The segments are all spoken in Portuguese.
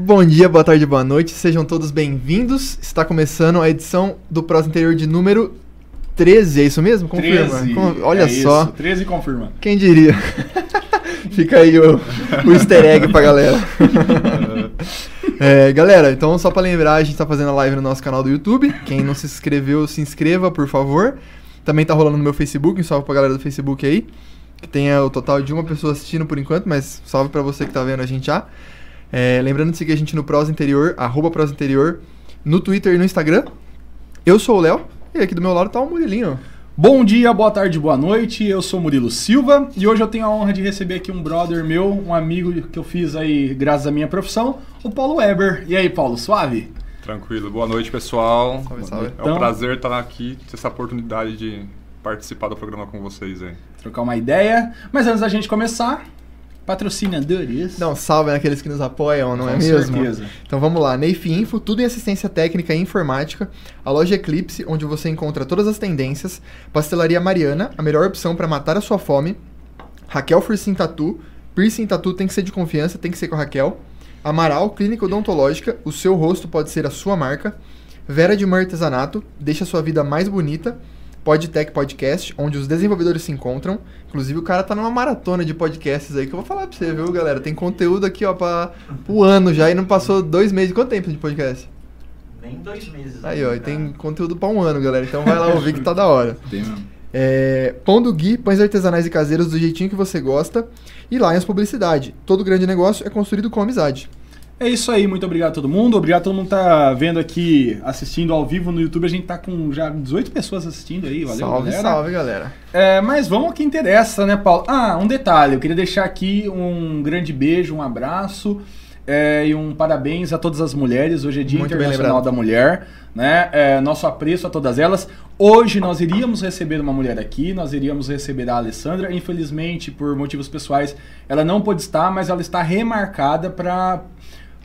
Bom dia, boa tarde, boa noite, sejam todos bem-vindos. Está começando a edição do Prosa Interior de número 13, é isso mesmo? Confirma. 13. Com- Olha É só, Isso, 13 confirma. quem diria? Fica aí o, o easter egg pra galera. É, galera, então só pra lembrar, a gente tá fazendo a live no nosso canal do YouTube. Quem não se inscreveu, se inscreva, por favor. Também tá rolando no meu Facebook, um salve pra galera do Facebook aí. Que tenha o total de uma pessoa assistindo por enquanto, mas salve pra você que tá vendo a gente já. É, lembrando de seguir a gente no Prosa Interior, arroba Prosa Interior, no Twitter e no Instagram. Eu sou o Léo, e aqui do meu lado tá o Murilinho. Bom dia, boa tarde, boa noite. Eu sou Murilo Silva e hoje eu tenho a honra de receber aqui um brother meu, um amigo que eu fiz aí graças à minha profissão, o Paulo Weber. E aí, Paulo, suave? Tranquilo. Boa noite, pessoal. Salve, salve. É Então- um prazer estar aqui, ter essa oportunidade de participar do programa com vocês aí. Trocar uma ideia. Mas antes da gente começar, patrocinadores. Não, salve naqueles que nos apoiam, não é Com mesmo? certeza. Então vamos lá, Neif Info, tudo em assistência técnica e informática, a loja Eclipse, onde você encontra todas as tendências, Pastelaria Mariana, a melhor opção para matar a sua fome, Raquel Piercing Tatu, Piercing Tatu tem que ser de confiança, tem que ser com a Raquel, Amaral, Clínica Odontológica, o seu rosto pode ser a sua marca, Vera de Mãe Artesanato, deixa a sua vida mais bonita, Podtech Podcast, onde os desenvolvedores se encontram. Inclusive, o cara tá numa maratona de podcasts aí que eu vou falar pra você, viu, galera? Tem conteúdo aqui, ó, pra o ano já e não passou dois meses. Quanto tempo de podcast? Nem dois meses. Aí, ó, e tem conteúdo pra um ano, galera. Então vai lá ouvir que tá da hora. Tem mesmo. É, Pão do Gui, pães artesanais e caseiros do jeitinho que você gosta. E Lions Publicidade. Todo grande negócio é construído com amizade. É isso aí, muito obrigado a todo mundo. Obrigado a todo mundo que tá vendo aqui, assistindo ao vivo no YouTube. A gente tá com já 18 pessoas assistindo aí, valeu, salve, galera. salve, galera. É, mas vamos ao que interessa, né, Paulo? Ah, um detalhe, eu queria deixar aqui um grande beijo, um abraço é, e um parabéns a todas as mulheres. Hoje é Dia Muito Internacional da Mulher, né? É, nosso apreço a todas elas. Hoje nós iríamos receber uma mulher aqui, nós iríamos receber a Alessandra. Infelizmente, por motivos pessoais, ela não pôde estar, mas ela está remarcada para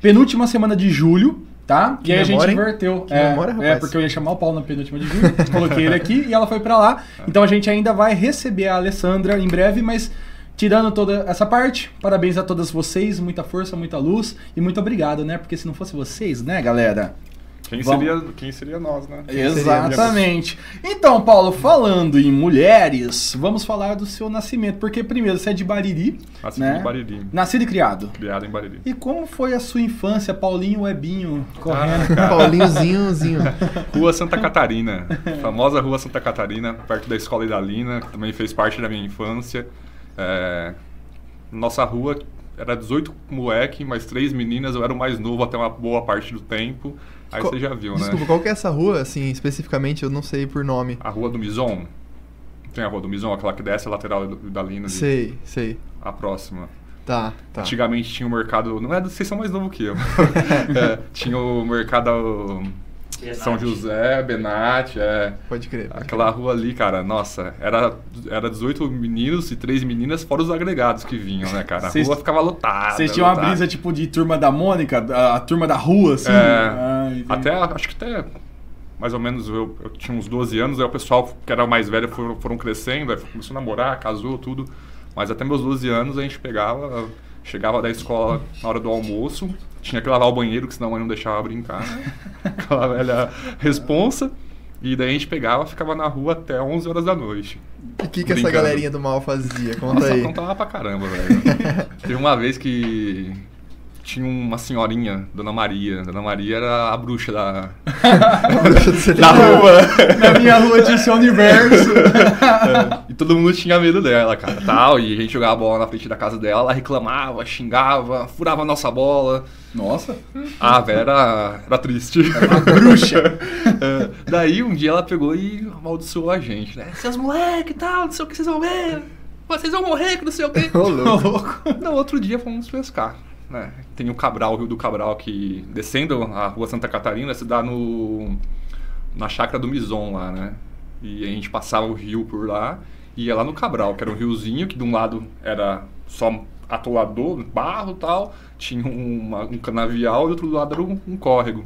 penúltima semana de julho. Tá? Que e aí a memória, gente hein? inverteu. Que é, memória, é, rapaz. porque eu ia chamar o Paulo na penúltima de julho, coloquei ele aqui e ela foi pra lá. Então a gente ainda vai receber a Alessandra em breve, mas tirando toda essa parte, parabéns a todas vocês, muita força, muita luz e muito obrigado, né? Porque se não fosse vocês, né, galera? Quem, Vamos. seria, quem seria nós, né? Exatamente. Então, Paulo, falando em mulheres, vamos falar do seu nascimento, porque primeiro você é de Bariri, Nascido né? em Bariri. Nascido e criado. Criado em Bariri. E como foi a sua infância, Paulinho Webinho, correndo? Ah. Paulinhozinhozinho. Rua Santa Catarina. Famosa Rua Santa Catarina, perto da Escola Idalina, que também fez parte da minha infância. É, Nossa rua era 18 moleque, mais três meninas. Eu era o mais novo até uma boa parte do tempo. Aí Qual- você já viu, Desculpa, né? qual que é essa rua, assim, especificamente? Eu não sei por nome. A Rua do Mison. Tem a Rua do Mison, aquela que desce a lateral da Idalina. ali. Sei, sei. A próxima. Tá, tá. Antigamente tinha o mercado. Não é, vocês são mais novo que eu. É, tinha o mercado São José, Benate, é. Pode crer. pode Aquela rua ali, cara, nossa, era, era 18 meninos e 3 meninas, fora os agregados que vinham, né, cara? A Vocês- rua ficava lotada. Vocês tinham uma brisa tipo de turma da Mônica, a, a turma da rua, assim? É, Até, acho que até mais ou menos eu, eu tinha uns 12 anos, aí o pessoal que era mais velho foram, foram crescendo, aí começou a namorar, casou, tudo. Mas até meus 12 anos a gente pegava, chegava da escola na hora do almoço, tinha que lavar o banheiro, que senão a mãe não deixava brincar, né? Aquela velha responsa. E daí a gente pegava, ficava na rua até 11 horas da noite. O que, que essa galerinha do mal fazia? Conta Nossa, aí. contava pra caramba, velho. Teve uma vez que tinha uma senhorinha, Dona Maria. Dona Maria era a bruxa da, Bruxa do CT. da rua. Na minha rua tinha esse universo. É, e todo mundo tinha medo dela, cara, tal. E a gente jogava a bola na frente da casa dela, ela reclamava, xingava, furava a nossa bola. Nossa. Ah, velho, era, era triste. Uma bruxa. É, daí um dia ela pegou e amaldiçoou a gente, né? Seus moleque e tal, não sei o que vocês vão ver. Vocês vão morrer, que não sei o que. Ô, louco. No outro dia fomos pescar. Né? Tem o Cabral, o Rio do Cabral, que descendo a rua Santa Catarina se dá no na chácara do Mison lá, né? E a gente passava o rio por lá e ia lá no Cabral, que era um riozinho que de um lado era só atolador, barro tal, tinha uma- um canavial e do outro lado era um, um córrego.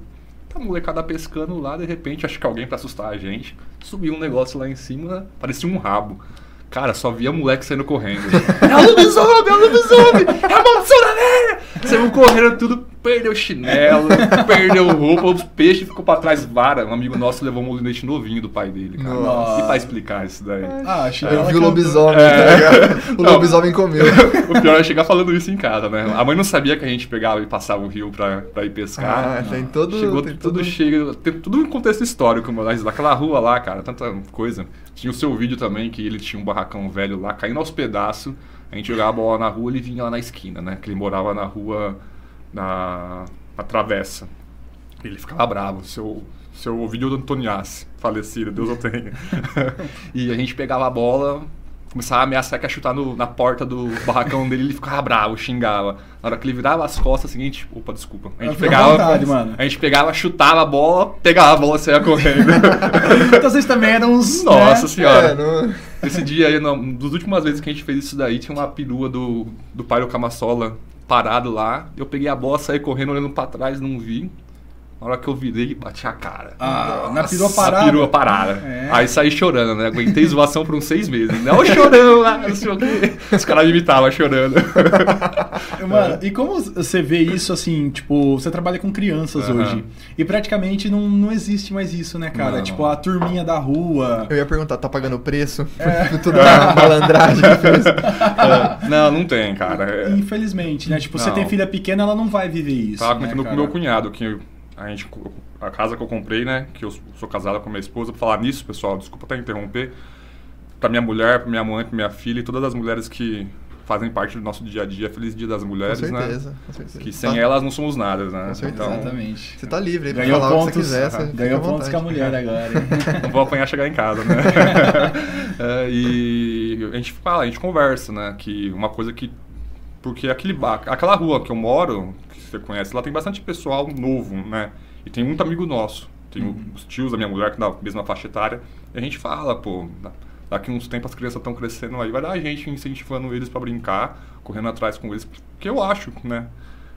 Tá molecada pescando lá, de repente, acho que alguém pra assustar a gente, subiu um negócio lá em cima, parecia um rabo. Cara, só via moleque saindo correndo. é o lobisomem, é o lobisomem! É a maldição da velha! Saímos correndo tudo. Perdeu chinelo, perdeu roupa, os peixes ficou pra trás vara. Um amigo nosso levou um molinete novinho do pai dele, cara. Nossa. E pra explicar isso daí? Ah, a Eu vi o lobisomem, É. tá ligado? O Não. lobisomem comeu. O pior é chegar falando isso em casa, né? A mãe não sabia que a gente pegava e passava o rio pra, pra ir pescar. Ah, tem todo. Chegou tem tudo todo... cheio, tem tudo em contexto histórico, mas naquela rua lá, cara, tanta coisa. Tinha o seu vídeo também, que ele tinha um barracão velho lá, caindo aos pedaços. A gente jogava a bola na rua, ele vinha lá na esquina, né? Que ele morava na rua, na, na travessa. Ele ficava bravo, seu, seu Ovidio Antoniassi, falecido, Deus o tenha. e a gente pegava a bola, começava a ameaçar que ia chutar no- na porta do barracão dele, ele ficava bravo, xingava. Na hora que ele virava as costas, seguinte, opa, desculpa. A gente pegava, vontade, mano. a gente pegava, chutava a bola, pegava a bola e saia correndo. Então vocês também eram uns. Nossa né? senhora. É, não... Esse dia aí, não, das últimas vezes que a gente fez isso daí, tinha uma perua do, do pai do Camassola parado lá. Eu peguei a bola, saí correndo, olhando pra trás, não vi. Na hora que eu virei, bati a cara. Ah, na perua Na parada. perua parada. É. Aí saí chorando, né? Aguentei zoação por uns seis meses. Não, chorando lá, não sei o quê. Os caras me imitavam chorando. Mano, e como você vê isso assim, tipo, você trabalha com crianças hoje. E praticamente não, não existe mais isso, né, cara? Não. Tipo, a turminha da rua. Eu ia perguntar, tá pagando o preço? É. Tudo uma malandragem que fez. É, não, não tem, cara. É, Infelizmente, né? Tipo, você Não. tem filha pequena, ela não vai viver isso. Tava né, comentando com cara? meu cunhado, que a gente, a casa que eu comprei, né, que eu sou casado com a minha esposa, pra falar nisso, pessoal, desculpa até interromper, pra minha mulher, pra minha mãe, pra minha filha e todas as mulheres que fazem parte do nosso dia a dia, feliz dia das Com mulheres, certeza, né, com certeza. que sem Tá- elas não somos nada, né, Com certeza. então Exatamente. Você tá livre aí pra Ganhou falar o que pontos, você quiser. Você fica ganhou pontos com a mulher agora. hein? não vou apanhar chegar em casa, né, É, e a gente fala, a gente conversa, né, que uma coisa que, porque aquele, aquela rua que eu moro, você conhece, lá tem bastante pessoal novo, né, e tem muito amigo nosso. Tem Uhum. os tios da minha mulher que da mesma faixa etária. E a gente fala, pô, da- daqui uns tempos as crianças estão crescendo aí, vai dar a gente incentivando eles pra brincar, correndo atrás com eles. Porque eu acho, né?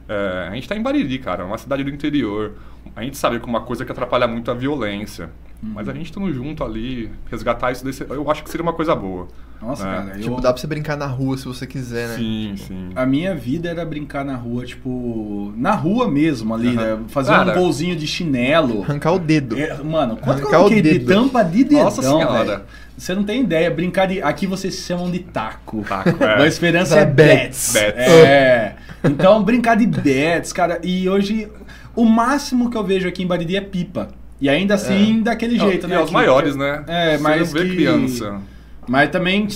é, a gente tá em Bariri, cara, uma cidade do interior. A gente sabe que uma coisa que atrapalha muito é a violência. Mas Uhum. a gente estando junto ali, resgatar isso desse, eu acho que seria uma coisa boa. Nossa, né? cara, eu... Tipo, dá pra você brincar na rua se você quiser, né? Sim, sim. A minha vida era brincar na rua, tipo, na rua mesmo ali, Aham. né? Fazer Cara. um golzinho de chinelo. Arrancar o dedo. É, mano, quanto que eu Arrancar o arranquei de dedo. tampa de dedão, Nossa senhora. velho? Você não tem ideia. Brincar de... Aqui vocês chamam de taco. Taco, é. A esperança é bets. bets. Bets. É. Então, brincar de bets, cara. E hoje, o máximo que eu vejo aqui em Bariri é pipa. E ainda assim, daquele jeito, e né? aos que- maiores, né? É, Você mas não vê que- criança. Mas também,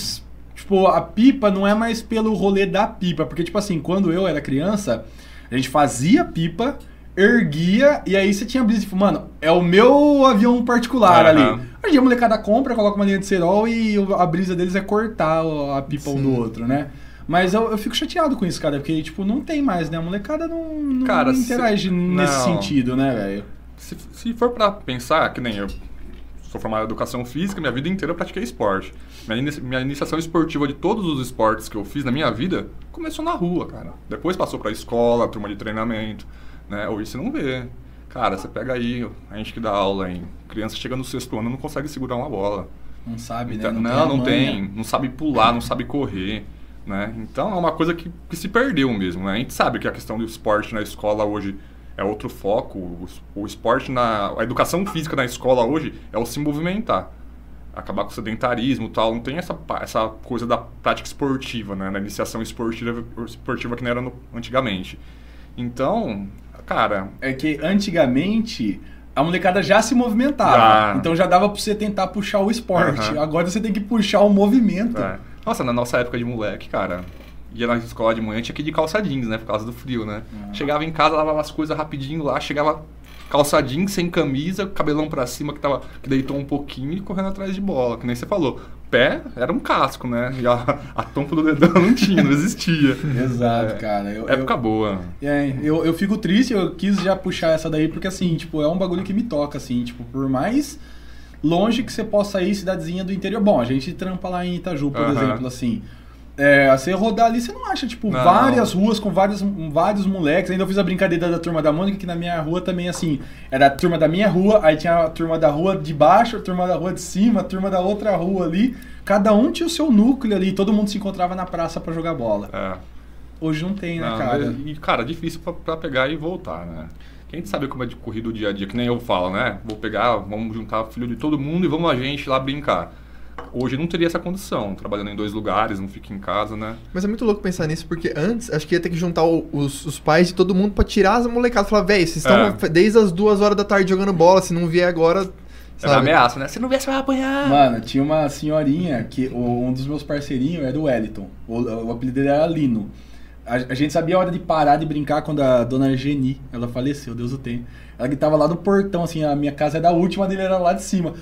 tipo, a pipa não é mais pelo rolê da pipa. Porque, tipo assim, quando eu era criança, a gente fazia pipa, erguia, e aí você tinha brisa, tipo, mano, é o meu avião particular Aham. ali. Hoje a molecada compra, coloca uma linha de cerol e a brisa deles é cortar o- a pipa um Sim. do outro, né? Mas eu, eu fico chateado com isso, cara, porque, tipo, não tem mais, né? A molecada não, não Cara, se- interage nesse não. sentido, né, velho? Se, se for pra pensar, que nem eu sou formado em educação física, minha vida inteira eu pratiquei esporte. Minha, minha iniciação esportiva de todos os esportes que eu fiz na minha vida começou na rua, cara. Depois passou pra escola, turma de treinamento, né? Hoje você não vê. Cara, você pega aí, a gente que dá aula em criança chega no sexto ano não consegue segurar uma bola. Não sabe, Então, né? não, a não tem. Não sabe pular, não sabe correr. Né? Então é uma coisa que, que se perdeu mesmo. Né? A gente sabe que a questão do esporte na escola hoje é outro foco. O, o esporte na. A educação física na escola hoje é o se movimentar. Acabar com o sedentarismo e tal. Não tem essa, essa coisa da prática esportiva, né? Na iniciação esportiva, esportiva que não era no- antigamente. Então, cara, É que antigamente a molecada já se movimentava. Já. Então já dava pra você tentar puxar o esporte. Aham. Agora você tem que puxar o movimento. É. Nossa, na nossa época de moleque, cara, ia na escola de manhã, tinha que ir de calça jeans, né? Por causa do frio, né? Ah. Chegava em casa, lavava as coisas rapidinho lá, chegava calça jeans, sem camisa, cabelão pra cima, que, tava, que deitou um pouquinho e correndo atrás de bola. Que nem você falou. Pé era um casco, né? E a, a tampa do dedão não tinha, não existia. Exato, É. cara. Eu, Época eu, boa. é, eu, eu fico triste, eu quis já puxar essa daí, porque assim, tipo, é um bagulho que me toca, assim, tipo, por mais longe que você possa ir, cidadezinha do interior. Bom, a gente trampa lá em Itaju, por Aham. exemplo, assim. É, você rodar ali, você não acha, tipo, Não. várias ruas com vários, vários moleques. Ainda eu fiz a brincadeira da turma da Mônica, que na minha rua também, assim, era a turma da minha rua, aí tinha a turma da rua de baixo, a turma da rua de cima, a turma da outra rua ali. Cada um tinha o seu núcleo ali, todo mundo se encontrava na praça pra jogar bola. É. Hoje não tem, né, Não, cara? E, cara, difícil pra, pra pegar e voltar, né? Quem sabe como é de corrido o dia a dia, que nem eu falo, né? Vou pegar, vamos juntar filho de todo mundo e vamos a gente lá brincar. Hoje não teria essa condição, trabalhando em dois lugares, não fica em casa, né? Mas é muito louco pensar nisso, porque antes acho que ia ter que juntar o- os, os pais de todo mundo pra tirar as molecadas. Falar, véi, vocês estão É. desde as duas horas da tarde jogando bola, se não vier agora. É Sabe? uma ameaça, né? Se não vier, você vai apanhar. Mano, tinha uma senhorinha que o- um dos meus parceirinhos era o Wellington. O, o apelido dele era Lino. A, a gente sabia a hora de parar de brincar quando a dona Geni, ela faleceu, Deus o tenha. Ela que tava lá do portão, assim, a minha casa é da última, a dele era lá de cima.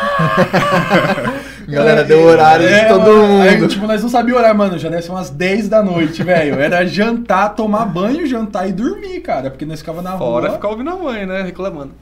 Galera, deu horário de todo mundo. Aí, tipo, nós não sabíamos horário, mano. Já deve ser umas 10 da noite, velho. Era jantar, tomar banho, jantar e dormir, cara. Porque nós ficava na Fora rua. ficar ouvindo a mãe, né? Reclamando.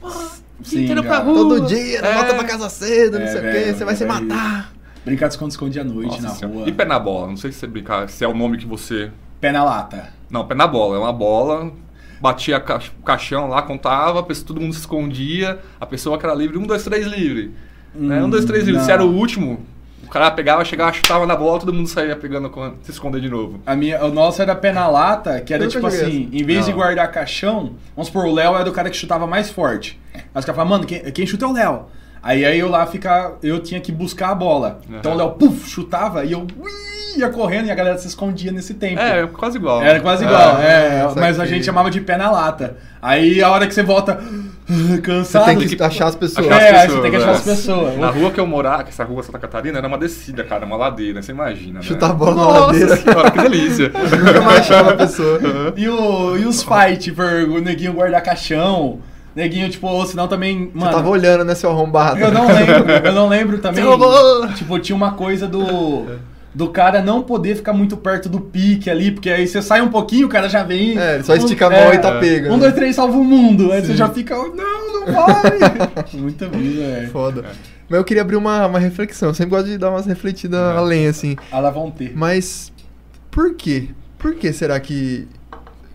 Sim, inteiro cara. pra rua. Todo dia, não É. volta pra casa cedo, não É, sei o quê, você vai se era matar. Brincar de esconde-esconde à noite Nossa na Senhora. rua. E pé na bola? Não sei se você brincar, se é o nome que você. Pé na lata. Não, pé na bola. É uma bola, batia o caixão lá, contava, todo mundo se escondia, a pessoa que era livre, um, dois, três livre. Né? Um, dois, três não. Se era o último, o cara pegava, chegava, chutava na bola, todo mundo saía pegando, com- se esconder de novo. A minha, o nosso era pé na lata, que era tipo assim, em vez de Não. guardar caixão, vamos supor, o Léo era o cara que chutava mais forte. Aí os caras falavam, mano, quem, quem chuta é o Léo. Aí, aí eu lá ficar, eu tinha que buscar a bola. Então o. Léo, puf, chutava e eu ui, ia correndo e a galera se escondia nesse tempo. É, quase igual. Era quase igual, é, só mas a que- gente chamava de pé na lata. Aí a hora que você volta Você cansado, tem que achar as pessoas. Achar as É, pessoas, você tem que achar né? as pessoas. Na rua que eu morava, que essa rua Santa Catarina, era uma descida, cara, uma ladeira, você imagina, né? Chutar a bola na Nossa ladeira. senhora, que delícia. Nunca mais achava a pessoa. E, o, e os fight por o neguinho guardar caixão, neguinho, tipo, ou senão também, Você mano... tava olhando, né, seu arrombado? Eu não lembro, eu não lembro também. Você! Tipo, tinha uma coisa do. Do cara não poder ficar muito perto do pique ali, porque aí você sai um pouquinho, o cara já vem. É, ele só estica a mão e tá pego. Um, né? dois, três, salva o mundo. Aí você Sim. já fica, oh, não, não vai. Muita vida, é. Foda. Mas eu queria abrir uma, uma reflexão. Eu sempre gosto de dar umas refletidas É. além, assim. Lá vão ter. Mas por quê? Por que será que,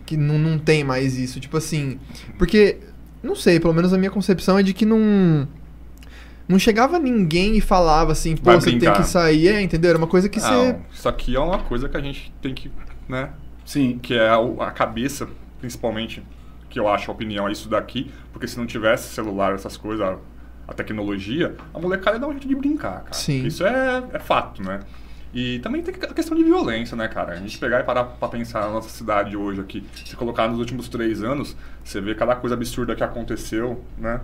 que não, não tem mais isso? Tipo assim, porque, não sei, pelo menos a minha concepção é de que não. Não chegava ninguém e falava assim, pô, Vai você tem brincar. que sair, é, entendeu? Era uma coisa que você. isso aqui é uma coisa que a gente tem que, né? Sim. Que é a cabeça, principalmente, que eu acho a opinião é isso daqui, porque se não tivesse celular, essas coisas, a, a tecnologia, a molecada ia dar um jeito de brincar, cara. Sim. Isso é, é fato, né? E também tem a questão de violência, né, cara? A gente pegar e parar pra pensar na nossa cidade hoje aqui, se colocar nos últimos três anos, você vê cada coisa absurda que aconteceu, né?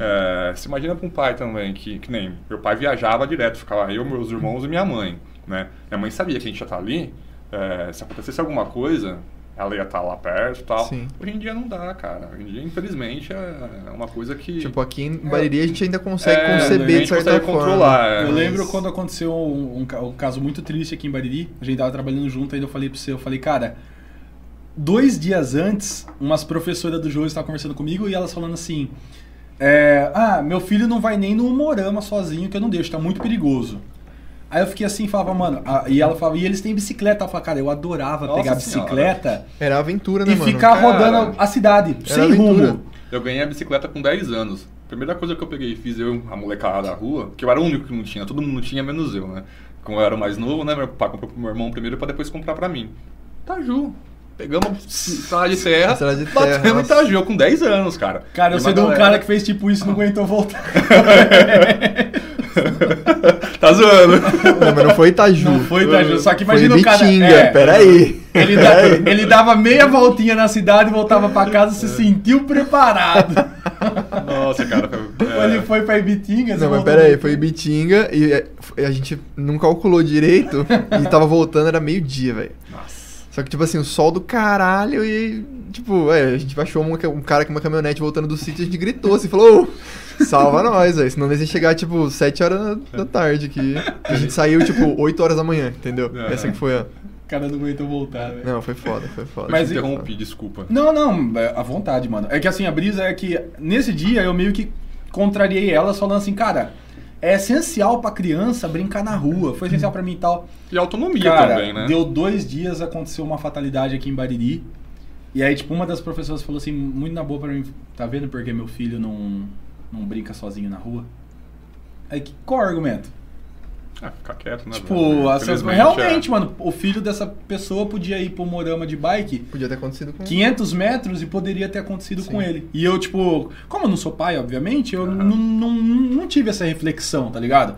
É, se imagina pra um pai também, que, que nem meu pai viajava direto, ficava eu, meus irmãos e minha mãe, né? Minha mãe sabia que a gente ia estar ali, é, se acontecesse alguma coisa, ela ia estar lá perto e tal. Sim. Hoje em dia não dá, cara. Hoje em dia, infelizmente, é uma coisa que... Tipo, aqui em Bariri a gente ainda consegue É, a conceber de certa forma. controlar, é. Eu mas- lembro quando aconteceu um, um um caso muito triste aqui em Bariri. A gente tava trabalhando junto, aí eu falei pra você, eu falei, cara, dois dias antes, umas professoras do João estavam conversando comigo e elas falando assim: é, Ah, meu filho não vai nem no Morama sozinho, que eu não deixo, tá muito perigoso. Aí eu fiquei assim e falava, mano, ah, e ela falava, e eles têm bicicleta. Eu falava, cara, eu adorava Nossa pegar a senhora. bicicleta Era aventura, né, e mano? ficar Cara. rodando a cidade, sem aventura. rumo. Eu ganhei a bicicleta com 10 anos. Primeira coisa que eu peguei e fiz eu, a molecada da rua, que eu era o único que não tinha, todo mundo tinha, menos eu, né? Como eu era o mais novo, né? Meu pai comprou pro meu irmão primeiro pra depois comprar pra mim. Taju. Pegamos estrada de terra, Estrada de terra, batemos em nossa. Taju eu com 10 anos, cara. Cara, eu E sei de um cara que fez tipo isso e não aguentou voltar. tá zoando. Não, mas não foi Itaju. Não foi, Taju. Só que Foi imagina o cara. Bitinga, é, peraí. Ele, da- ele dava meia voltinha na cidade, voltava pra casa se sentiu preparado. Nossa, cara. foi- é. Ele foi pra Ibitinga. Não, mas voltou- pera aí, foi Bitinga e é, a gente não calculou direito e tava voltando, era meio-dia, velho. Nossa. Só que, tipo assim, o sol do caralho e, tipo, é, a gente achou um, um cara com uma caminhonete voltando do sítio e a gente gritou assim, falou, "Ô, salva nós, velho, senão ia chegar, tipo, 7 horas da tarde aqui. A gente saiu, tipo, 8 horas da manhã, entendeu? Aham. Essa que foi a... O cara não aguentou voltar, velho. Não, foi foda, foi foda. Mas interrompi, desculpa. Não, não, é à vontade, mano. É que assim, a brisa é que nesse dia eu meio que contrariei elas falando assim, cara, é essencial pra criança brincar na rua. Foi essencial pra mim e tal. E autonomia Cara, também, né? deu dois dias, aconteceu uma fatalidade aqui em Bariri. E aí, tipo, uma das professoras falou assim, muito na boa pra mim, tá vendo porque meu filho não, não brinca sozinho na rua? Aí, que- qual é o argumento? Ah, ficar quieto, né? Tipo, assim, Infelizmente, realmente, é. mano, o filho dessa pessoa podia ir pro Morama de bike Podia ter acontecido com 500 metros e poderia ter acontecido Sim. com ele. E eu, tipo, como eu não sou pai, obviamente, eu não, não, não tive essa reflexão, tá ligado?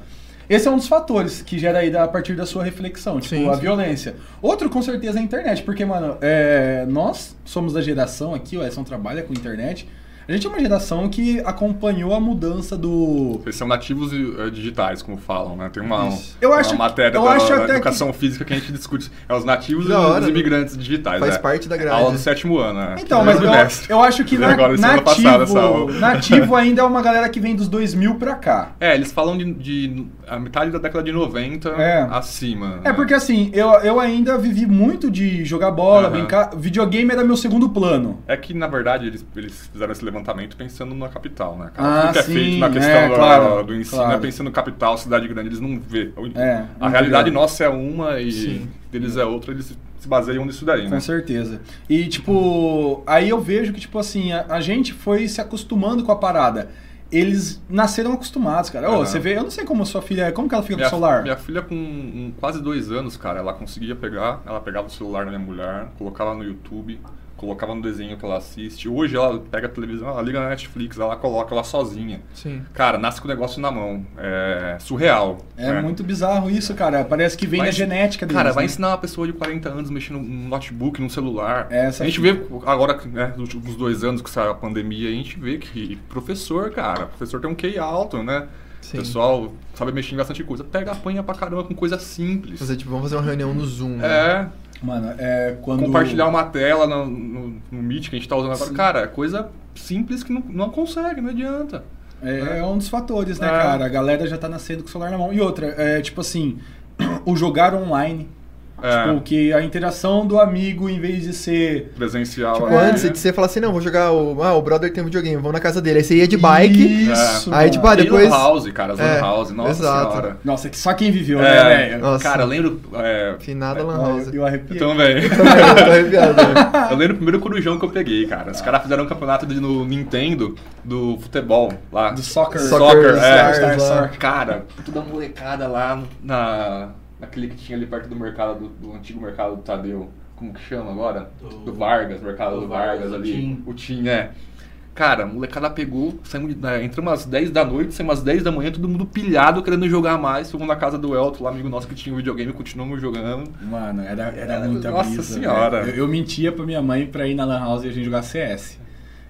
Esse é um dos fatores que gera aí da- a partir da sua reflexão, tipo, Sim, a sim. violência. Outro, com certeza, é a internet, porque, mano, é, nós somos da geração aqui, o Edson trabalha com internet, a gente é uma geração que acompanhou a mudança do... Eles são nativos eh, digitais, como falam, né? Tem uma, Isso. Eu uma acho- matéria eu da, acho da até que- educação física que a gente discute. É os nativos e os né? imigrantes digitais. Faz é. parte da grade. Aula do sétimo ano, né? Então, Que mas é eu, mestre. eu acho que na, Agora, nativo, passada, essa aula. nativo ainda é uma galera que vem dos 2000 pra cá. É, eles falam de, de a metade da década de 90 É. acima. É né? porque assim, eu, eu ainda vivi muito de jogar bola, Aham. brincar. Videogame era meu segundo plano. É que, na verdade, eles, eles fizeram esse levantamento pensando na capital, né? cara? Ah, Tudo que é sim, feito na é, questão do, claro, do ensino claro. é pensando em capital, cidade grande, eles não vê. É, a realidade nossa é uma e Sim. deles é outra, eles se baseiam nisso daí, né? Com certeza. E, tipo, aí eu vejo que, tipo assim, a, a gente foi se acostumando com a parada. Eles nasceram acostumados, cara. Ô, você vê, eu não sei como sua filha é. Como que ela fica Minha, com o celular? minha filha com um, quase dois anos, cara, ela conseguia pegar, ela pegava o celular da minha mulher, colocava no YouTube, colocava no desenho que ela assiste. Hoje ela pega a televisão, ela liga na Netflix, ela coloca ela sozinha. Sim. Cara, nasce com o negócio na mão. É surreal. É né? muito bizarro isso, cara. Parece que vem Vai da genética deles. Cara, vai né? ensinar uma pessoa de 40 anos mexendo num notebook, num celular. É, essa a gente vê agora, né, nos últimos dois anos que saiu a pandemia, a gente vê que professor, cara, professor tem um QI alto, né? Sim. O pessoal sabe mexer em bastante coisa. Pega, apanha pra caramba com coisa simples. Fazer, tipo, vamos fazer uma reunião no Zoom. né? É, Mano, é quando. compartilhar uma tela no, no, no Meet que a gente tá usando agora. Cara, é coisa simples que não, não consegue, não adianta. É, é um dos fatores, né, É. cara? A galera já tá nascendo com o celular na mão. E outra, é tipo assim, o jogar online. É, Tipo, que a interação do amigo, em vez de ser. presencial. Tipo, é. antes de você falar assim, não, vou jogar o. Ah, o brother tem um videogame, vamos na casa dele. Aí você ia de bike. Isso! Aí, tipo, ah, depois- Lan House, cara, Zona É, House, nossa exato. senhora. Nossa, que só quem viveu, É, né, velho? Nossa. Cara, eu lembro. É, Finada Lan House. Eu, eu arrepiei. eu também. Eu tô arrepiado. Eu lembro o primeiro corujão que eu peguei, cara. Os caras fizeram um campeonato de- no Nintendo do futebol lá. Do soccer. Soccer, é. Star Stars. Soccer. Cara, toda molecada lá na, naquele que tinha ali perto do mercado, do, do antigo mercado do Tadeu. Como que chama agora? Do- Do, Vargas, mercado do, do Vargas, Vargas, o ali. Tim. O Tim, é. Cara, a molecada pegou, saímos, de- é, entramos às 10 da noite, saímos às 10 da manhã, todo mundo pilhado, querendo jogar mais. Fomos na casa do Elton, lá, amigo nosso que tinha um videogame, continuamos jogando. Mano, era, era Era- muita nossa brisa, senhora. velho. Eu, eu mentia pra minha mãe pra ir na Lan House e a gente jogar CS.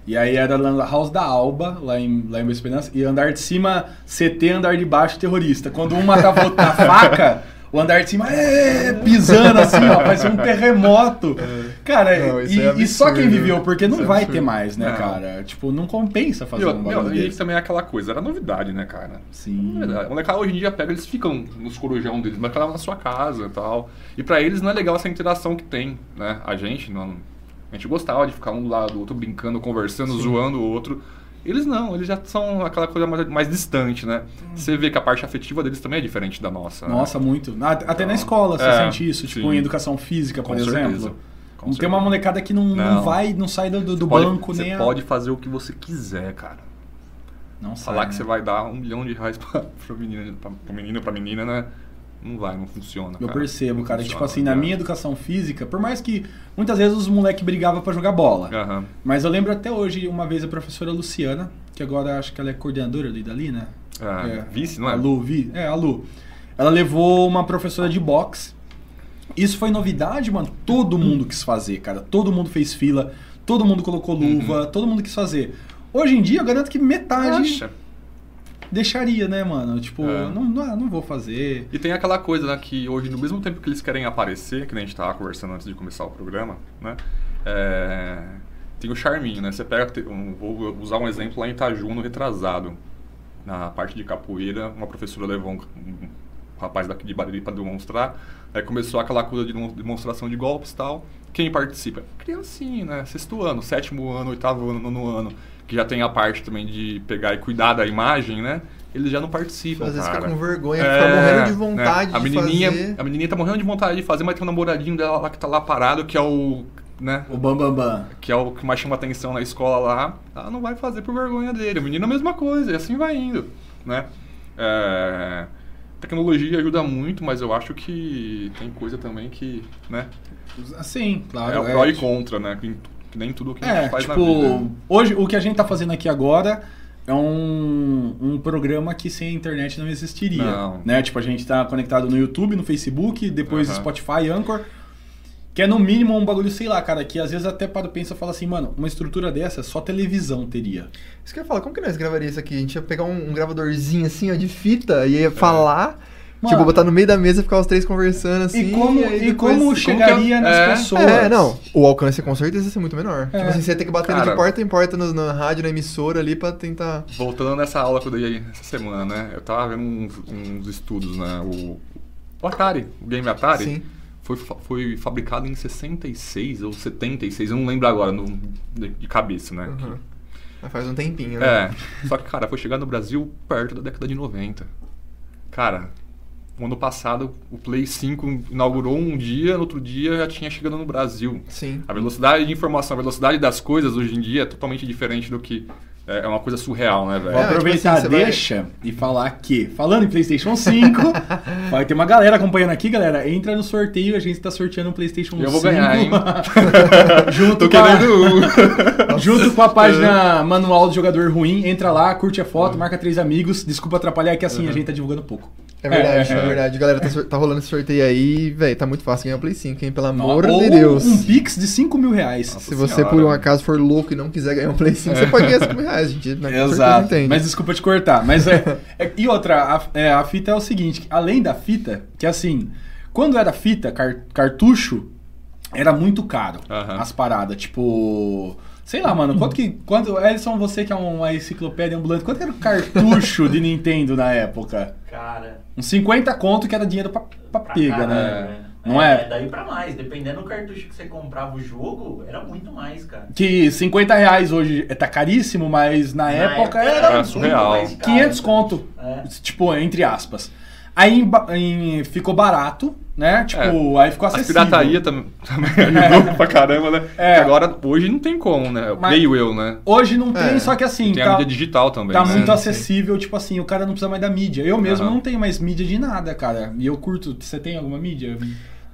E aí era a Lan House da Alba, lá em, lá em Boa Esperança, e andar de cima CT, andar de baixo terrorista. Quando um matava outro na faca, o andar de cima é, pisando assim, ó, parecia um terremoto. Cara, Não, isso e, é e só quem viveu, porque não Isso é vai absurdo. ter mais, né, Não. cara? Tipo, não compensa fazer Meu, um bagulho e desse. também é aquela coisa, era novidade, né, cara? Sim. A molecada hoje em dia pega, eles ficam nos corujão deles, mas um na sua casa e tal. E pra eles não é legal essa interação que tem, né? A gente, não, a gente gostava de ficar um do lado do outro brincando, conversando, zoando o outro. Eles não, eles já são aquela coisa mais, mais distante, né? Você vê que a parte afetiva deles também é diferente da nossa. né? Nossa, muito. Ah, Até na Então, escola você é, sente isso, tipo sim. em educação física, por Com certeza. exemplo. Com Não tem certeza. uma molecada que não, não. Não. vai, não sai do, do Você pode- banco você nem a- pode fazer o que você quiser, cara. Não sai, Falar que né? você vai dar um milhão de reais pra, pro menino, pra, pro menino pra menina, né? Não vai, não funciona. Eu cara. percebo, Não cara. funciona, Tipo assim, na minha educação física, por mais que muitas vezes os moleques brigavam pra jogar bola. Aham. Mas eu lembro até hoje, uma vez a professora Luciana, que agora acho que ela é coordenadora ali dali, né? É, vice, não é? A Lu, vi, é, a Lu. Ela levou uma professora de boxe. Isso foi novidade, mano. Todo mundo quis fazer, cara. Todo mundo fez fila, todo mundo colocou luva, todo mundo quis fazer. Hoje em dia, eu garanto que metade Acha? Deixaria, né, mano? Tipo, É. não, não, não vou fazer. E tem aquela coisa, né, que hoje, no mesmo tempo que eles querem aparecer, que nem a gente tava conversando antes de começar o programa, né? é, Tem o charminho, né? Você pega, um- vou usar um exemplo lá em Itaju, no retrasado. Na parte de capoeira, uma professora levou um, um rapaz daqui de Bariri para demonstrar. Aí começou aquela coisa de demon- demonstração de golpes e tal. Quem participa? Criancinha, né? Sexto ano, sétimo ano, oitavo ano, nono ano. Que já tem a parte também de pegar e cuidar da imagem, né? Eles já não participam, Às vezes cara. fica com vergonha, É, fica morrendo de né? vontade a de menininha, fazer. A menininha tá morrendo de vontade de fazer, mas tem um namoradinho dela lá que tá lá parado, que é o... Né? O Bam Bam Bam. Que é o que mais chama atenção na escola lá. Ela não vai fazer por vergonha dele. O menino a mesma coisa, e assim vai indo, né? É, tecnologia ajuda muito, mas eu acho que tem coisa também que, né? Sim, claro. é o pró e contra, né? Que nem tudo que a É, gente faz tipo, na vida. hoje o que a gente tá fazendo aqui agora é um, um programa que sem a internet não existiria. Não. Né? Tipo, a gente tá conectado no YouTube, no Facebook, depois Aham. Spotify, Anchor. Que é no mínimo um bagulho, sei lá, cara, que às vezes até para pensa e fala assim, mano, uma estrutura dessa só televisão teria. Isso que eu ia falar, como que nós gravaria isso aqui? A gente ia pegar um, um gravadorzinho assim, ó, de fita, e ia falar, Mano. tipo, botar no meio da mesa e ficar os três conversando assim. e como, e depois- como chegaria é? nas É. pessoas? É, não. O alcance com certeza ia ser muito menor. É. Tipo assim, você ia ter que bater de porta em porta no- na rádio, na emissora ali pra tentar. Voltando nessa aula que eu dei essa semana, né? Eu tava vendo uns, uns estudos, né? O, o Atari, o game Atari, Sim. foi, foi fabricado em 66 ou 76, eu não lembro agora no, de, de cabeça, né? Uhum. Mas faz um tempinho, né? É, só que, cara, foi chegar no Brasil perto da década de 90. Cara, o ano passado o Play 5 inaugurou um dia, no outro dia já tinha chegado no Brasil. Sim. A velocidade de informação, a velocidade das coisas hoje em dia é totalmente diferente do que. É é uma coisa surreal, né, velho? Vou É, tipo aproveitar assim, você vai- deixa e falar que, falando em PlayStation 5, vai ter uma galera acompanhando aqui, galera. Entra no sorteio, a gente tá sorteando um PlayStation 5. Eu vou ganhar, hein? junto, Tô com a, querendo um. junto com a página Manual do Jogador Ruim. Entra lá, curte a foto, marca três amigos. Desculpa atrapalhar, que assim a gente tá divulgando pouco. É verdade, É, é, é. verdade. Galera, tá, tá rolando esse sorteio aí, velho, tá muito fácil ganhar o Play 5, hein? Pelo amor Ou de Deus. um Pix de 5 mil reais. Nossa Se você, senhora. por um acaso, for louco e não quiser ganhar um Play 5, você pode ganhar 5 mil reais, gente. Né? Com certeza Exato. entende. Mas desculpa te cortar. Mas é, é- E outra, a, é, a fita é o seguinte: além da fita, que assim, quando era fita, car- cartucho, era muito caro as paradas. Tipo. Sei lá, mano, quanto que. Quanto, Elson, você que é uma enciclopédia ambulante, quanto que era o cartucho de Nintendo na época? Cara, Uns 50 conto que era dinheiro pra, pra pra pega, né? velho. Não é? Daí pra mais. Dependendo do cartucho que você comprava o jogo, era muito mais, cara. Que 50 reais hoje tá caríssimo, mas na, época, era era muito surreal. mais caro, 500 cara. conto. É. Tipo, entre aspas. Aí em ficou barato, né? Tipo, aí ficou A acessível. pirataria tam- também ajudou pra caramba, né? É. Agora, hoje não tem como, né? Mas- creio eu, né? Hoje não tem, É. só que assim, Tem tá, a mídia digital também, tá né? muito Sim, acessível, tipo assim, o cara não precisa mais da mídia. Eu mesmo Aham. não tenho mais mídia de nada, cara. E eu curto. Você tem alguma mídia?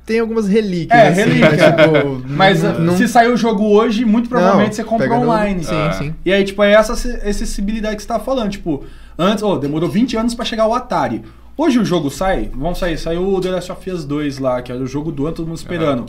Tem algumas relíquias. É, assim, relíquia. tipo, Mas não- não- se sair o jogo hoje, muito provavelmente não, você compra pega no- online. Sim, Ah. sim. E aí, tipo, é essa ac- acessibilidade que você tava falando. Tipo, antes, oh, demorou 20 anos pra chegar o Atari. Hoje o jogo sai, vamos sair, saiu o The Last of Us 2 lá, que era o jogo do ano, todo mundo esperando.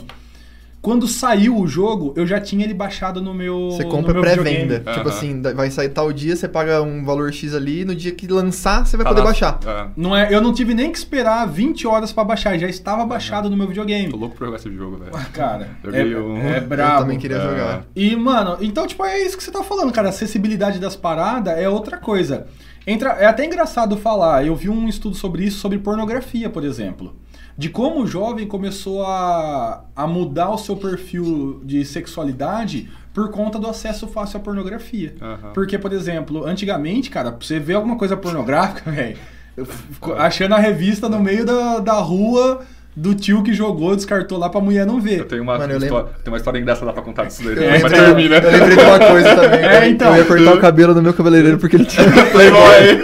Quando saiu o jogo, eu já tinha ele baixado no meu. Você compra pré-venda. videogame. Tipo assim, vai sair tal dia, você paga um valor X ali, no dia que lançar, você vai Tá poder lá- baixar. É. Não é, eu não tive nem que esperar 20 horas pra baixar, já estava baixado no meu videogame. Tô louco pra jogar esse jogo, velho. Cara, é, Joguei um- é Eu brabo. também queria É. jogar. E, mano, então, tipo, é isso que você tá falando, cara. A acessibilidade das paradas é outra coisa. Entra, é até engraçado falar, eu vi um estudo sobre isso, sobre pornografia, por exemplo. De como o jovem começou a, a mudar o seu perfil de sexualidade por conta do acesso fácil à pornografia. Aham. Porque, por exemplo, antigamente, cara, você ver alguma coisa pornográfica, velho, achando a revista no meio da, da rua do tio que jogou, descartou lá pra mulher não ver. Eu tenho uma, Mano, eu história, tenho uma história engraçada pra contar disso daí. Eu, mas lembrei, termina. eu lembrei de uma coisa também. É, eu- então. Eu ia cortar o cabelo do meu cabeleireiro porque ele tinha Playboy.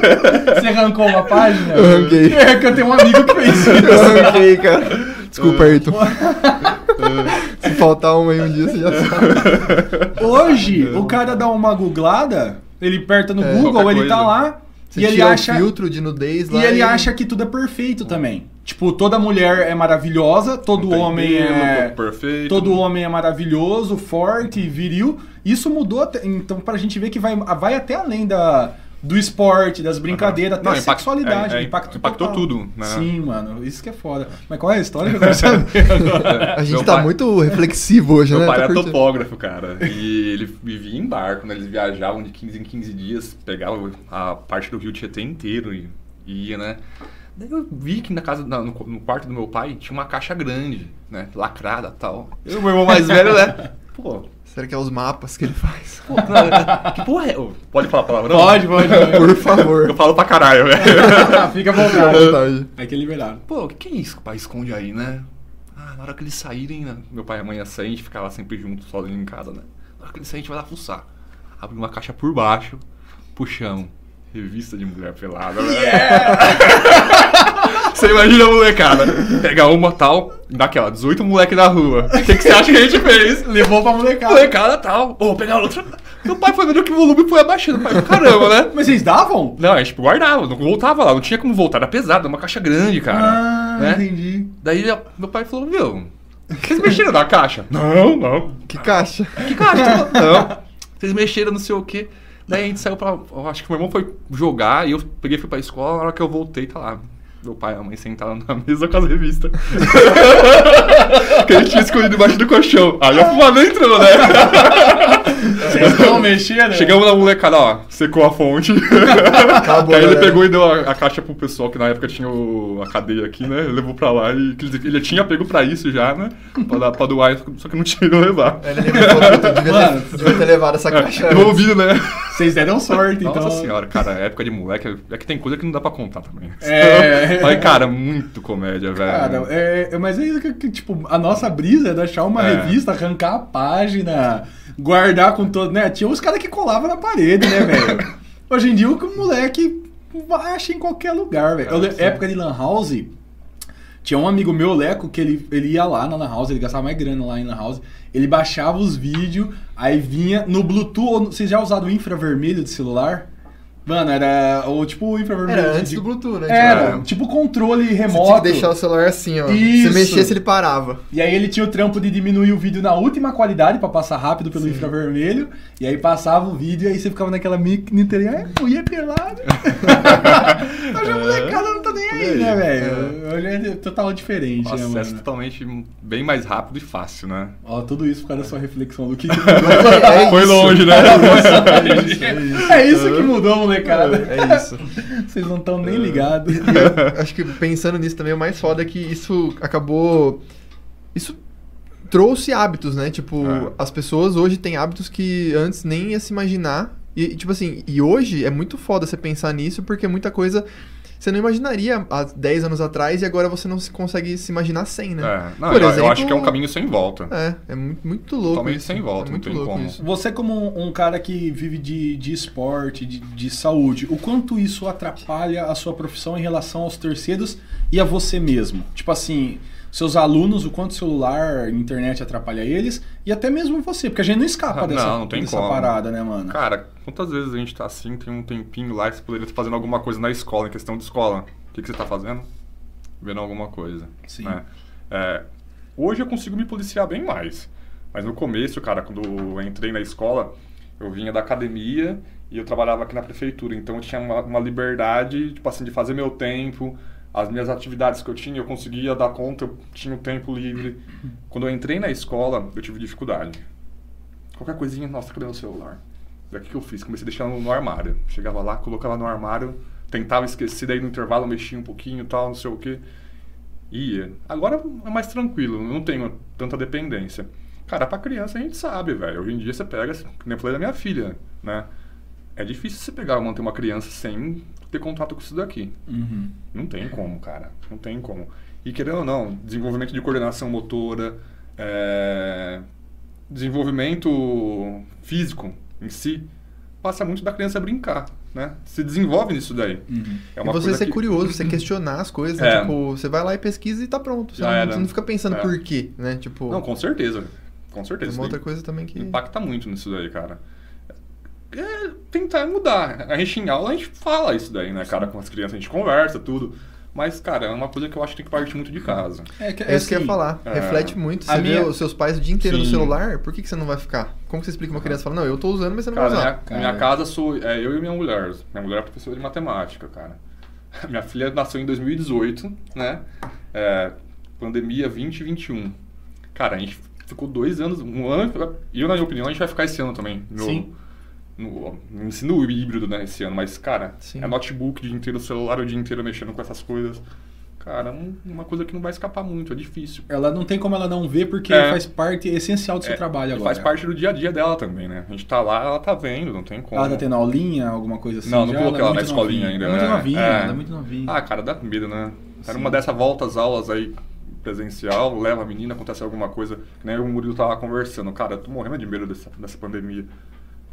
Você arrancou uma página? Eu arranquei. É que eu tenho um amigo que fez isso. Eu arranquei, cara. Desculpa, Ayrton. Se faltar uma aí um dia, você já sabe. Hoje, o cara dá uma googlada, ele aperta no É, Google, ele tá coisa. lá Você e ele acha o filtro de nudez lá e ele acha que tudo é perfeito também. Tipo, toda mulher é maravilhosa, todo Tem homem é perfeito. todo homem é maravilhoso, forte, viril. Isso mudou, até- então pra gente ver que vai, vai até além da do esporte, das brincadeiras, até Não, a impact- sexualidade. é, é, impacto impactou total. tudo, né? Sim, mano, isso que é foda. Mas qual é a história que eu quero saber agora? A gente Meu tá pai- muito reflexivo hoje, Meu né? pai Tô era curtindo. topógrafo, cara. E ele vivia em barco, né? Eles viajavam de 15 em 15 dias, pegavam a parte do Rio Tietê inteiro e ia, né? Daí eu vi que na casa, na- no, no quarto do meu pai tinha uma caixa grande, né? Lacrada e tal. Eu, meu irmão mais velho, né? Pô, Será que é os mapas que ele faz? pô, cara, que porra é? Pode falar palavrão? Pode, pode. Por favor. Eu falo pra caralho, velho. Fica à vontade. vontade. É que liberaram. Pô, o que, que é isso que o pai esconde aí, né? Ah, na hora que eles saírem, né? meu pai e a mãe ia sair, a gente ficava sempre junto, sozinho em casa, né? Na hora que eles saírem, a gente vai lá fuçar. Abre uma caixa por baixo, puxamos. Revista de mulher pelada, né? Você imagina a molecada. Pega uma tal, daquela, 18 moleque na rua. O que, que você acha que a gente fez? Levou pra molecada. Molecada tal. Ô, pegar outra. Meu pai foi vendo que o volume foi abaixando. Pai, caramba, né? Mas vocês davam? Não, a gente guardava, não voltava lá, não tinha como voltar, era pesado, era uma caixa grande, cara. ah, né? entendi. Daí meu pai falou, meu, vocês mexeram na caixa? Não, não. Que caixa. Que caixa? não. Vocês mexeram não sei o quê. Daí a gente saiu pra. Acho que meu irmão foi jogar e eu peguei e fui pra escola. Na hora que eu voltei, tá lá. Meu pai e a mãe sentaram na mesa com as revistas. que a gente tinha escondido embaixo do colchão. Aí a fumada entrou, né? Vocês estão mexendo? Chegamos na molecada, ó, secou a fonte. Acabou, Aí ele galera. pegou e deu a, a caixa pro pessoal, que na época tinha o- a cadeia aqui, né? Ele levou pra lá e ele tinha pego pra isso já, né? Pra, dar, pra doar, só que não tinha ido levar. Ele lembrou, puta, devia, Mano. ter, devia ter levado essa caixa. É, antes. envolvido, né? Vocês deram sorte, então. Nossa senhora, cara, época de moleque, é que tem coisa que não dá pra contar também. É. Mas, cara, muito comédia, velho. Cara, é, é- mas é isso que, que, tipo, a nossa brisa é de achar uma É. revista, arrancar a página, guardar com todo, né? Tinha uns caras que colavam na parede, né, velho? Hoje em dia o moleque acha em qualquer lugar, velho. Época de Lan House, tinha um amigo meu, Leco, que ele, ele ia lá na Lan House, ele gastava mais grana lá em Lan House, ele baixava os vídeos, aí vinha no Bluetooth, vocês já usaram o infravermelho de celular? Mano, era o tipo o infravermelho. Era antes de- do Bluetooth, né? Era, Tipo, tipo controle Você remoto. tinha que deixar o celular assim, ó. Isso. Se mexesse, ele parava. E aí ele tinha o trampo de diminuir o vídeo na última qualidade pra passar rápido pelo infravermelho. E aí passava o vídeo e aí você ficava naquela micro é, mulher pelada. Hoje a molecada não tá nem aí, né, velho? Hoje é total diferente, né, Acesso mano? totalmente bem mais rápido e fácil, né? Ó, tudo isso por causa da sua reflexão do que É Foi isso. longe, né? É isso que mudou, molecada. É isso. Vocês não estão nem ligados. E eu acho que pensando nisso também, o mais foda é que isso acabou. Isso trouxe hábitos, né? Tipo, É. as pessoas hoje têm hábitos que antes nem ia se imaginar. E, tipo assim, e hoje é muito foda você pensar nisso, porque muita coisa você não imaginaria há 10 anos atrás e agora você não se consegue se imaginar sem, né? É, não, Por eu, eu exemplo- acho que é um caminho sem volta. É, é muito, muito louco. Totalmente isso. sem volta, é não muito tem louco como. isso. Você, como um cara que vive de, de esporte, de, de saúde, o quanto isso atrapalha a sua profissão em relação aos terceiros e a você mesmo? Tipo assim, seus alunos, o quanto celular, internet atrapalha eles e até mesmo você, porque a gente não escapa Ah, dessa, não, não tem dessa como. parada, né, mano? Cara, quantas vezes a gente tá assim, tem um tempinho lá que você poderia estar fazendo alguma coisa na escola, em questão de escola. O que, que você tá fazendo? Vendo alguma coisa. Sim. né? É, hoje eu consigo me policiar bem mais. Mas no começo, cara, quando eu entrei na escola, eu vinha da academia e eu trabalhava aqui na prefeitura. Então eu tinha uma, uma liberdade, tipo assim, de fazer meu tempo. As minhas atividades que eu tinha, eu conseguia dar conta, eu tinha o tempo livre. Quando eu entrei na escola, eu tive dificuldade. Qualquer coisinha, nossa, cadê o celular? Daí o que eu fiz? Comecei a deixar no, no armário. Chegava lá, colocava no armário, tentava esquecer, daí no intervalo mexia um pouquinho tal, não sei o quê. Ia. Agora é mais tranquilo, não tenho tanta dependência. Cara, pra criança a gente sabe, velho. Hoje em dia você pega, que nem eu falei da minha filha, né? É difícil você pegar manter uma criança sem ter contato com isso daqui. Uhum. Não tem como, cara. Não tem como. E querendo ou não, desenvolvimento de coordenação motora, é, desenvolvimento físico em si, passa muito da criança brincar, né? Se desenvolve nisso daí. Uhum. É e você ser que- curioso, você questionar as coisas, É. tipo, você vai lá e pesquisa e tá pronto. Você, não, você não fica pensando É. por quê, né? Tipo, Não, com certeza. Com é certeza. uma Isso outra coisa também que... Impacta muito nisso daí, cara. É tentar mudar. A gente em aula a gente fala isso daí, né, cara? Com as crianças a gente conversa, tudo. Mas, cara, é uma coisa que eu acho que tem que partir muito de casa. É, que, É isso que eu ia assim, falar. é. Reflete muito. A Você minha- vê os seus pais o dia inteiro no Sim. celular, por que, que você não vai ficar? Como que você explica uma criança fala, não, eu tô usando, mas você não Cara, vai usar? minha, Cara. minha casa sou é, eu e minha mulher. Minha mulher é professora de matemática, cara. Minha filha nasceu em 2018, né? É, pandemia 2021. Cara, a gente ficou dois anos, um ano, e eu, na minha opinião, a gente vai ficar esse ano também. No, Sim. No, no ensino híbrido, né, esse ano. Mas, cara, Sim. é notebook o dia inteiro, celular o dia inteiro mexendo com essas coisas. Cara, um- uma coisa que não vai escapar muito, é difícil. Ela não tem como ela não ver porque É. faz parte essencial do seu É, trabalho e agora. Faz parte do dia a dia dela também, né? A gente tá lá, ela tá vendo, não tem como. Ela tá tendo aulinha, alguma coisa assim? Não, não coloquei é ela na muito escolinha ainda, É muito né? novinha, É. ela é muito novinha. Ah, cara, dá medo, né? Era Sim. uma dessa volta às aulas aí presencial, leva a menina, acontece alguma coisa, que nem o Murilo tava conversando. Cara, eu tô morrendo de medo dessa, dessa pandemia.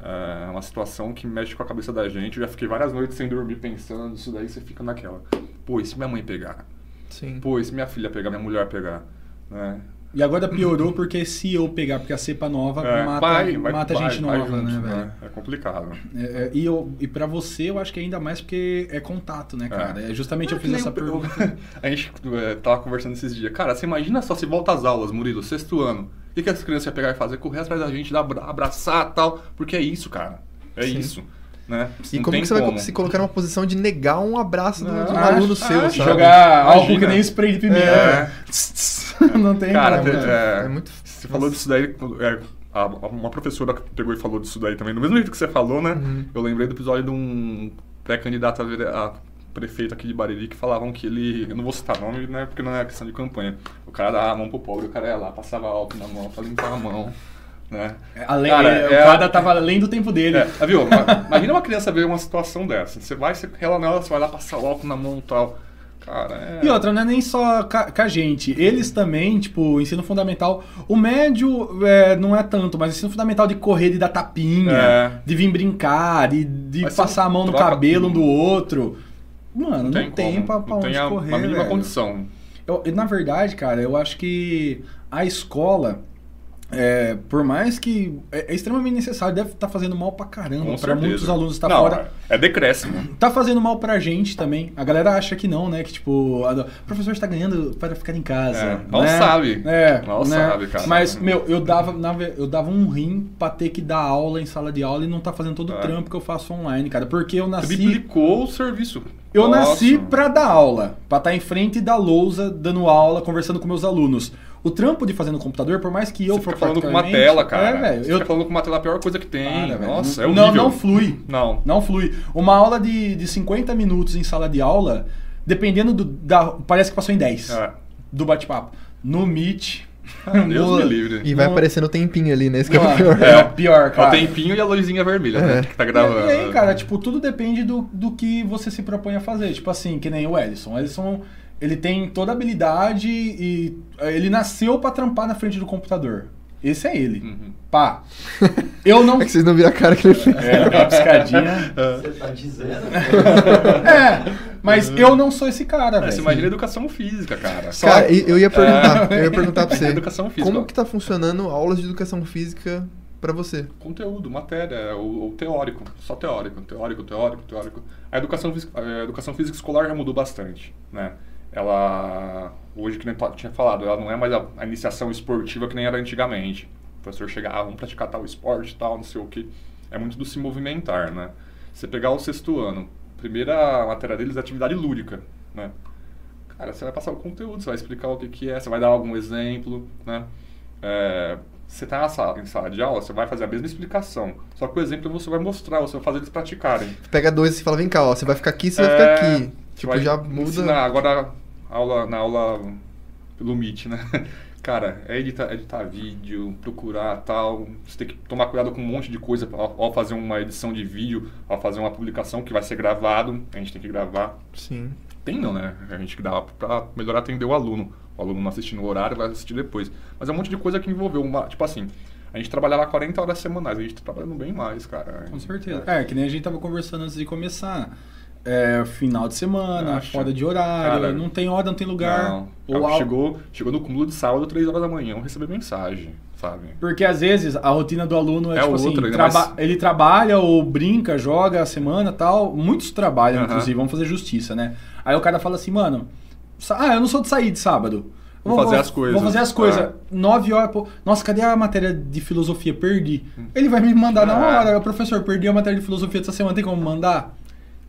É uma situação que mexe com a cabeça da gente. Eu já fiquei várias noites sem dormir pensando isso daí, você fica naquela. Pô, e se minha mãe pegar? Sim. Pô, e se minha filha pegar, minha mulher pegar, né? E agora piorou porque se eu pegar, porque a cepa nova É, mata, vai, vai, mata vai, gente vai nova, junto, né, velho? É complicado. É, é, e, eu, e pra você, eu acho que ainda mais porque é contato, né, cara? É, justamente eu fiz essa eu- pergunta. A gente é, tava conversando esses dias. Cara, você imagina só se volta às aulas, Murilo, sexto ano. O que, que as crianças iam pegar e fazer? Correr atrás da gente, dar abra- abraçar e tal. Porque é isso, cara. É Sim. isso. Né? E como que você vai como. se colocar numa posição de negar um abraço do- Não, de um acho- aluno seu, acho. sabe? Jogar Imagina. que nem spray de pimenta. É. Não tem Cara, como, cara. é, É muito- Você falou disso daí. é, a- uma professora pegou e falou disso daí também. Do mesmo jeito que você falou, né? Uhum. Eu lembrei do episódio de um pré-candidato a prefeito aqui de Bariri que falavam que ele. Eu não vou citar nome, né? Porque não é questão de campanha. O cara dava a mão pro pobre, o cara ia lá, passava álcool na mão pra limpar a mão. Né? Além, Cara, o é- cara tava além do tempo dele. É, tá, viu? Ma- Imagina uma criança ver uma situação dessa. Você vai, você rela nela, você vai lá passar o álcool na mão e tal. Cara, é. E outra, não é nem só com a gente. Eles também, tipo, ensino fundamental. O médio é, não é tanto, mas ensino fundamental de correr, de dar tapinha, É. de vir brincar, de, de passar a mão no cabelo um do outro. Mano, não, tem, como, pra, pra não onde tem a, correr. a mínima velho. condição. Eu- na verdade, cara, eu acho que a escola, é, por mais que é, é extremamente necessário, deve estar fazendo mal pra caramba, certeza. muitos alunos estar não, fora. É decréscimo. Tá fazendo mal pra gente também. A galera acha que não, né? Que tipo, a- o professor está ganhando para ficar em casa. É, mal né? sabe. É, Mal né? sabe, cara. Mas, meu, eu dava, na eu dava um rim pra ter que dar aula em sala de aula e não tá fazendo todo o É. trampo que eu faço online, cara. Porque eu nasci. Triplicou o serviço. Eu Nossa. nasci pra dar aula, pra estar em frente da lousa, dando aula, conversando com meus alunos. O trampo de fazer no computador, por mais que eu Você for fica falando com uma tela, cara. É, velho. Você Eu fica falando com uma tela é a pior coisa que tem. Para, velho. Nossa, é não, horrível. não flui. Não. Não flui. Uma aula de, de 50 minutos em sala de aula, dependendo do. Da, parece que passou em 10 É. do bate-papo. No Meet. Deus no- me livre. E vai Não- aparecendo o tempinho ali, né? Esse que é o pior. é o pior, É cara. o tempinho e a luzinha vermelha, né? Que tá E gravando. aí, cara, tipo, tudo depende do, do que você se propõe a fazer. Tipo assim, que nem o Ellison. O Ellison, ele tem toda a habilidade e eh, ele nasceu pra trampar na frente do computador. Esse é ele. Uhum. Pá. Eu não... É que vocês não viram a cara que ele fez. É, uma piscadinha. Você tá dizendo? É, mas eu não sou esse cara, É, velho. você imagina educação física, cara. Só- Cara, eu ia perguntar, eu ia perguntar pra você. Educação física. Como que tá funcionando aulas de educação física pra você? Conteúdo, matéria, o, o teórico, só teórico, teórico, teórico, teórico. A educação física, a educação física escolar já mudou bastante, né? Ela, hoje, que nem tinha falado, ela não é mais a, a iniciação esportiva que nem era antigamente. O professor chegava, ah, vamos praticar tal esporte, tal, não sei o que. É muito do se movimentar, né? Você pegar o sexto ano, primeira matéria deles é atividade lúdica, né? Cara, você vai passar o conteúdo, você vai explicar o que, que é, você vai dar algum exemplo, né? É, você está em sala de aula, você vai fazer a mesma explicação. Só que o exemplo você vai mostrar, você vai fazer eles praticarem. Pega dois e fala, vem cá, ó, você vai ficar aqui, você vai É, ficar aqui. você Tipo, vai já muda. ensinar. Agora, aula, na aula pelo Meet, né? Cara, é editar, editar vídeo, procurar tal. Você tem que tomar cuidado com um monte de coisa ao, ao fazer uma edição de vídeo, ao fazer uma publicação que vai ser gravado. A gente tem que gravar. Sim. Tem não, né? A gente que dá pra melhor atender o aluno. O aluno não assiste no horário, vai assistir depois. Mas é um monte de coisa que envolveu uma. Tipo assim, a gente trabalhava 40 horas semanais, a gente tá trabalhando bem mais, cara. Com certeza. É, que nem a gente tava conversando antes de começar. É, final de semana, Acha? fora de horário, Cara, não tem hora, não tem lugar. Não. Ou chegou, chegou no cúmulo de sábado, 3 horas da manhã, eu recebi mensagem, sabe? Porque às vezes a rotina do aluno é, É tipo outra, assim, traba- mais- ele trabalha ou brinca, joga a semana tal. Muitos trabalham, Aham. inclusive, vamos fazer justiça, né? Aí o cara fala assim, mano, ah, eu não sou de sair de sábado. Vou fazer as coisas. Vou fazer as coisas. É. Nove horas, pô. Nossa, cadê a matéria de filosofia? Perdi. Ele vai me mandar na É. hora. Professor, perdi a matéria de filosofia dessa semana, tem como mandar?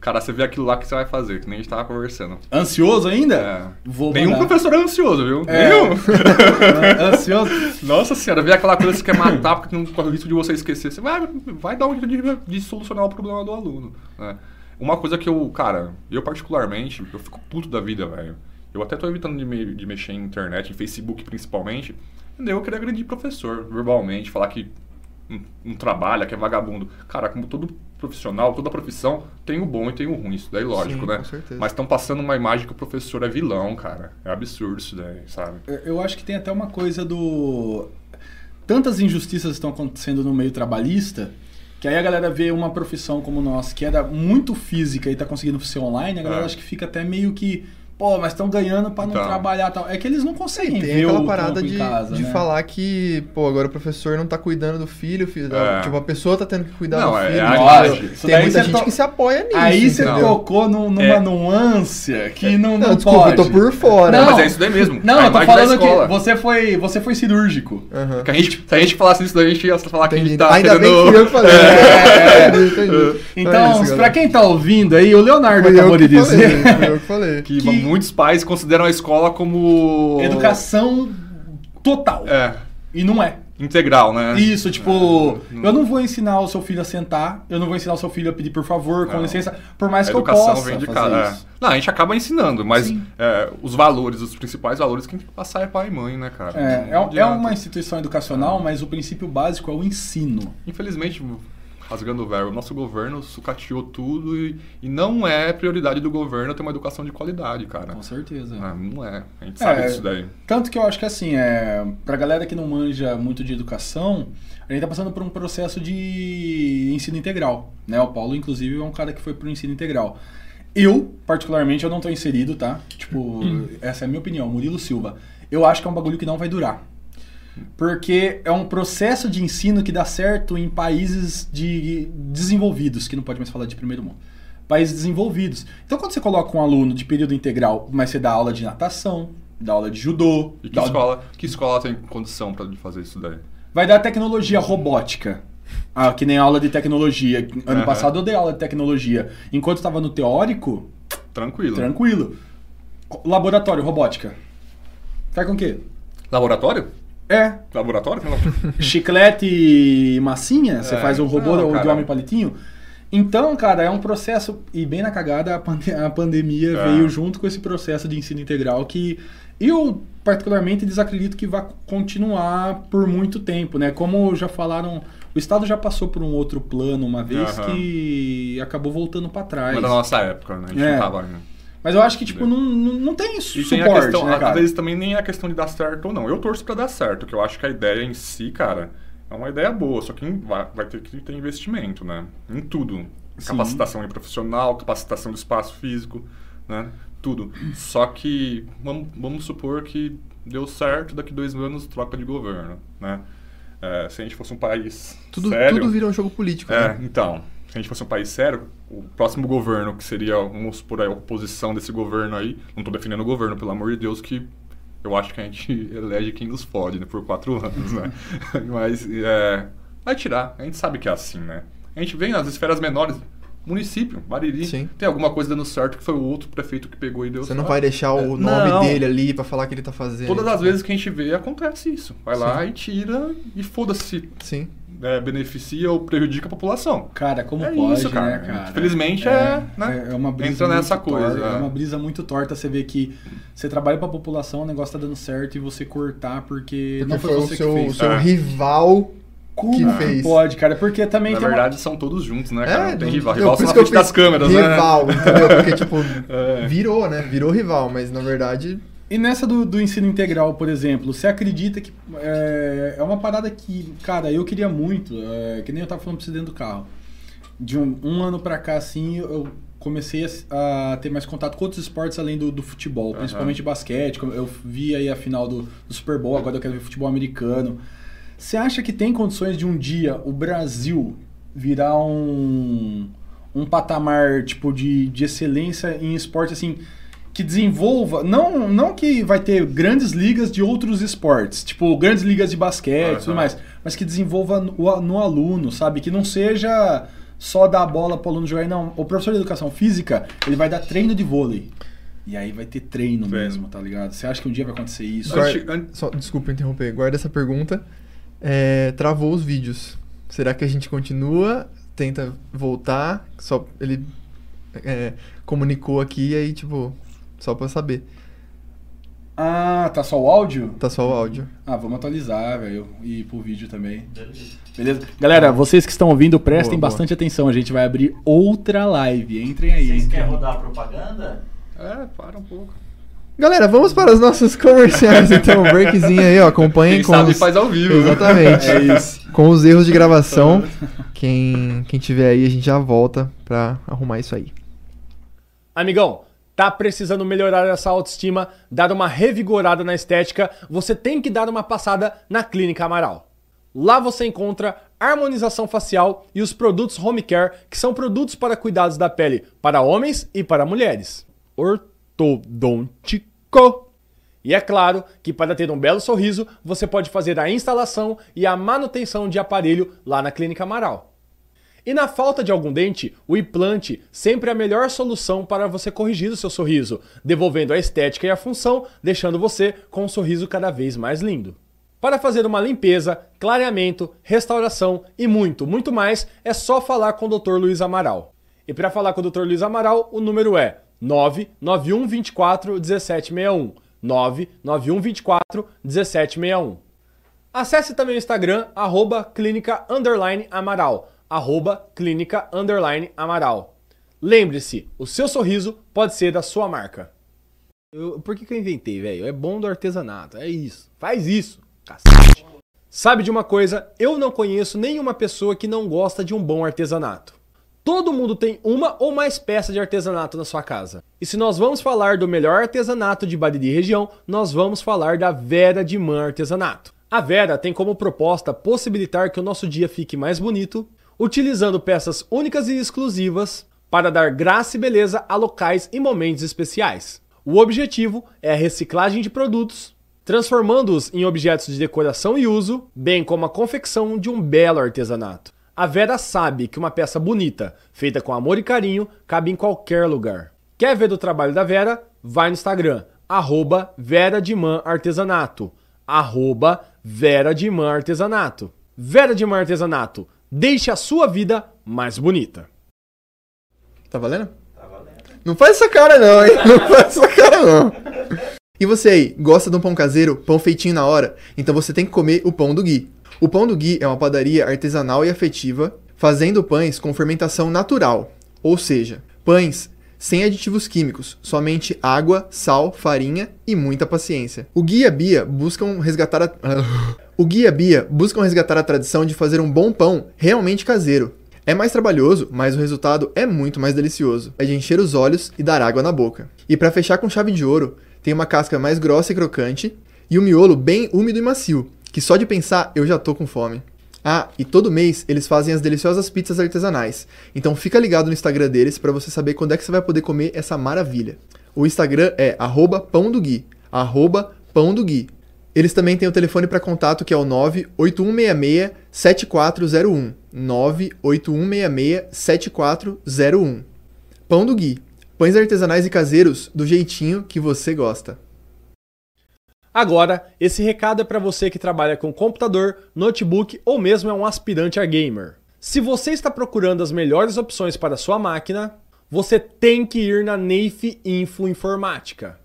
Cara, você vê aquilo lá que você vai fazer, que nem a gente tava conversando. Ansioso ainda? É. Vou Nenhum mandar. professor é ansioso, viu? É. Nenhum. Ansioso? Nossa senhora, vê aquela coisa que você quer matar porque não corre o risco de você esquecer. Você vai, vai dar um jeito de, de solucionar o problema do aluno. né? Uma coisa que eu, cara, eu particularmente, eu fico puto da vida, velho. Eu até tô evitando de, me- de mexer em internet, em Facebook principalmente. Entendeu? Eu queria agredir professor, verbalmente, falar que não, não trabalha, que é vagabundo. Cara, como todo profissional, toda profissão, tem o bom e tem o ruim. Isso daí, lógico, Sim, né? com certeza. Mas estão passando uma imagem que o professor é vilão, cara. É absurdo isso daí, sabe? Eu- acho que tem até uma coisa do. Tantas injustiças estão acontecendo no meio trabalhista, que aí a galera vê uma profissão como nós, que era muito física e tá conseguindo ser online, a galera É. acha que fica até meio que. Pô, mas estão ganhando pra não Então. trabalhar tal. É que eles não conseguem Tem ver aquela o parada de, casa, de né? falar que, pô, agora o professor não tá cuidando do filho, filho É. tipo, a pessoa tá tendo que cuidar Não, do é- filho. é. Isso Tem muita gente to- que se apoia nisso. Aí você entendeu? tocou num- numa É. nuance que não, não, Não, desculpa, pode. eu tô por fora. Não. Mas é isso daí mesmo. Não, a eu tô falando que você foi, você foi cirúrgico. Que a gente, se a gente falasse isso daí, a gente ia falar que a Entendi. gente tá Ainda bem que eu falei. É. Entendi, entendi. Então, É isso, pra galera. quem tá ouvindo aí, o Leonardo acabou de dizer. eu que falei. Que, Que- muitos pais consideram a escola como... Educação total. É, E não é. integral, né? Isso, tipo, É, eu não vou ensinar o seu filho a sentar, eu não vou ensinar o seu filho a pedir por favor, com Não. licença, por mais A que eu possa vem de casa. é. isso. Não, a gente acaba ensinando, mas é, os valores, os principais valores, quem tem que passar é pai e mãe, né, cara? É, é, é uma instituição educacional, mas o princípio básico é o ensino. Infelizmente, rasgando o verbo, o nosso governo sucateou tudo e, e não é prioridade do governo ter uma educação de qualidade, cara. Com certeza. Ah, não é. A gente sabe É, disso daí. Tanto que eu acho que assim, é, pra galera que não manja muito de educação, a gente tá passando por um processo de ensino integral, né? O Paulo, inclusive, é um cara que foi pro ensino integral. Eu, particularmente, eu não tô inserido, tá? Tipo, essa é a minha opinião, Murilo Silva. Eu acho que é um bagulho que não vai durar. Porque é um processo de ensino que dá certo em países de desenvolvidos, que não pode mais falar de primeiro mundo. Países desenvolvidos. Então, quando você coloca um aluno de período integral, mas você dá aula de natação, dá aula de judô, E que escola, que escola tem condição pra fazer isso daí? vai dar tecnologia robótica. Ah, que nem aula de tecnologia. Ano Aham. passado eu dei aula de tecnologia. Enquanto estava no teórico, Tranquilo. tranquilo. Laboratório, robótica. Faz com o quê? Laboratório? É, Laboratório? Chiclete e massinha, você É, faz um robô não, de homem palitinho. Então, cara, é um processo, e bem na cagada, a, pande- a pandemia É. veio junto com esse processo de ensino integral que eu, particularmente, desacredito que vai continuar por muito tempo, né? Como já falaram, o Estado já passou por um outro plano uma vez Aham. que acabou voltando pra trás. Mas da nossa época, né? A gente É. não tava ainda. Mas eu acho que, tipo, não, não, tem E suporte, tem a questão, né, às vezes também nem é a questão de dar certo ou não. Eu torço pra dar certo, que eu acho que a ideia em si, cara, é uma ideia boa, só que vai, vai ter que ter investimento, né? Em tudo. Sim. Capacitação de profissional, capacitação do espaço físico, né? Tudo. Só que vamos, vamos supor que deu certo, daqui dois anos troca de governo, né? É, se a gente fosse um país Tudo, sério... tudo vira um jogo político. É, né? então, se a gente fosse um país sério, o próximo governo, que seria, vamos supor, a oposição desse governo aí, não estou defendendo o governo, pelo amor de Deus, que eu acho que a gente elege quem nos fode, né, por quatro anos, né? Mas, é, vai tirar, a gente sabe que é assim, né? A gente vem nas esferas menores, município, Bariri, Sim. tem alguma coisa dando certo que foi o outro prefeito que pegou e deu Você não vai deixar o É, nome não. dele ali pra falar que ele tá fazendo. Todas as vezes que a gente vê, acontece isso. Vai lá e tira e foda-se, Sim. É, beneficia ou prejudica a população. Cara, como É pode, isso, cara. né, cara? Infelizmente é, né? É uma brisa Entra nessa coisa, torta, é. é uma brisa muito torta. Você vê que você trabalha pra população, o negócio tá dando certo e você cortar porque, Porque não foi, foi o seu, que o fez. seu É. rival Como que que fez. pode, cara? Porque também Na tem uma- verdade, são todos juntos, né, cara? não tem rival. Rival isso na que frente eu das câmeras, né? Rival, entendeu? Porque, tipo, É. virou, né? Virou rival, mas na verdade. E nessa do, do ensino integral, por exemplo, você acredita que é, é uma parada que, cara, eu queria muito, é, que nem eu tava falando pra você dentro do carro. De um, um ano pra cá, assim, eu comecei a, a ter mais contato com outros esportes além do, do futebol, Aham. principalmente basquete. Eu vi aí a final do, do Super Bowl, agora eu quero ver futebol americano. Você acha que tem condições de um dia o Brasil virar um, um patamar tipo de, de excelência em esporte assim que desenvolva não não que vai ter grandes ligas de outros esportes tipo grandes ligas de basquete e tudo Aham. mais mas que desenvolva no, no aluno sabe que não seja só dar a bola para o aluno jogar não o professor de educação física ele vai dar treino de vôlei e aí vai ter treino Treino. mesmo tá ligado você acha que um dia vai acontecer isso Guarda- Só, desculpa interromper, guarda essa pergunta. É, travou os vídeos. Será que a gente continua? Tenta voltar? Só ele é, comunicou aqui e aí, tipo, só pra saber. ah tá só o áudio Tá só o áudio. Ah, vamos atualizar, velho. E ir pro vídeo também. Beleza? Galera, vocês que estão ouvindo, prestem Boa, boa. bastante atenção. A gente vai abrir outra live. Entrem aí. Vocês entrem. querem rodar a propaganda? É, para um pouco. Galera, vamos para os nossos comerciais, então. Breakzinho aí, ó. Acompanhem Quem com sabe os... faz ao vivo. Exatamente. É isso. Com os erros de gravação. Quem, quem tiver aí, a gente já volta pra arrumar isso aí. Amigão, Tá precisando melhorar essa autoestima, dar uma revigorada na estética? Você tem que dar uma passada na Clínica Amaral. Lá você encontra harmonização facial e os produtos home care, que são produtos para cuidados da pele para homens e para mulheres. Ortodôntico. E é claro que para ter um belo sorriso, você pode fazer a instalação e a manutenção de aparelho lá na Clínica Amaral. E na falta de algum dente, o implante sempre é a melhor solução para você corrigir o seu sorriso, devolvendo a estética e a função, deixando você com um sorriso cada vez mais lindo. Para fazer uma limpeza, clareamento, restauração e muito, muito mais, é só falar com o Dr. Luiz Amaral. E para falar com o Dr. Luiz Amaral, o número é 99124 1761. 99124 1761. Acesse também o Instagram, arroba clínica Amaral arroba clínica underline amaral. Lembre-se, o seu sorriso pode ser da sua marca. Eu, por que, que eu inventei, velho? É bom do artesanato, é isso. Faz isso, cacete. Sabe de uma coisa? Eu não conheço nenhuma pessoa que não gosta de um bom artesanato. Todo mundo tem uma ou mais peças de artesanato na sua casa. E se nós vamos falar do melhor artesanato de Bariri região, nós vamos falar da Vera de Man Artesanato. A Vera tem como proposta possibilitar que o nosso dia fique mais bonito, utilizando peças únicas e exclusivas para dar graça e beleza a locais e momentos especiais. O objetivo é a reciclagem de produtos, transformando-os em objetos de decoração e uso, bem como a confecção de um belo artesanato. A Vera sabe que uma peça bonita, feita com amor e carinho, cabe em qualquer lugar. Quer ver do trabalho da Vera? Vai no Instagram, arroba Vera de Man Artesanato. Arroba Vera de Man Artesanato. Vera Artesanato Deixe a sua vida mais bonita. Tá valendo? Tá valendo. Não faz essa cara não, hein? Não faz essa cara não. E você aí, gosta de um pão caseiro, pão feitinho na hora? Então você tem que comer o pão do Gui. O pão do Gui é uma padaria artesanal e afetiva, fazendo pães com fermentação natural, ou seja, pães sem aditivos químicos, somente água, sal, farinha e muita paciência. O Gui e a Bia buscam resgatar a... O Guia Bia buscam resgatar a tradição de fazer um bom pão realmente caseiro. É mais trabalhoso, mas o resultado é muito mais delicioso. É de encher os olhos e dar água na boca. E para fechar com chave de ouro, tem uma casca mais grossa e crocante e um miolo bem úmido e macio, que só de pensar eu já tô com fome. Ah, e todo mês eles fazem as deliciosas pizzas artesanais. Então fica ligado no Instagram deles para você saber quando é que você vai poder comer essa maravilha. O Instagram é pão do Gui, pão do Gui. Eles também têm o telefone para contato que é o 98166-7401. 98166-7401. Pão do Gui. Pães artesanais e caseiros do jeitinho que você gosta. Agora, esse recado é para você que trabalha com computador, notebook ou mesmo é um aspirante a gamer. Se você está procurando as melhores opções para sua máquina, você tem que ir na Neif Info Informática.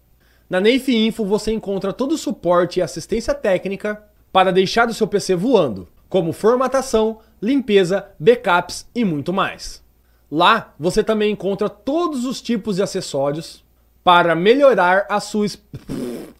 Na Neif Info você encontra todo o suporte e assistência técnica para deixar o seu PC voando, como formatação, limpeza, backups e muito mais. Lá você também encontra todos os tipos de acessórios para melhorar a sua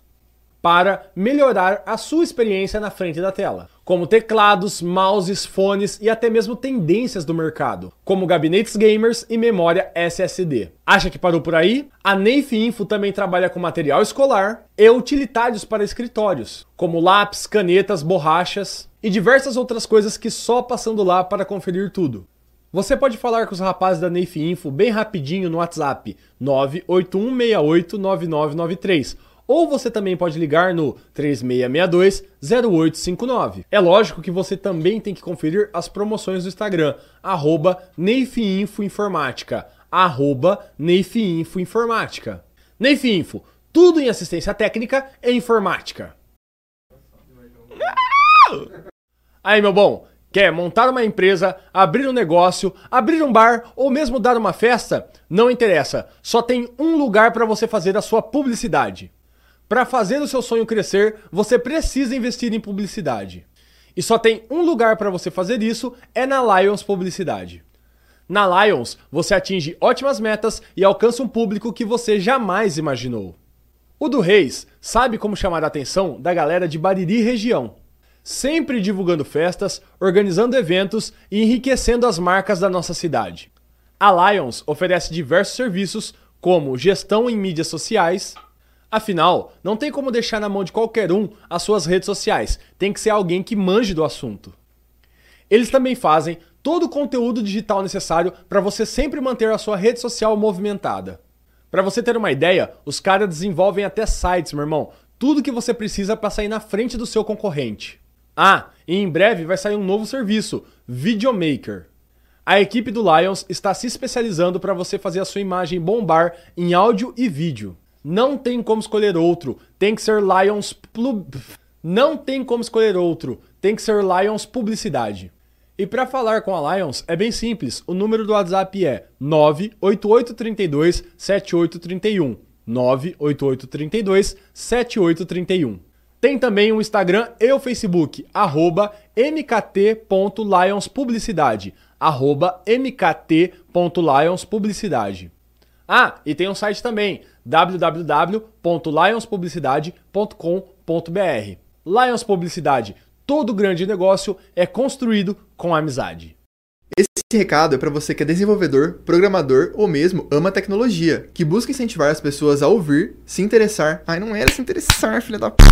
para melhorar a sua experiência na frente da tela, como teclados, mouses, fones e até mesmo tendências do mercado, como gabinetes gamers e memória SSD. Acha que parou por aí? A Neif Info também trabalha com material escolar e utilitários para escritórios, como lápis, canetas, borrachas e diversas outras coisas que só passando lá para conferir tudo. Você pode falar com os rapazes da Neif Info bem rapidinho no WhatsApp 981689993 ou você também pode ligar no 3662-0859. É lógico que você também tem que conferir as promoções do Instagram, arroba Neifinfoinformática, arroba Neifinfoinformática. Neifinfo, tudo em assistência técnica e informática. Aí, meu bom, quer montar uma empresa, abrir um negócio, abrir um bar ou mesmo dar uma festa? Não interessa, só tem um lugar para você fazer a sua publicidade. Para fazer o seu sonho crescer, você precisa investir em publicidade. E só tem um lugar para você fazer isso, é na Lions Publicidade. Na Lions, você atinge ótimas metas e alcança um público que você jamais imaginou. O do Reis sabe como chamar a atenção da galera de Bariri região, sempre divulgando festas, organizando eventos e enriquecendo as marcas da nossa cidade. A Lions oferece diversos serviços como gestão em mídias sociais. Afinal, não tem como deixar na mão de qualquer um as suas redes sociais, tem que ser alguém que manje do assunto. Eles também fazem todo o conteúdo digital necessário para você sempre manter a sua rede social movimentada. Para você ter uma ideia, os caras desenvolvem até sites, meu irmão. Tudo que você precisa para sair na frente do seu concorrente. Ah, e em breve vai sair um novo serviço, Videomaker. A equipe do Lions está se especializando para você fazer a sua imagem bombar em áudio e vídeo. Não tem como escolher outro, tem que ser Lions Plu... Não tem como escolher outro, tem que ser Lions Publicidade. E para falar com a Lions é bem simples. O número do WhatsApp é 98832 7831. 98832 7831. Tem também o Instagram e o Facebook, arroba mkt.lionspublicidade, arroba mkt.lionspublicidade. Ah, e tem um site também, www.lionspublicidade.com.br. Lions Publicidade, todo grande negócio é construído com amizade. Esse recado é para você que é desenvolvedor, programador ou mesmo ama tecnologia, que busca incentivar as pessoas a ouvir, se interessar. Ai, não era se interessar, filha da p.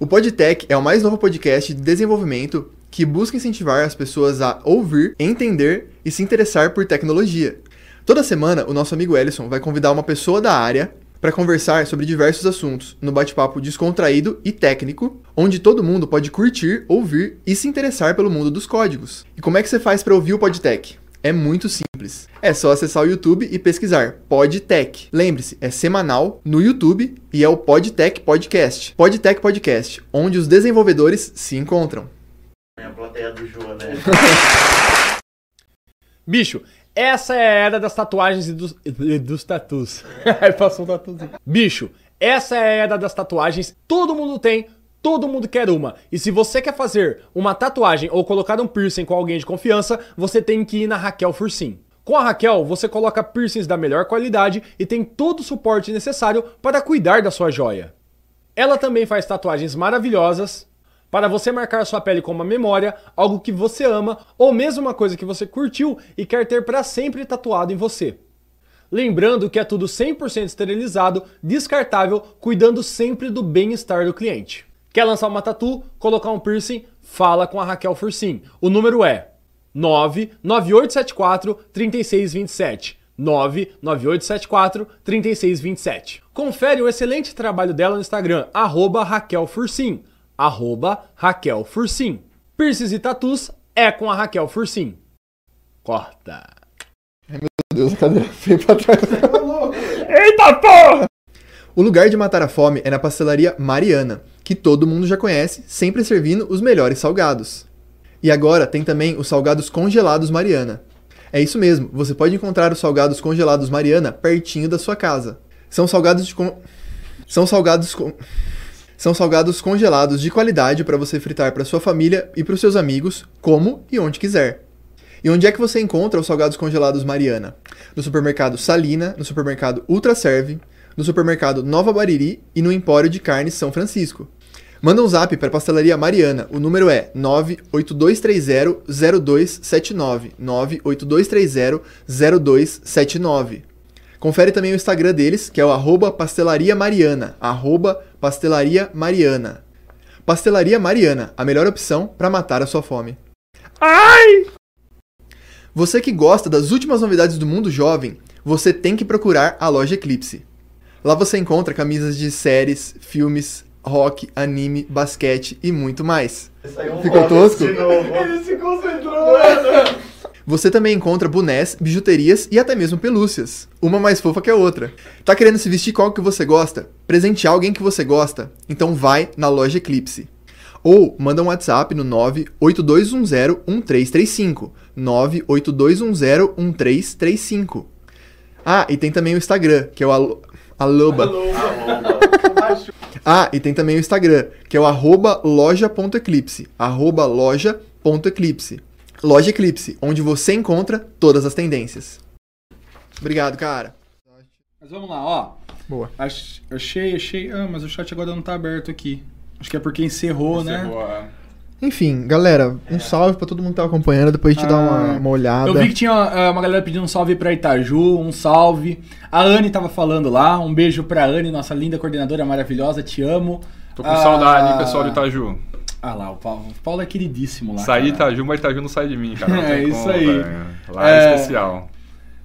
O Podtech é o mais novo podcast de desenvolvimento que busca incentivar as pessoas a ouvir, entender e se interessar por tecnologia. Toda semana, o nosso amigo Ellison vai convidar uma pessoa da área para conversar sobre diversos assuntos, no bate-papo descontraído e técnico, onde todo mundo pode curtir, ouvir e se interessar pelo mundo dos códigos. E como é que você faz para ouvir o Podtech? É muito simples. É só acessar o YouTube e pesquisar Podtech. Lembre-se, é semanal no YouTube e é o Podtech Podcast. Podtech Podcast, onde os desenvolvedores se encontram. É a plateia do Jô, né? Bicho, essa é a era das tatuagens e dos, e dos tatus. Aí passou um tatuzinho. Bicho, essa é a era das tatuagens. Todo mundo tem, todo mundo quer uma. E se você quer fazer uma tatuagem ou colocar um piercing com alguém de confiança, você tem que ir na Raquel Fursim. Com a Raquel, você coloca piercings da melhor qualidade e tem todo o suporte necessário para cuidar da sua joia. Ela também faz tatuagens maravilhosas, para você marcar sua pele com uma memória, algo que você ama ou mesmo uma coisa que você curtiu e quer ter para sempre tatuado em você. Lembrando que é tudo 100% esterilizado, descartável, cuidando sempre do bem-estar do cliente. Quer lançar uma tatu, colocar um piercing? Fala com a Raquel Fursim. O número é 99874 3627. 99874 3627. Confere o excelente trabalho dela no Instagram, arroba Raquel Fursim arroba Raquel Fursim. Piercings e tatus é com a Raquel Fursim. Corta. Meu Deus, a cadeira veio pra trás. Eita porra! O lugar de matar a fome é na pastelaria Mariana, que todo mundo já conhece, sempre servindo os melhores salgados. E agora tem também os salgados congelados Mariana. É isso mesmo, você pode encontrar os salgados congelados Mariana pertinho da sua casa. São salgados de con... São salgados com... São salgados congelados de qualidade para você fritar para sua família e para os seus amigos, como e onde quiser. E onde é que você encontra os salgados congelados Mariana? No supermercado Salina, no supermercado Ultra Serve, no supermercado Nova Bariri e no Empório de Carnes São Francisco. Manda um zap para a Pastelaria Mariana. O número é 98230-0279. 98230-0279. Confere também o Instagram deles, que é o arroba Pastelaria Mariana. Arroba Pastelaria Mariana. Pastelaria Mariana, a melhor opção para matar a sua fome. Ai! Você que gosta das últimas novidades do mundo jovem, você tem que procurar a loja Eclipse. Lá você encontra camisas de séries, filmes, rock, anime, basquete e muito mais. Ficou tosco? Ele se concentrou. Você também encontra bonés, bijuterias e até mesmo pelúcias, uma mais fofa que a outra. Tá querendo se vestir qual que você gosta? Presentear alguém que você gosta? Então vai na loja Eclipse. Ou manda um WhatsApp no 982101335. 982101335. Ah, e tem também o Instagram, que é o alo- aloba. Ah, e tem também o Instagram, que é o arroba loja.eclipse. Arroba loja.eclipse. Loja Eclipse, onde você encontra todas as tendências. Obrigado, cara. Mas vamos lá, ó. Boa. Ach- Achei, achei. Ah, mas o chat agora não tá aberto aqui. Acho que é porque encerrou, né? Encerrou a- Enfim, galera, um salve pra todo mundo que tá acompanhando. Depois a gente dá uma, uma olhada. Eu vi que tinha é, uma galera pedindo um salve pra Itaju, um salve. A Anne tava falando lá, um beijo pra Anne, nossa linda coordenadora maravilhosa, te amo. Tô com Ah, saudade, hein, pessoal de Itaju. Ah lá, o Paulo, o Paulo é queridíssimo lá. Saí de cara. Itaju, mas Itaju não sai de mim, cara. Não É tem isso como, aí. velho. Lá é, É. especial.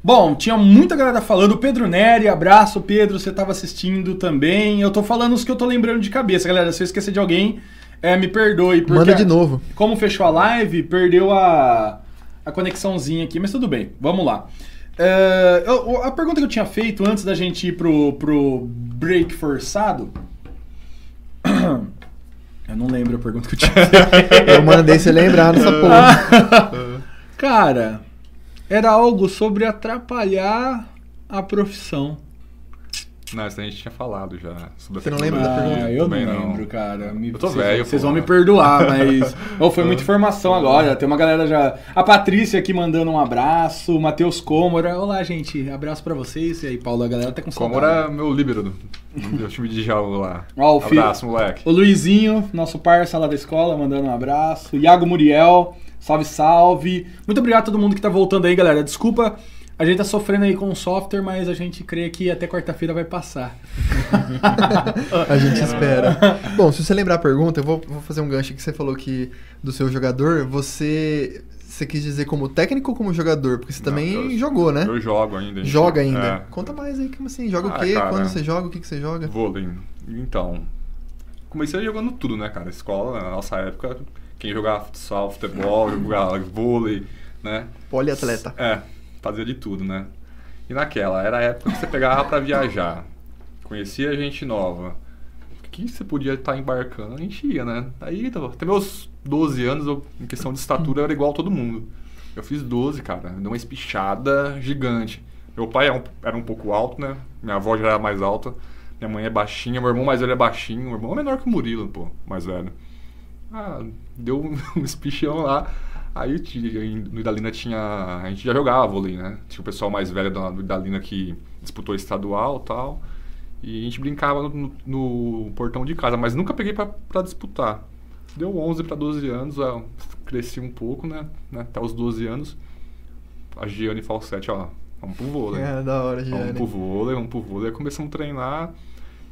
Bom, tinha muita galera falando. O Pedro Neri, abraço, Pedro, você tava assistindo também. Eu tô falando os que eu tô lembrando de cabeça, galera. Se eu esquecer de alguém, é, me perdoe. Porque Manda de novo. Como fechou a live, perdeu a, a conexãozinha aqui, mas tudo bem, vamos lá. É, eu- a pergunta que eu tinha feito antes da gente ir pro, pro break forçado. Eu não lembro a pergunta que eu tinha. Eu mandei você lembrar nessa porra. Cara, era algo sobre atrapalhar a profissão. Não, isso a gente tinha falado já. Sobre a Você não lembra da pergunta? Ah, eu não Também lembro, cara. Me- Eu tô vocês- velho, Vocês pô. vão me perdoar, mas. oh, foi muita informação agora. Tem uma galera já. A Patrícia aqui mandando um abraço. O Matheus Cômora. Olá, gente. Abraço pra vocês. E aí, Paulo, a galera tá com saudade. era meu líbero do do meu time de jogo lá. Ó, o filho- Abraço, moleque. O Luizinho, nosso parça lá da escola, mandando um abraço. O Iago Muriel, salve, salve. Muito obrigado a todo mundo que tá voltando aí, galera. Desculpa, a gente tá sofrendo aí com o software, mas a gente crê que até quarta-feira vai passar. A gente espera. Bom, se você lembrar a pergunta, eu vou, vou fazer um gancho que você falou que do seu jogador, você. Você quis dizer como técnico ou como jogador? Porque você Não, também eu- jogou, né? Eu jogo ainda. gente. Joga ainda. É. Conta mais aí, como assim? Joga Ah, o quê? cara. Quando você joga? O que, que você joga? Vôlei. Então, comecei jogando tudo, né, cara? Escola, na nossa época, quem jogava futsal, futebol, jogava vôlei, né? Poliatleta. É, fazia de tudo, né? E naquela, era a época que você pegava pra viajar, conhecia gente nova. O que você podia estar embarcando, a gente ia, né? Aí, tava- até meus 12 anos, eu, em questão de estatura, eu era igual a todo mundo. Eu fiz 12, cara, deu uma espichada gigante. Meu pai era um, era um pouco alto, né? Minha avó já era mais alta. Minha mãe é baixinha, meu irmão mais velho é baixinho. Meu irmão é menor que o Murilo, pô, mais velho. Ah, deu um espichão lá. Aí no Idalina tinha. A gente já jogava vôlei, né? Tinha o pessoal mais velho da- do Idalina que disputou estadual e tal. E a gente brincava no, no- portão de casa, mas nunca peguei pra, pra disputar. Deu 11 para 12 anos, eu cresci um pouco, né? né? Até os 12 anos. A Giane Falsete, ó, vamos pro vôlei. É, da hora, Vamos Giane. pro vôlei, vamos pro vôlei. Aí começamos a treinar.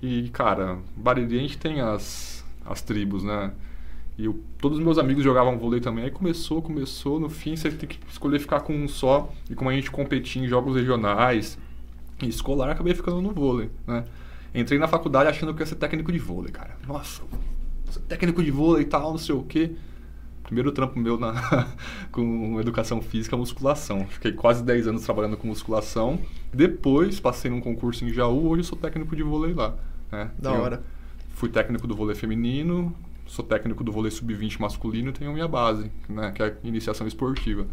E, cara, Bariri a gente tem as, as tribos, né? E o- todos os meus amigos jogavam vôlei também. Aí começou, começou. No fim, você tem que escolher ficar com um só. E como a gente competia em jogos regionais e escolar, acabei ficando no vôlei, né? Entrei na faculdade achando que ia ser técnico de vôlei, cara. Nossa, sou técnico de vôlei e tal, não sei o quê. Primeiro trampo meu na, com educação física, musculação. Fiquei quase 10 anos trabalhando com musculação. Depois passei num concurso em Jaú, hoje eu sou técnico de vôlei lá. né? Da hora. Fui técnico do vôlei feminino, sou técnico do vôlei sub-20 masculino e tenho minha base, né? Que é a iniciação esportiva.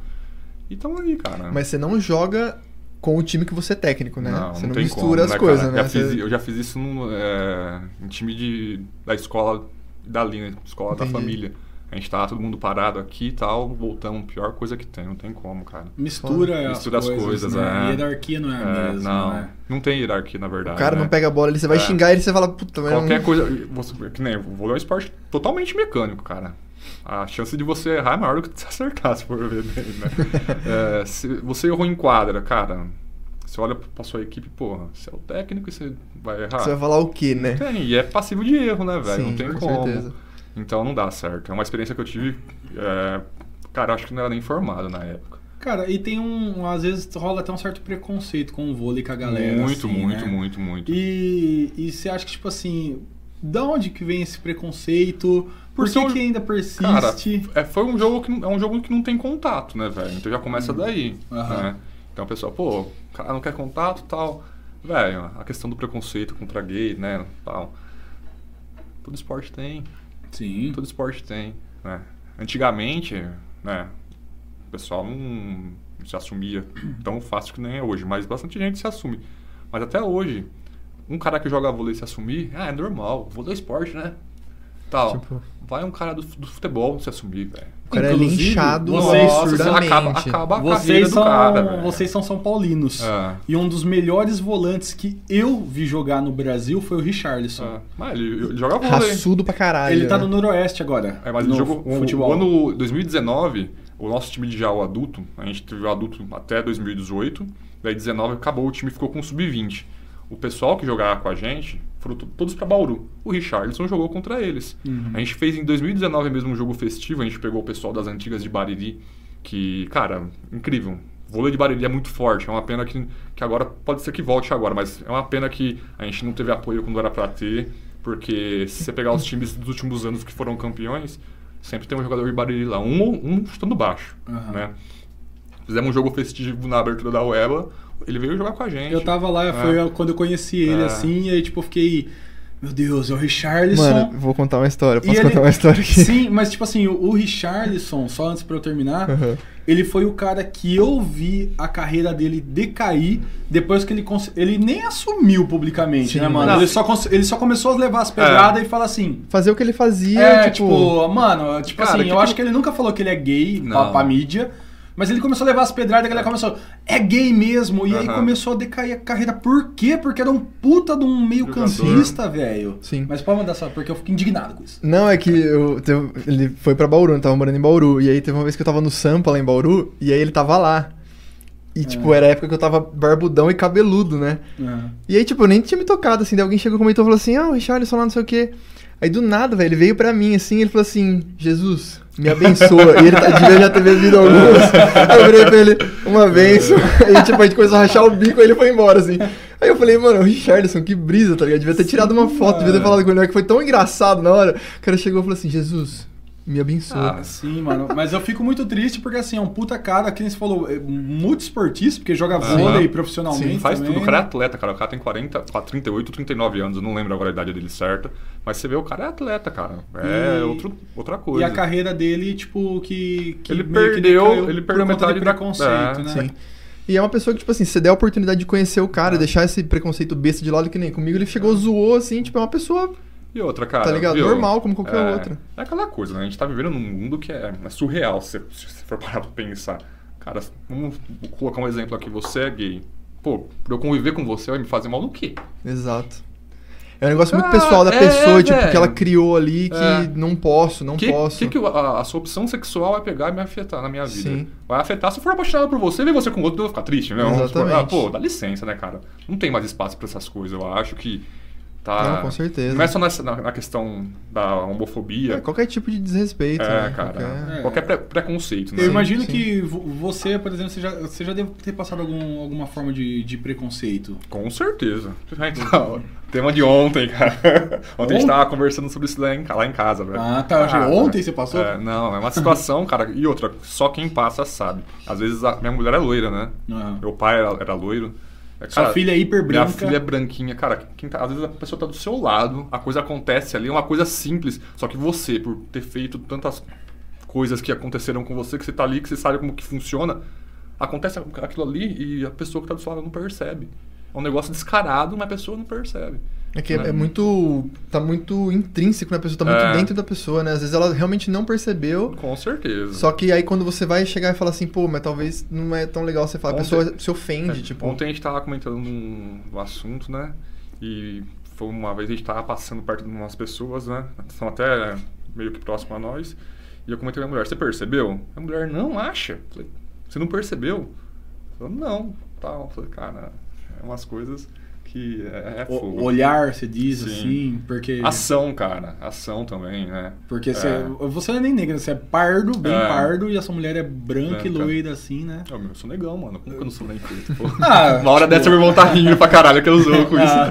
E tamo aí, cara. Mas você não joga com o time que você é técnico, né? Não, você não não, mistura como, as né, coisas, cara? né? Já fiz- Você- eu já fiz isso num, é, em time de, da escola da linha, escola Entendi. da família. A gente tava todo mundo parado aqui e tal, voltamos, pior coisa que tem, não tem como, cara. Mistura, Mistura as coisas, né? é. Hierarquia não é, a É, mesma, não, né? não tem hierarquia, na verdade. O cara né? não pega a bola ali, você vai É. xingar ele e você fala, puta, mas Qualquer não... coisa. Você, que nem, o vôlei é um esporte totalmente mecânico, cara. A chance de você errar é maior do que de você acertar, se for ver bem, né? É, se você errou em quadra, cara. Você olha pra sua equipe, porra, você é o técnico e você vai errar. Você vai falar o quê, né? Tem, e é passivo de erro, né, velho? Não tem com como. certeza. Então não dá certo. É uma experiência que eu tive. é, Cara, acho que não era nem formado na época. Cara, e tem um. Às vezes rola até um certo preconceito com o vôlei com a galera. muito, assim, muito, né? muito, muito. E, e você acha que, tipo assim, da onde que vem esse preconceito? Por Porque que, eu- que ainda persiste? Cara, é, foi um jogo que é um jogo que não tem contato, né, velho? Então já começa daí, Uhum. Né? Então o pessoal, pô, o cara não quer contato e tal. Velho, a questão do preconceito contra gay, né, tal. Todo esporte tem, Sim. todo esporte tem, né? Antigamente, né, o pessoal não se assumia tão fácil que nem é hoje, mas bastante gente se assume. Mas até hoje, um cara que joga vôlei se assumir, ah, é normal, vôlei é esporte, né? Tal. Tipo- Vai um cara do, do futebol se assumir, velho. O cara é Inclusive, linchado vocês- absurdamente. acaba, acaba a Vocês do são, cara, velho. vocês são São Paulinos. É. E um dos melhores volantes que eu vi jogar no Brasil foi o Richarlison. É. Mas ele, ele joga vôlei. Raçudo pra caralho. Ele tá né? no Noroeste agora. É, mas no ele jogou futebol. o ano 2019, o nosso time de já o adulto, a gente teve o adulto até 2018, daí 19 acabou, o time ficou com o sub-20. O pessoal que jogava com a gente foram to- todos pra Bauru. O Richarlison jogou contra eles. Uhum. A gente fez em 2019 mesmo um jogo festivo, a gente pegou o pessoal das antigas de Bariri, que, cara, incrível. O vôlei de Bariri é muito forte, é uma pena que, que agora, pode ser que volte agora, mas é uma pena que a gente não teve apoio quando era pra ter, porque se você pegar os times dos últimos anos que foram campeões, sempre tem um jogador de Bariri lá, um, um chutando baixo, Aham. né? Fizemos um jogo festivo na abertura da UEBA, ele veio jogar com a gente. Eu tava lá, foi quando eu conheci ele É. assim, e aí tipo, eu fiquei. Meu Deus, é o Richarlison. Mano, vou contar uma história. E Posso ele- contar uma história aqui? Sim, mas tipo assim, o Richarlison, só antes pra eu terminar, Aham. ele foi o cara que eu vi a carreira dele decair depois que ele cons- ele nem assumiu publicamente, Sim, né, mano? não. Ele só, cons- ele só começou a levar as pedradas e falar assim. Fazer o que ele fazia, É, tipo... tipo, mano, tipo Cara, assim, que eu que- acho que ele nunca falou que ele é gay pra, pra mídia. Mas ele começou a levar as pedradas e a galera começou, é gay mesmo. E aí começou a decair a carreira. Por quê? Porque era um puta de um meio campista, velho. Sim. Mas pode mandar só, porque eu fico indignado com isso. Não, é que eu, teve- ele foi pra Bauru, eu tava morando em Bauru. E aí teve uma vez que eu tava no Sampa lá em Bauru, e aí ele tava lá. E, tipo, era a época que eu tava barbudão e cabeludo, né? E aí, tipo, eu nem tinha me tocado, assim. Daí alguém chegou e comentou, falou assim, ah, o Richarlison lá, não sei o quê. Aí, do nada, velho, ele veio pra mim, assim, ele falou assim, Jesus, me abençoa. e ele tá, devia já ter bebido alguns. Aí eu virei pra ele, uma benção. Aí, tipo, a gente começou a rachar o bico, aí ele foi embora, assim. Aí eu falei, mano, o Richarlison, que brisa, tá ligado? Devia ter tirado uma foto, devia ter mano. falado com ele, mas que foi tão engraçado na hora. O cara chegou e falou assim, Jesus, me abençoa. Ah, Sim, mano. Mas eu fico muito triste porque, assim, é um puta cara, que nem você falou, é muito esportista, porque joga Sim. vôlei profissionalmente. Sim, faz também, tudo. O cara é né? atleta, cara. O cara tem 40, 38, 39 anos. Eu não lembro agora a idade dele certa. Mas você vê, o cara é atleta, cara. É E- outro, outra coisa. E a carreira dele, tipo, que. que Ele que perdeu- decaiu ele perdeu metade de da- preconceito, É, né? Sim. E é uma pessoa que, tipo assim, se você der a oportunidade de conhecer o cara, deixar esse preconceito besta de lado, que nem comigo, ele chegou, zoou, assim, tipo, é uma pessoa, E outra, cara. tá ligado? viu? Normal, como qualquer é, outra. É aquela coisa, né? A gente tá vivendo num mundo que é, é surreal, se, se você for parar pra pensar. Cara, vamos colocar um exemplo aqui. Você é gay. Pô, pra eu conviver com você vai me fazer mal no quê? Exato. É um negócio muito Ah, pessoal da é, pessoa, tipo, velho. que ela criou ali, que É. não posso, não que, posso. que, que a, a sua opção sexual vai pegar e me afetar na minha vida? Sim. Vai afetar se eu for apaixonado por você, ver você com outro, eu vou ficar triste, né? Supor, Exatamente. ah, pô, dá licença, né, cara? Não tem mais espaço pra essas coisas. Eu acho que tá. Não, com certeza. Não é só nessa, na, na questão da homofobia. É, qualquer tipo de desrespeito, É, né? cara. Qualquer- Qualquer pre- preconceito, né? Eu Sim, imagino sim. que vo- você, por exemplo, você já, você já deve ter passado algum, alguma forma de, de preconceito. Com certeza. Então, tema de ontem, cara. Ontem a gente Ontem? tava conversando sobre isso lá em, lá em casa, velho. Ah, tá. Achei- ontem você passou? É, não, é uma situação, cara. E outra, só quem passa sabe. Às vezes a minha mulher é loira, né? Aham. Meu pai era, era loiro. É, Sua filha é hiper branca. Minha filha é branquinha. Cara, tá- às vezes a pessoa tá do seu lado, a coisa acontece ali, é uma coisa simples. Só que você, por ter feito tantas coisas que aconteceram com você, que você tá ali, que você sabe como que funciona, acontece aquilo ali e a pessoa que tá do seu lado não percebe. É um negócio descarado, mas a pessoa não percebe. É que é, é muito. tá muito intrínseco na pessoa, tá muito É. dentro da pessoa, né? Às vezes ela realmente não percebeu. Com certeza. Só que aí quando você vai chegar e falar assim, pô, mas talvez não é tão legal você falar, a Ontem- pessoa se ofende, É, tipo. Ontem a gente tava comentando um, um assunto, né? E foi uma vez a gente tava passando perto de umas pessoas, né? São até meio que próximo a nós. E eu comentei com a mulher, você percebeu? A mulher, não acha. Falei, você não percebeu? Ela, não, tal. Falei, cara, é umas coisas que é, é fogo. olhar, você diz Sim. assim, porque. Ação, cara. Ação também, né? Porque É. você, você não é nem negra, você é pardo, bem É. pardo, e a sua mulher é branca, e Branca. loira assim, né? Eu, eu sou negão, mano. Como que eu não sou nem preto? pô? Ah, Uma hora tipo- dessa meu irmão tá rindo pra caralho que eu usou com isso. Ah,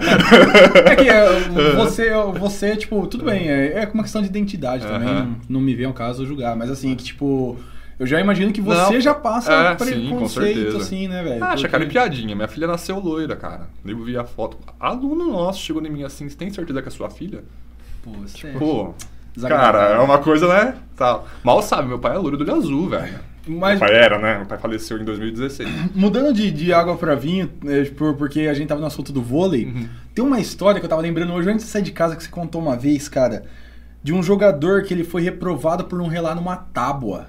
é que é, você, você, tipo, tudo bem, é, é uma questão de identidade também, não, não me vem ao caso julgar, mas assim, que tipo, eu já imagino que você Não, já passa é, sim, preconceito, certeza. assim, né, velho? Ah, Porque- cara, e piadinha. Minha filha nasceu loira, cara. Eu vi a foto. Aluno nosso chegou em mim assim, você tem certeza que é sua filha? Pô, é Pô, desagradável. cara, é uma coisa, né? Tal. Mal sabe, meu pai é loiro do olho azul, velho. Mas Meu pai era, né? Meu pai faleceu em 2016. mudando de, de água pra vinho, né, por- porque a gente tava no assunto do vôlei, Uhum. tem uma história que eu tava lembrando hoje antes de sair de casa que você contou uma vez, cara. de um jogador que ele foi reprovado por não relar numa tábua.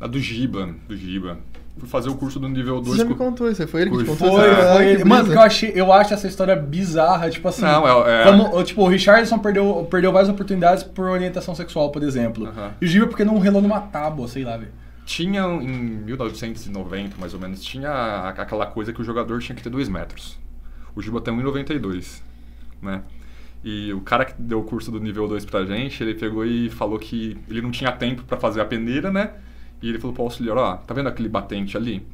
A do Giba, do Giba. Fui fazer o curso do nível Você 2 já me contou isso, foi ele que te Foi, contou Foi, isso? Ah, foi que ele. Mano, eu, achei, eu acho essa história bizarra, tipo assim. Não, é- é- Como, tipo, o Richardson perdeu, perdeu várias oportunidades por orientação sexual, por exemplo. E o Giba porque não relou numa tábua, sei lá, velho. Tinha em 1990, mais ou menos, tinha aquela coisa que o jogador tinha que ter 2 metros. O Giba tem 1,92, né? E o cara que deu o curso do nível 2 pra gente, ele pegou e falou que ele não tinha tempo pra fazer a peneira, né? E ele falou pro auxiliar, ó, tá vendo aquele batente ali?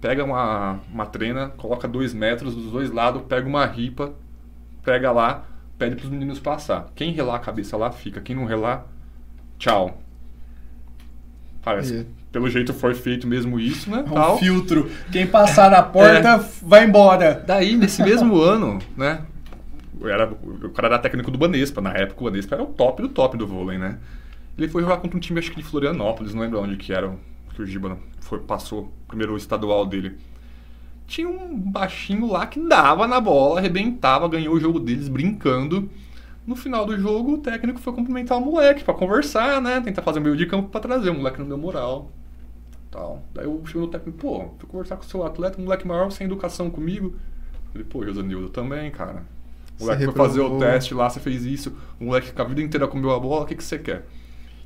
Pega uma, uma trena, coloca 2 metros dos dois lados, pega uma ripa, pega lá, pede pros meninos passar. Quem relar a cabeça lá, fica. Quem não relar, tchau. Parece E- que pelo jeito foi feito mesmo isso, né? É um tal. filtro. Quem passar na porta, vai embora. Daí, nesse mesmo ano, né? eu Era, o cara era técnico do Banespa. Na época, o Banespa era o top do top do vôlei, né? Ele foi jogar contra um time, acho que de Florianópolis, não lembro onde que era, que o Giba foi, passou, o primeiro estadual dele. Tinha um baixinho lá que dava na bola, arrebentava, ganhou o jogo deles brincando. No final do jogo, o técnico foi cumprimentar o moleque pra conversar, né? Tentar fazer um meio de campo pra trazer. O moleque não deu moral. Tal. Daí eu chego no técnico, pô, fui conversar com o seu atleta, um moleque maior, sem educação comigo. Ele, pô, Josanildo também, cara. O moleque foi fazer o teste lá, você fez isso. O moleque com a vida inteira comeu a bola, o que, que você quer?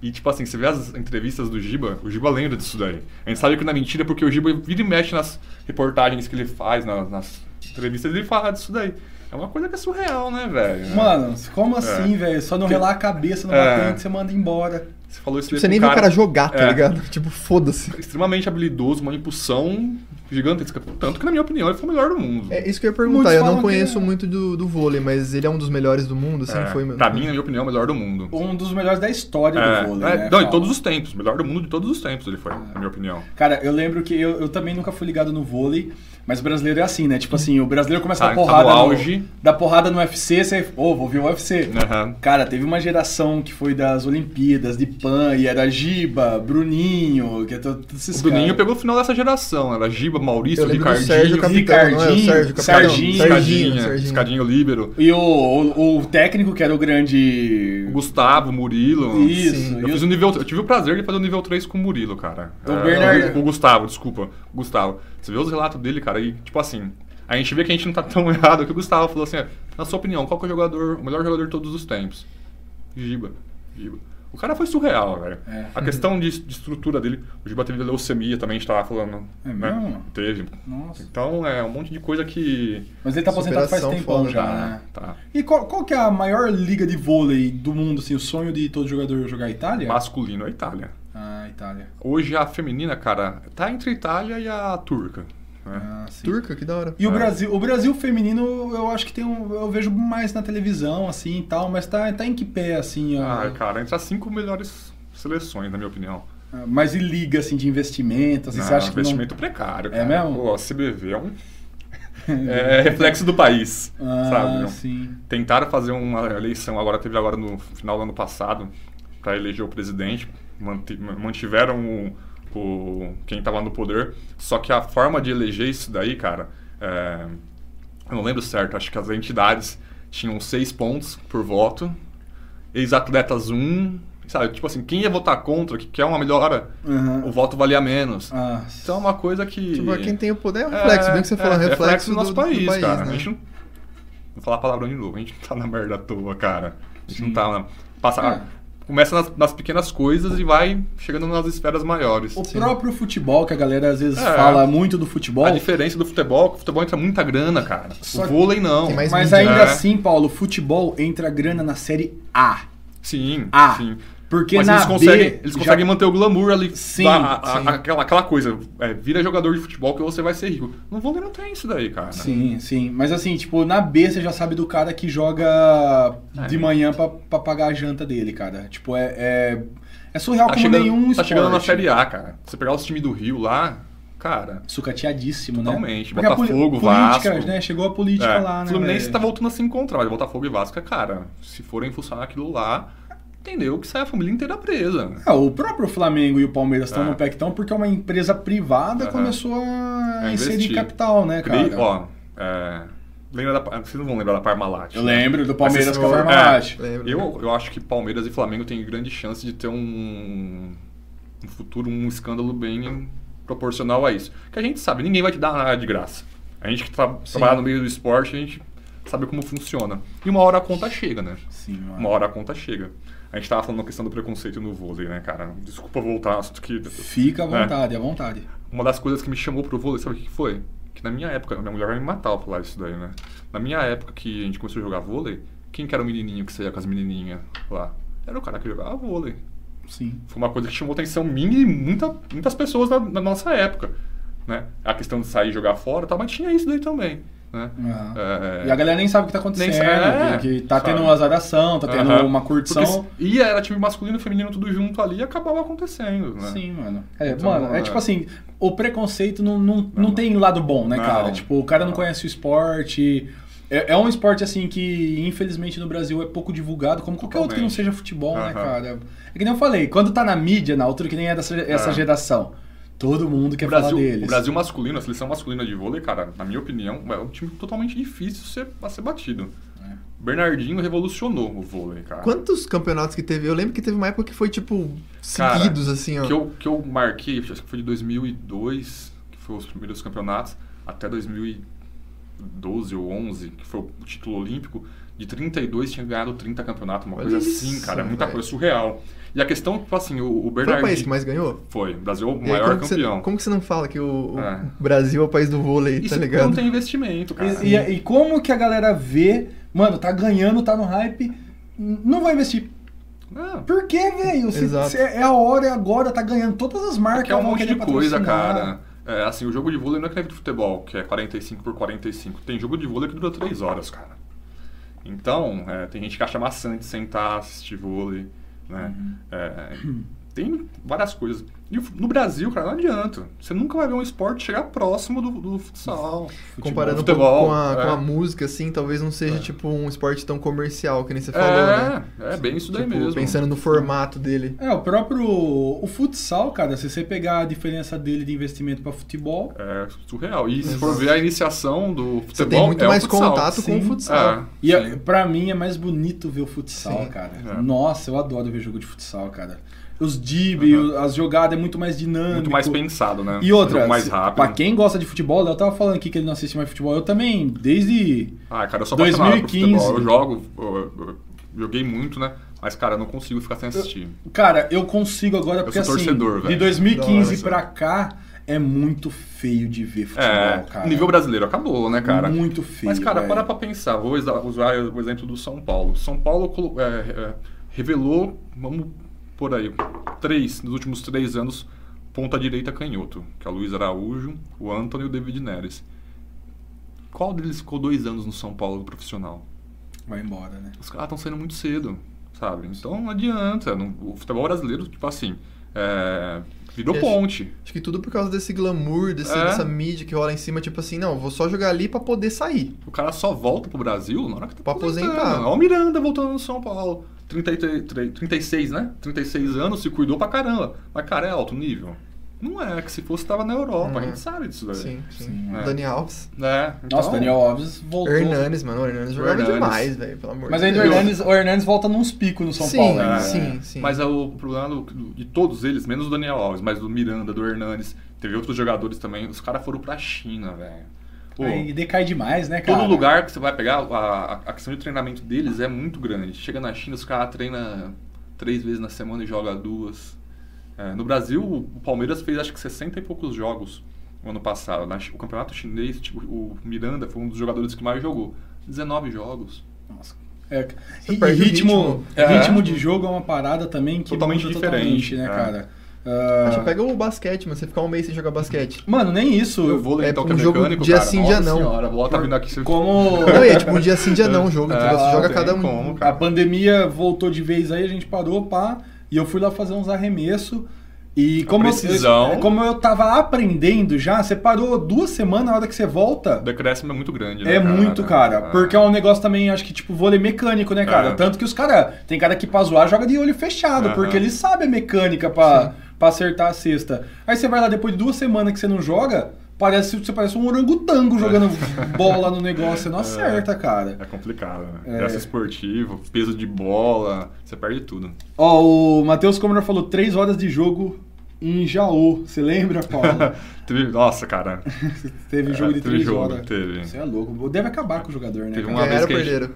E, tipo assim, você vê as entrevistas do Giba, o Giba lembra disso daí. A gente sabe que não é mentira porque o Giba vira e mexe nas reportagens que ele faz, nas, nas entrevistas, ele fala disso daí. É uma coisa que é surreal, né, velho? Mano, como assim, velho? Só não relar a cabeça no É. batente, você manda embora. Você falou isso Tipo, você nem vê o cara jogar, tá É. ligado? Tipo, foda-se. Extremamente habilidoso, uma impulsão gigantesca. Tanto que, na minha opinião, ele foi o melhor do mundo. É isso que eu ia perguntar. Muitos Eu não que conheço é- muito do, do vôlei, mas ele é um dos melhores do mundo, assim, É, foi. Pra mim, na minha opinião, é o melhor do mundo. Um dos melhores da história É, do vôlei, é, né? não, em todos os tempos. Melhor do mundo de todos os tempos ele foi, na minha opinião. Cara, eu lembro que eu, eu também nunca fui ligado no vôlei, mas o brasileiro é assim, né? Tipo assim, o brasileiro começa a Tá- dar tá porrada no no, auge. dá porrada no UFC, você, ô, vou ver o UFC. Aham. Cara, teve uma geração que foi das Olimpíadas, de Pan, e era Giba, Bruninho, que é to- todos esses O Bruninho caras. pegou o final dessa geração. Era Giba, Maurício, lembro do Ricardinho, Sérgio Capitão, é? O Ricardinho, Sérgio Capitão. Serginho, Serginho, Escadinha, Serginho. Escadinho Líbero, E o, o, o técnico, que era o grande... o Gustavo, Murilo. Isso. Sim. Eu, fiz o- nível, eu tive o prazer de fazer o nível 3 com o Murilo, cara. O É, Bernardo- Com o Gustavo, desculpa. Gustavo. Você vê os relatos dele, cara, e tipo assim, a gente vê que a gente não tá tão errado que o Gustavo falou assim, na sua opinião, qual que é o jogador, o melhor jogador de todos os tempos? Giba. Giba. O cara foi surreal, velho. É. A questão de, de estrutura dele, o Giba teve leucemia também, a gente tava falando. É né? mesmo? Teve. Nossa. Então é um monte de coisa que. Mas ele tá aposentado faz foda, já, tá, né? tá. E qual, qual que é a maior liga de vôlei do mundo, assim, o sonho de todo jogador jogar a Itália? Masculino é a Itália. Ah, Itália. Hoje a feminina, cara, tá entre a Itália e a turca. Né? Ah. Turca, que da hora. E o É. Brasil, o Brasil feminino, eu acho que tem um, eu vejo mais na televisão assim e tal, mas tá, tá em que pé assim, ó. Ah, cara, entre as cinco melhores seleções, na minha opinião. Mas e liga assim de investimento, assim, Não, você acha que investimento precário. É cara. mesmo? Pô, a CBV é um. é reflexo do país, não? Ah, sabe? não? sim. Tentaram fazer uma eleição, agora teve agora no final do ano passado, para eleger o presidente. manti- Mantiveram o, o- quem estava no poder. Só que a forma de eleger isso daí, cara, é, eu não lembro certo, acho que as entidades tinham seis pontos por voto, ex-atletas um, sabe? Tipo assim, quem ia votar contra, que quer uma melhora, Aham. o voto valia menos. Ah, Então é uma coisa que. Tipo, quem tem o poder é o reflexo, bem que você falou, é, reflexo, do nosso do, do país, país, cara. né? A gente não. Vou falar a palavra de novo, a gente não tá na merda à toa, cara. A gente Sim. não tá na. Passa, É. Começa nas, nas pequenas coisas e vai chegando nas esferas maiores. o próprio futebol, que a galera às vezes É. fala muito do futebol, A diferença do futebol é que o futebol entra muita grana, cara. Só o vôlei não. Mas mídia, ainda né? assim, Paulo, o futebol entra grana na série A. Sim, A. sim. Porque Mas na eles conseguem, B eles já- conseguem manter o glamour ali. Sim, da- a- a- sim. Aquela, aquela coisa, é, vira jogador de futebol que você vai ser rico. No vôlei não tem isso daí, cara. Sim, sim. Mas assim, tipo, na B você já sabe do cara que joga É. de manhã pra, pra pagar a janta dele, cara. Tipo, é. É, é surreal Tá como chegando, nenhum tá esporte. chegando na Série A, cara. Você pegar os times do Rio lá, cara. Sucateadíssimo, né? Totalmente. A poli- Botafogo, política, Vasco. né? Chegou a política É, lá, né? Fluminense velho? tá voltando a se encontrar, mas Botafogo e Vasco, cara, se forem funcionar aquilo lá, entendeu que sai a família inteira presa. Ah, o próprio Flamengo e o Palmeiras estão É. no Pectão porque uma empresa privada Aham. começou a A inserir capital, né, cara? Cri- Ó, é, Lembra da, vocês não vão lembrar da Parmalat. Eu né? lembro do Palmeiras com a Parmalat. Lembro. Eu, eu acho que Palmeiras e Flamengo têm grande chance de ter um, um futuro, um escândalo bem proporcional a isso. Que a gente sabe, ninguém vai te dar nada de graça. A gente que tra trabalha no meio do esporte, a gente sabe como funciona. E uma hora a conta chega, né? Sim, mano. Uma hora a conta chega. A gente tava falando da questão do preconceito no vôlei, né, cara? Desculpa voltar, assunto que... Fica à É. vontade, à vontade. Uma das coisas que me chamou pro vôlei, sabe o que foi? Que na minha época, minha mulher vai me matar ao falar isso daí, né? Na minha época que a gente começou a jogar vôlei, quem que era o menininho que saía com as menininhas lá? Era o cara que jogava vôlei. Sim. Foi uma coisa que chamou atenção minha e muita, muitas pessoas na, na nossa época, né? A questão de sair e jogar fora e tal, mas tinha isso daí também, né? Aham. É, E a galera nem sabe o que tá acontecendo, Nem sabe, que, que tá sabe. tendo uma azaração, tá tendo Aham. uma curtição. Porque E era time masculino e feminino tudo junto ali e acabava acontecendo, né? Sim, mano. É, Então, mano, é é. tipo assim, o preconceito não, não, não, Não. tem lado bom, né, Não. cara? Tipo, o cara não Não. conhece o esporte. É, é um esporte, assim, que infelizmente no Brasil é pouco divulgado, como qualquer outro que não Totalmente. seja futebol, né, Aham. cara? É que nem eu falei, quando tá na mídia, na altura que nem é dessa essa É. geração, todo mundo quer Brasil, falar deles. o Brasil masculino, a seleção masculina de vôlei, cara, na minha opinião, é um time totalmente difícil ser, a ser batido. É. Bernardinho revolucionou o vôlei, cara. Quantos campeonatos que teve? Eu lembro que teve uma época que foi, tipo, Cara, seguidos, assim, ó. que eu, que eu marquei, acho que foi de 2002, que foi os primeiros campeonatos, até 2012 ou 11, que foi o título olímpico, de 32 tinha ganhado 30 campeonatos, uma Olha coisa isso, assim, cara, muita velho. coisa surreal. E a questão, tipo assim, o, o Foi o Bernardinho... país que mais ganhou? Foi, o Brasil é o maior como que você- campeão. como que você não fala que o, o É. Brasil é o país do vôlei, Isso tá ligado? não tem investimento, cara. E, e- e como que a galera vê, mano, tá ganhando, tá no hype, não vai investir. Não, Por quê, velho? Se é a hora, é agora, tá ganhando todas as marcas. Porque é um monte de coisa, cara. É, assim, o jogo de vôlei não é que nem de futebol, que é 45 por 45. Tem jogo de vôlei que dura 3 horas, cara. Então, é, tem gente que acha maçante sentar, assistir vôlei, 嗯嗯 tem várias coisas. E no Brasil, cara, não adianta. Você nunca vai ver um esporte chegar próximo do, do futsal. Comparando um futebol, pouco com a, é. com a música, assim, talvez não seja, tipo, um esporte tão comercial, que nem você É, falou, né? é bem isso daí Tipo, mesmo. Pensando no formato dele. É, o próprio o futsal, cara, se você pegar a diferença dele de investimento pra futebol, É surreal. E se Exato. for ver a iniciação do futebol, Você tem muito é mais contato com o Sim. futsal. É. e Sim. a- pra mim é mais bonito ver o futsal, Sim. cara. É. Nossa, eu adoro ver jogo de futsal, cara. Os dib, Uhum. as jogadas é muito mais dinâmico. Muito mais pensado, né? E outra, Muito mais rápido. pra quem gosta de futebol, eu tava falando aqui que ele não assiste mais futebol, eu também, desde Ah, cara, eu sou apaixonado 2015. por futebol. Eu jogo, eu- eu joguei muito, né? Mas, cara, eu não consigo ficar sem assistir. Cara, eu consigo agora, porque sou assim, torcedor, de velho. 2015 Da hora, pra cá, é muito feio de ver futebol, É, cara. o nível brasileiro acabou, né, cara? Muito feio, Mas, cara, velho. para pra pensar. Vou usar o exemplo do São Paulo. São Paulo é, é, revelou, vamos por aí, três, nos últimos três anos, ponta direita canhoto, que é o Luiz Araújo, o Antônio e o David Neres. Qual deles ficou dois anos no São Paulo profissional? Vai embora, né? Os caras estão saindo muito cedo, sabe? Então não adianta. não- o futebol brasileiro, tipo assim, é, virou acho- ponte. Acho que tudo por causa desse glamour, desse- É. dessa mídia que rola em cima, tipo assim, não, vou só jogar ali pra poder sair. O cara só volta pro Brasil na hora que tá Pra aposentar. Olha o Miranda voltando no São Paulo. 33, 36, né? 36 anos, se cuidou pra caramba. Mas, cara, é alto nível? Não é, que se fosse tava na Europa, Uhum. a gente sabe disso daí. Sim, sim. Sim, é. Dani Alves. É, então, Nossa, Daniel Alves voltou. Hernanes, mano. O Hernanes jogava Hernanes. demais, velho, pelo amor Mas de ainda o Deus. Hernanes, o Hernanes volta nos picos no São Sim, Paulo. É, né? sim, sim. Mas é o problema do- de todos eles, menos o Daniel Alves, mas do Miranda, do Hernanes, teve outros jogadores também, os caras foram pra China, velho. Pô, Aí decai demais, né, cara? Todo lugar que você vai pegar, a, a questão de treinamento deles é muito grande. Chega na China, os caras treinam três vezes na semana e joga duas. É, no Brasil, o Palmeiras fez acho que 60 e poucos jogos no ano passado. Na o campeonato chinês, tipo, o Miranda foi um dos jogadores que mais jogou. 19 jogos. Nossa. É, e ritmo, ritmo. É. ritmo de jogo é uma parada também que Totalmente muda diferente, totalmente, né, é. cara? Ah, você pega o basquete, mano. Você ficar um mês sem jogar basquete. Mano, nem isso. Eu vou é então um é jogo mecânico, dia cara. sim, dia não. Senhora, tá vindo aqui. Você... Como Não, e é tipo um dia sim, dia não o jogo. entendeu? É, Você joga cada um. como, a cara. pandemia voltou de vez aí, a gente parou, pá, e eu fui lá fazer uns arremessos. E como precisão. eu, como eu tava aprendendo já, você parou duas semanas, na hora que você volta, O decréscimo é muito grande, né, É muito, cara. É. Porque é um negócio também, acho que, tipo, vôlei mecânico, né, cara? É. Tanto que os caras. Tem cara que pra zoar joga de olho fechado, porque ele sabe a mecânica pra, pra acertar a cesta. Aí você vai lá depois de duas semanas que você não joga, parece, você parece um orangotango jogando bola no negócio, você não acerta, cara. É complicado, né? É. Graça esportivo, peso de bola, você perde tudo. Ó, o Matheus Comer falou três horas de jogo em Jaú. Você lembra, Paulo? Nossa, cara. Teve jogo de É, teve três jogo, horas. teve. Você é louco. Deve acabar com o jogador, né? Teve uma vez que ou a gente...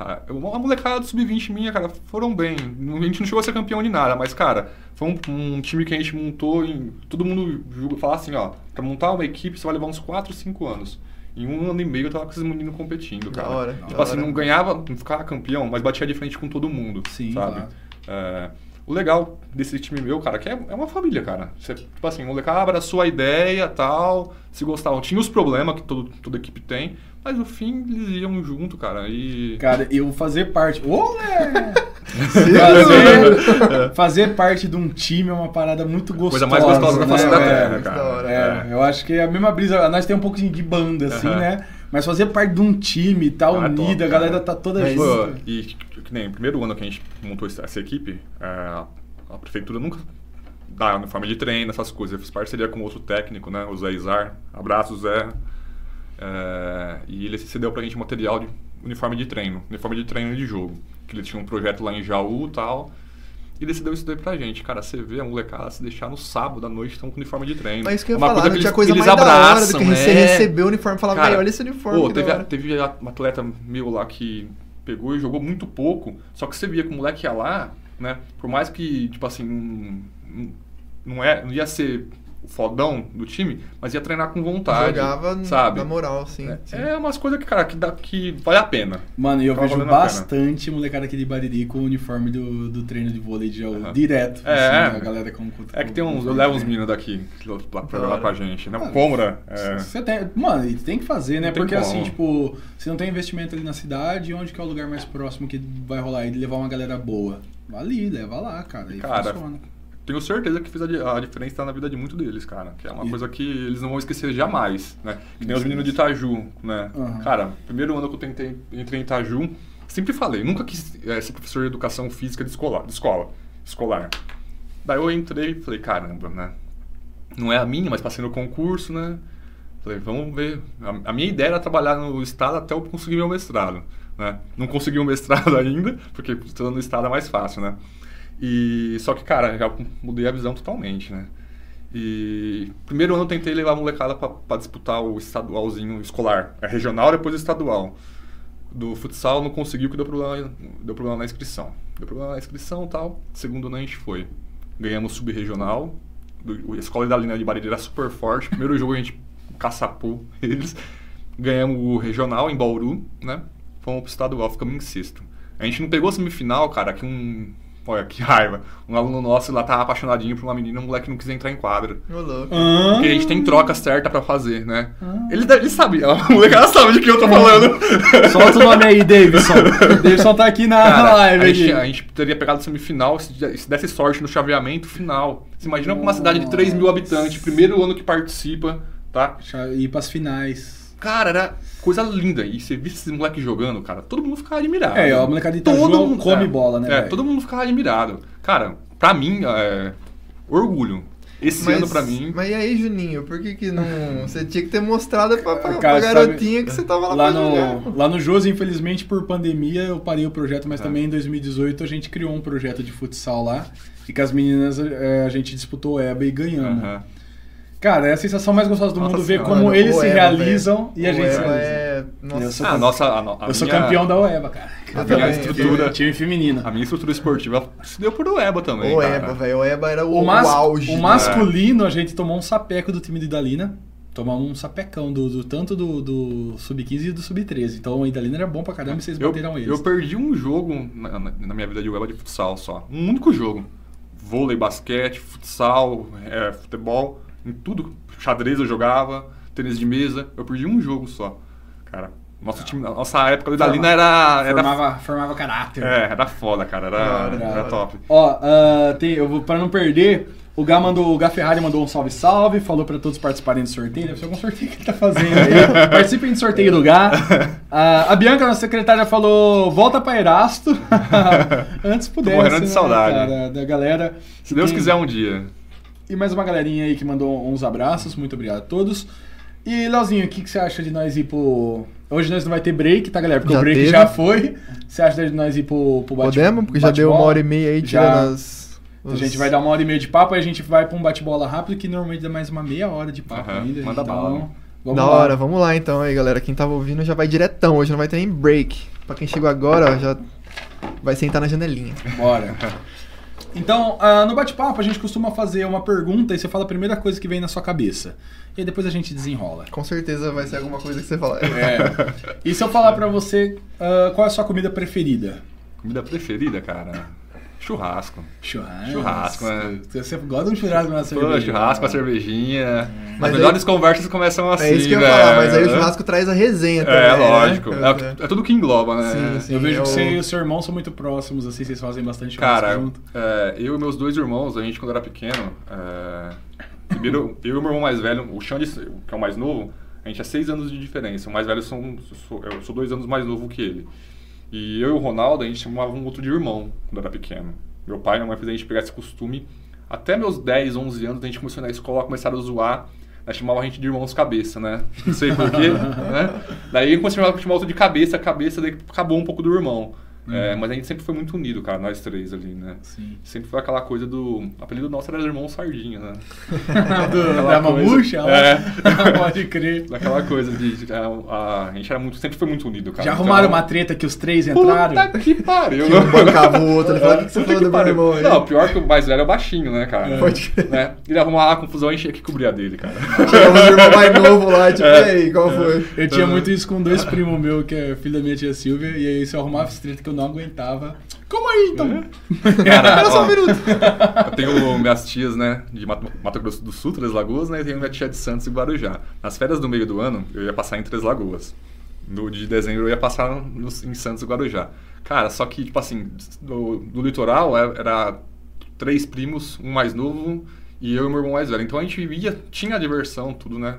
A molecada do Sub-20 minha, cara, foram bem. A gente não chegou a ser campeão de nada, mas, cara, foi um, um time que a gente montou em. Todo mundo julga, fala assim, ó, pra montar uma equipe você vai levar uns 4, 5 anos. Em um ano e meio eu tava com esses meninos competindo, Da cara. hora, tipo da assim, hora. não ganhava, não ficava campeão, mas batia de frente com todo mundo. Sim, sabe? claro. É, o legal desse time meu, cara, que é, é uma família, cara. Você, tipo assim, o molecada abraçou a ideia tal, se gostavam. Tinha os problemas que todo, toda equipe tem, mas no fim eles iam junto, cara. E. Cara, eu fazer parte. Ô, né? fazer, fazer parte de um time é uma parada muito gostosa. Coisa mais gostosa da né? face da É, terra, muito cara. da hora. É, eu acho que é a mesma brisa. Nós temos um pouco de banda, assim, Aham. né? Mas fazer parte de um time, tá Ah, top, unida, a galera tá toda Mas- junta. e que nem o primeiro ano que a gente montou essa equipe, é, a, a prefeitura nunca dá uniforme de treino, essas coisas. Eu fiz parceria com outro técnico, né? O Zé Izar. Abraço, Zé. É, e ele cedeu pra gente material de uniforme de treino, uniforme de treino de jogo. Que ele tinha um projeto lá em Jaú e tal. E ele cedeu isso daí pra gente. Cara, você vê a molecada se deixar no sábado à noite, estão com uniforme de treino. Mas isso que eu ia É uma falar, não que eles- coisa eles mais da hora do abraçam, que você é. receber o uniforme e falar, Cara, olha esse uniforme. Pô, teve, hora." a- teve um atleta meu lá que pegou e jogou muito pouco, só que você via que o moleque ia lá, né? Por mais que, tipo assim, não, é, não ia ser o fodão do time, mas ia treinar com vontade. Jogava sabe? na moral, sim. É, sim. é umas coisas que, cara, que, dá, que vale a pena. Mano, e eu vejo bastante molecada aqui de Bariri com o uniforme do, do treino de vôlei de. Aham. Direto. É, assim, é. a galera com, com É que tem uns. Eu levo uns meninos daqui pra Da jogar hora. com a gente, né? Ah, O Cômora. É, Você tem, mano, e tem que fazer, né? Não Porque assim, tipo, se não tem investimento ali na cidade, onde que é o lugar mais próximo que vai rolar e levar uma galera boa? Ali, leva lá, cara. E Cara, funciona. Tenho certeza que fez a, a diferença na vida de muitos deles, cara. Que é uma E- coisa que eles não vão esquecer jamais, né? Que nem os meninos de Itaju, né? Aham. Cara, primeiro ano que eu tentei, entrei em Itaju, sempre falei, nunca quis eh, ser professor de educação física de escola, de escola, escolar. Daí eu entrei e falei, caramba, né? Não é a minha, mas passei no concurso, né? Falei, vamos ver. A, a minha ideia era trabalhar no estado até eu conseguir meu mestrado, né? Não consegui o mestrado ainda, porque estudando no estado é mais fácil, né? E só que, cara, já mudei a visão totalmente, né? E primeiro ano eu tentei levar a molecada pra disputar o estadualzinho escolar, é regional depois estadual. Do futsal não conseguiu, que deu problema, deu problema na inscrição. Deu problema na inscrição tal. Segundo ano a gente foi. Ganhamos sub-regional. A escola da linha de Bariri era super forte. Primeiro jogo a gente caçapou eles. Ganhamos o regional em Bauru, né? Fomos pro estadual, ficamos em sexto. A gente não pegou a semifinal, cara, que um. Olha, que raiva. Um aluno nosso lá tava apaixonadinho por uma menina, um moleque não quis entrar em quadra. Ô, louco. Ah, Porque a gente tem troca certa pra fazer, né? Ele, deve- ele sabe, a molecada sabe de que eu tô falando. Solta o nome aí, Davidson. Davidson tá aqui na Cara, live. a, gente, a gente teria pegado semifinal se, se desse sorte no chaveamento final. Você imagina com uma cidade de 3 mil habitantes, primeiro ano que participa, tá? Ir pras finais. Cara, era coisa linda. E você visse esses moleques jogando, cara, todo mundo ficava admirado. É, a molecada de Itaju come bola, né, É, velho? todo mundo ficava admirado. Cara, pra mim, é, orgulho. Esse ano pra mim. Mas e aí, Juninho, por que que não... Você tinha que ter mostrado pra, pra, Cara, pra sabe- garotinha que você tava lá, Lá pra jogar. no, lá no Josi, infelizmente, por pandemia, eu parei o projeto, mas É. também em 2018 a gente criou um projeto de futsal lá. E com as meninas eh, a gente disputou o EBA e ganhamos. Aham. Cara, é a sensação mais gostosa do Nossa mundo ver como eles se Eva, realizam e a gente se realiza. é... Nossa, Eu sou Ah, a nossa, a, no- a eu sou minha- campeão da UEBA, cara. Eu minha também, estrutura- eu Time feminino. A minha estrutura esportiva se deu por Oeba também. O cara. Eba, velho. O Eba era o, O, mas- o auge. o né? masculino, a gente tomou um sapeco do time de Idalina. Tomamos um sapecão, do, do- tanto do, do Sub-15 e do Sub-13. Então o Idalina era bom pra caramba e vocês Eu, bateram eles. eu perdi um jogo na, na- na minha vida de Ueba de futsal só. Um único jogo. Vôlei, basquete, futsal, é, futebol, em tudo. Xadrez eu jogava, tênis de mesa. Eu perdi um jogo só. Cara, nosso time, nossa época da Lina era. Era, formava, formava caráter. é, era foda, cara. Era, da era hora. top. Ó, ah, tem, eu vou, pra não perder, o Gá mandou, o Gá Ferrari mandou um salve salve, falou pra todos participarem do sorteio, deve ser algum sorteio que ele tá fazendo aí. Participem do sorteio do Gá. Ah, a Bianca, nossa secretária, falou: volta pra Erasto. Antes pudesse. morrendo de né, saudade. cara, da galera. Se Deus Tem- quiser um dia. E mais uma galerinha aí que mandou uns abraços. Muito obrigado a todos. E, Leozinho, o que, que você acha de nós ir pro. Hoje nós não vai ter break, tá, galera? Porque Já o break teve. já foi. Você acha de nós ir pro, pro bate Podemos? Porque já deu uma hora e meia aí, Já. tirando as... A gente vai dar uma hora e meia de papo, aí a gente vai pra um bate-bola rápido, que normalmente dá mais uma meia hora de papo Aham, ainda. manda então, bala. Vamos da lá. hora, vamos lá então aí, galera. Quem tava ouvindo já vai diretão. Hoje não vai ter nem break. Pra quem chegou agora, ó, já vai sentar na janelinha. Bora. Então, ah, no bate-papo a gente costuma fazer uma pergunta e você fala a primeira coisa que vem na sua cabeça. E aí depois a gente desenrola. Com certeza vai ser alguma coisa que você falar. É. E se eu falar pra você ah, qual é a sua comida preferida? Comida preferida, cara. Churrasco. Churrasco. Churrasco, né? Você gosta de um churrasco na Pô, cerveja? churrasco, uma né? cervejinha. Mas As melhores conversas começam assim, é isso que eu ia falar, mas aí o churrasco traz a resenha também. É, né? lógico. É, É, é tudo que engloba, né? Sim, sim. Eu vejo é que o- você e o seu irmão são muito próximos, assim, vocês fazem bastante churrasco Cara, junto. é, eu e meus dois irmãos, a gente quando era pequeno, é, primeiro, eu e meu irmão mais velho, o Xande, que é o mais novo, a gente é seis anos de diferença. O mais velho são, sou, eu sou dois anos mais novo que ele. E eu e o Ronaldo, a gente chamava um outro de irmão quando era pequeno. Meu pai e minha mãe fizeram a gente pegar esse costume. Até meus 10, 11 anos, a gente começou na escola, começaram a zoar. Nós chamava a gente de irmãos cabeça, né? Não sei porquê, né? Daí começou a chamar- chamar outro de cabeça, cabeça, daí acabou um pouco do irmão. É, mas a gente sempre foi muito unido, cara, nós três ali, né? Sim. Sempre foi aquela coisa do. O apelido nosso era irmão sardinha, né? Do, da mamucha? É. Pode crer. Daquela coisa de. de- a, a- gente era muito, sempre foi muito unido, cara. Já arrumaram Então, uma treta que os três entraram? Puta que pariu! Que um bancava o outro. Ele falou, o que que você Puta falou do meu irmão aí? Não, pior que o mais velho é o baixinho, né, cara? Pode crer. Né? Ele arrumava a confusão e a gente tinha que cobrir a dele, cara. Chegava o irmão mais novo lá, tipo, É. e aí, qual foi? Eu tinha muito isso com dois primos meus, que é filho da minha tia Silvia, e aí se eu arrumava esse treta que eu não aguentava. Como aí, então? Cara, Espera só ó, um minuto. Eu tenho minhas tias, né, de Mato, Mato Grosso do Sul, Três Lagoas, né, e tenho minha tia de Santos e Guarujá. Nas férias do meio do ano, eu ia passar em Três Lagoas. No de dezembro eu ia passar no- em Santos e Guarujá. Cara, só que, tipo assim, do, do litoral é- era três primos, um mais novo e eu e meu irmão mais velho. Então a gente ia, tinha diversão, tudo, né,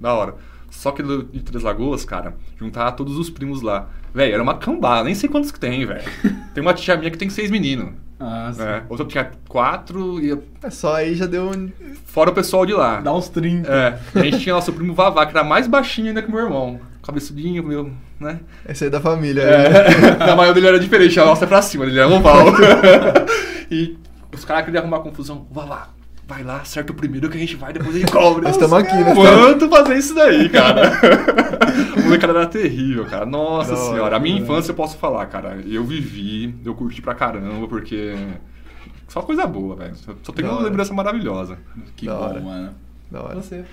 da hora. Só que do, de Três Lagoas, cara, juntava todos os primos lá. Velho, era uma cambada, nem sei quantos que tem, velho. Tem uma tia minha que tem seis meninos. Ah, sim. É, outra tinha quatro e É só aí já deu um... fora o pessoal de lá. Dá uns 30. É, a gente tinha nosso primo Vavá, que era mais baixinho ainda que meu irmão. Cabeçudinho, meu, né? Esse aí da família. É, a maior dele era diferente, a nossa é pra cima, ele era oval. e os caras queriam arrumar confusão. Vavá, vai lá, acerta o primeiro que a gente vai, depois a gente cobre. Nós estamos aqui, né? Quanto fazer isso daí, cara? o molecada era terrível, cara. Nossa hora, senhora. A minha da hora. infância eu posso falar, cara. Eu vivi, eu curti pra caramba, porque. Só coisa boa, velho. Só- tenho uma lembrança maravilhosa. Que Da bom, hora. mano. Da hora. Você.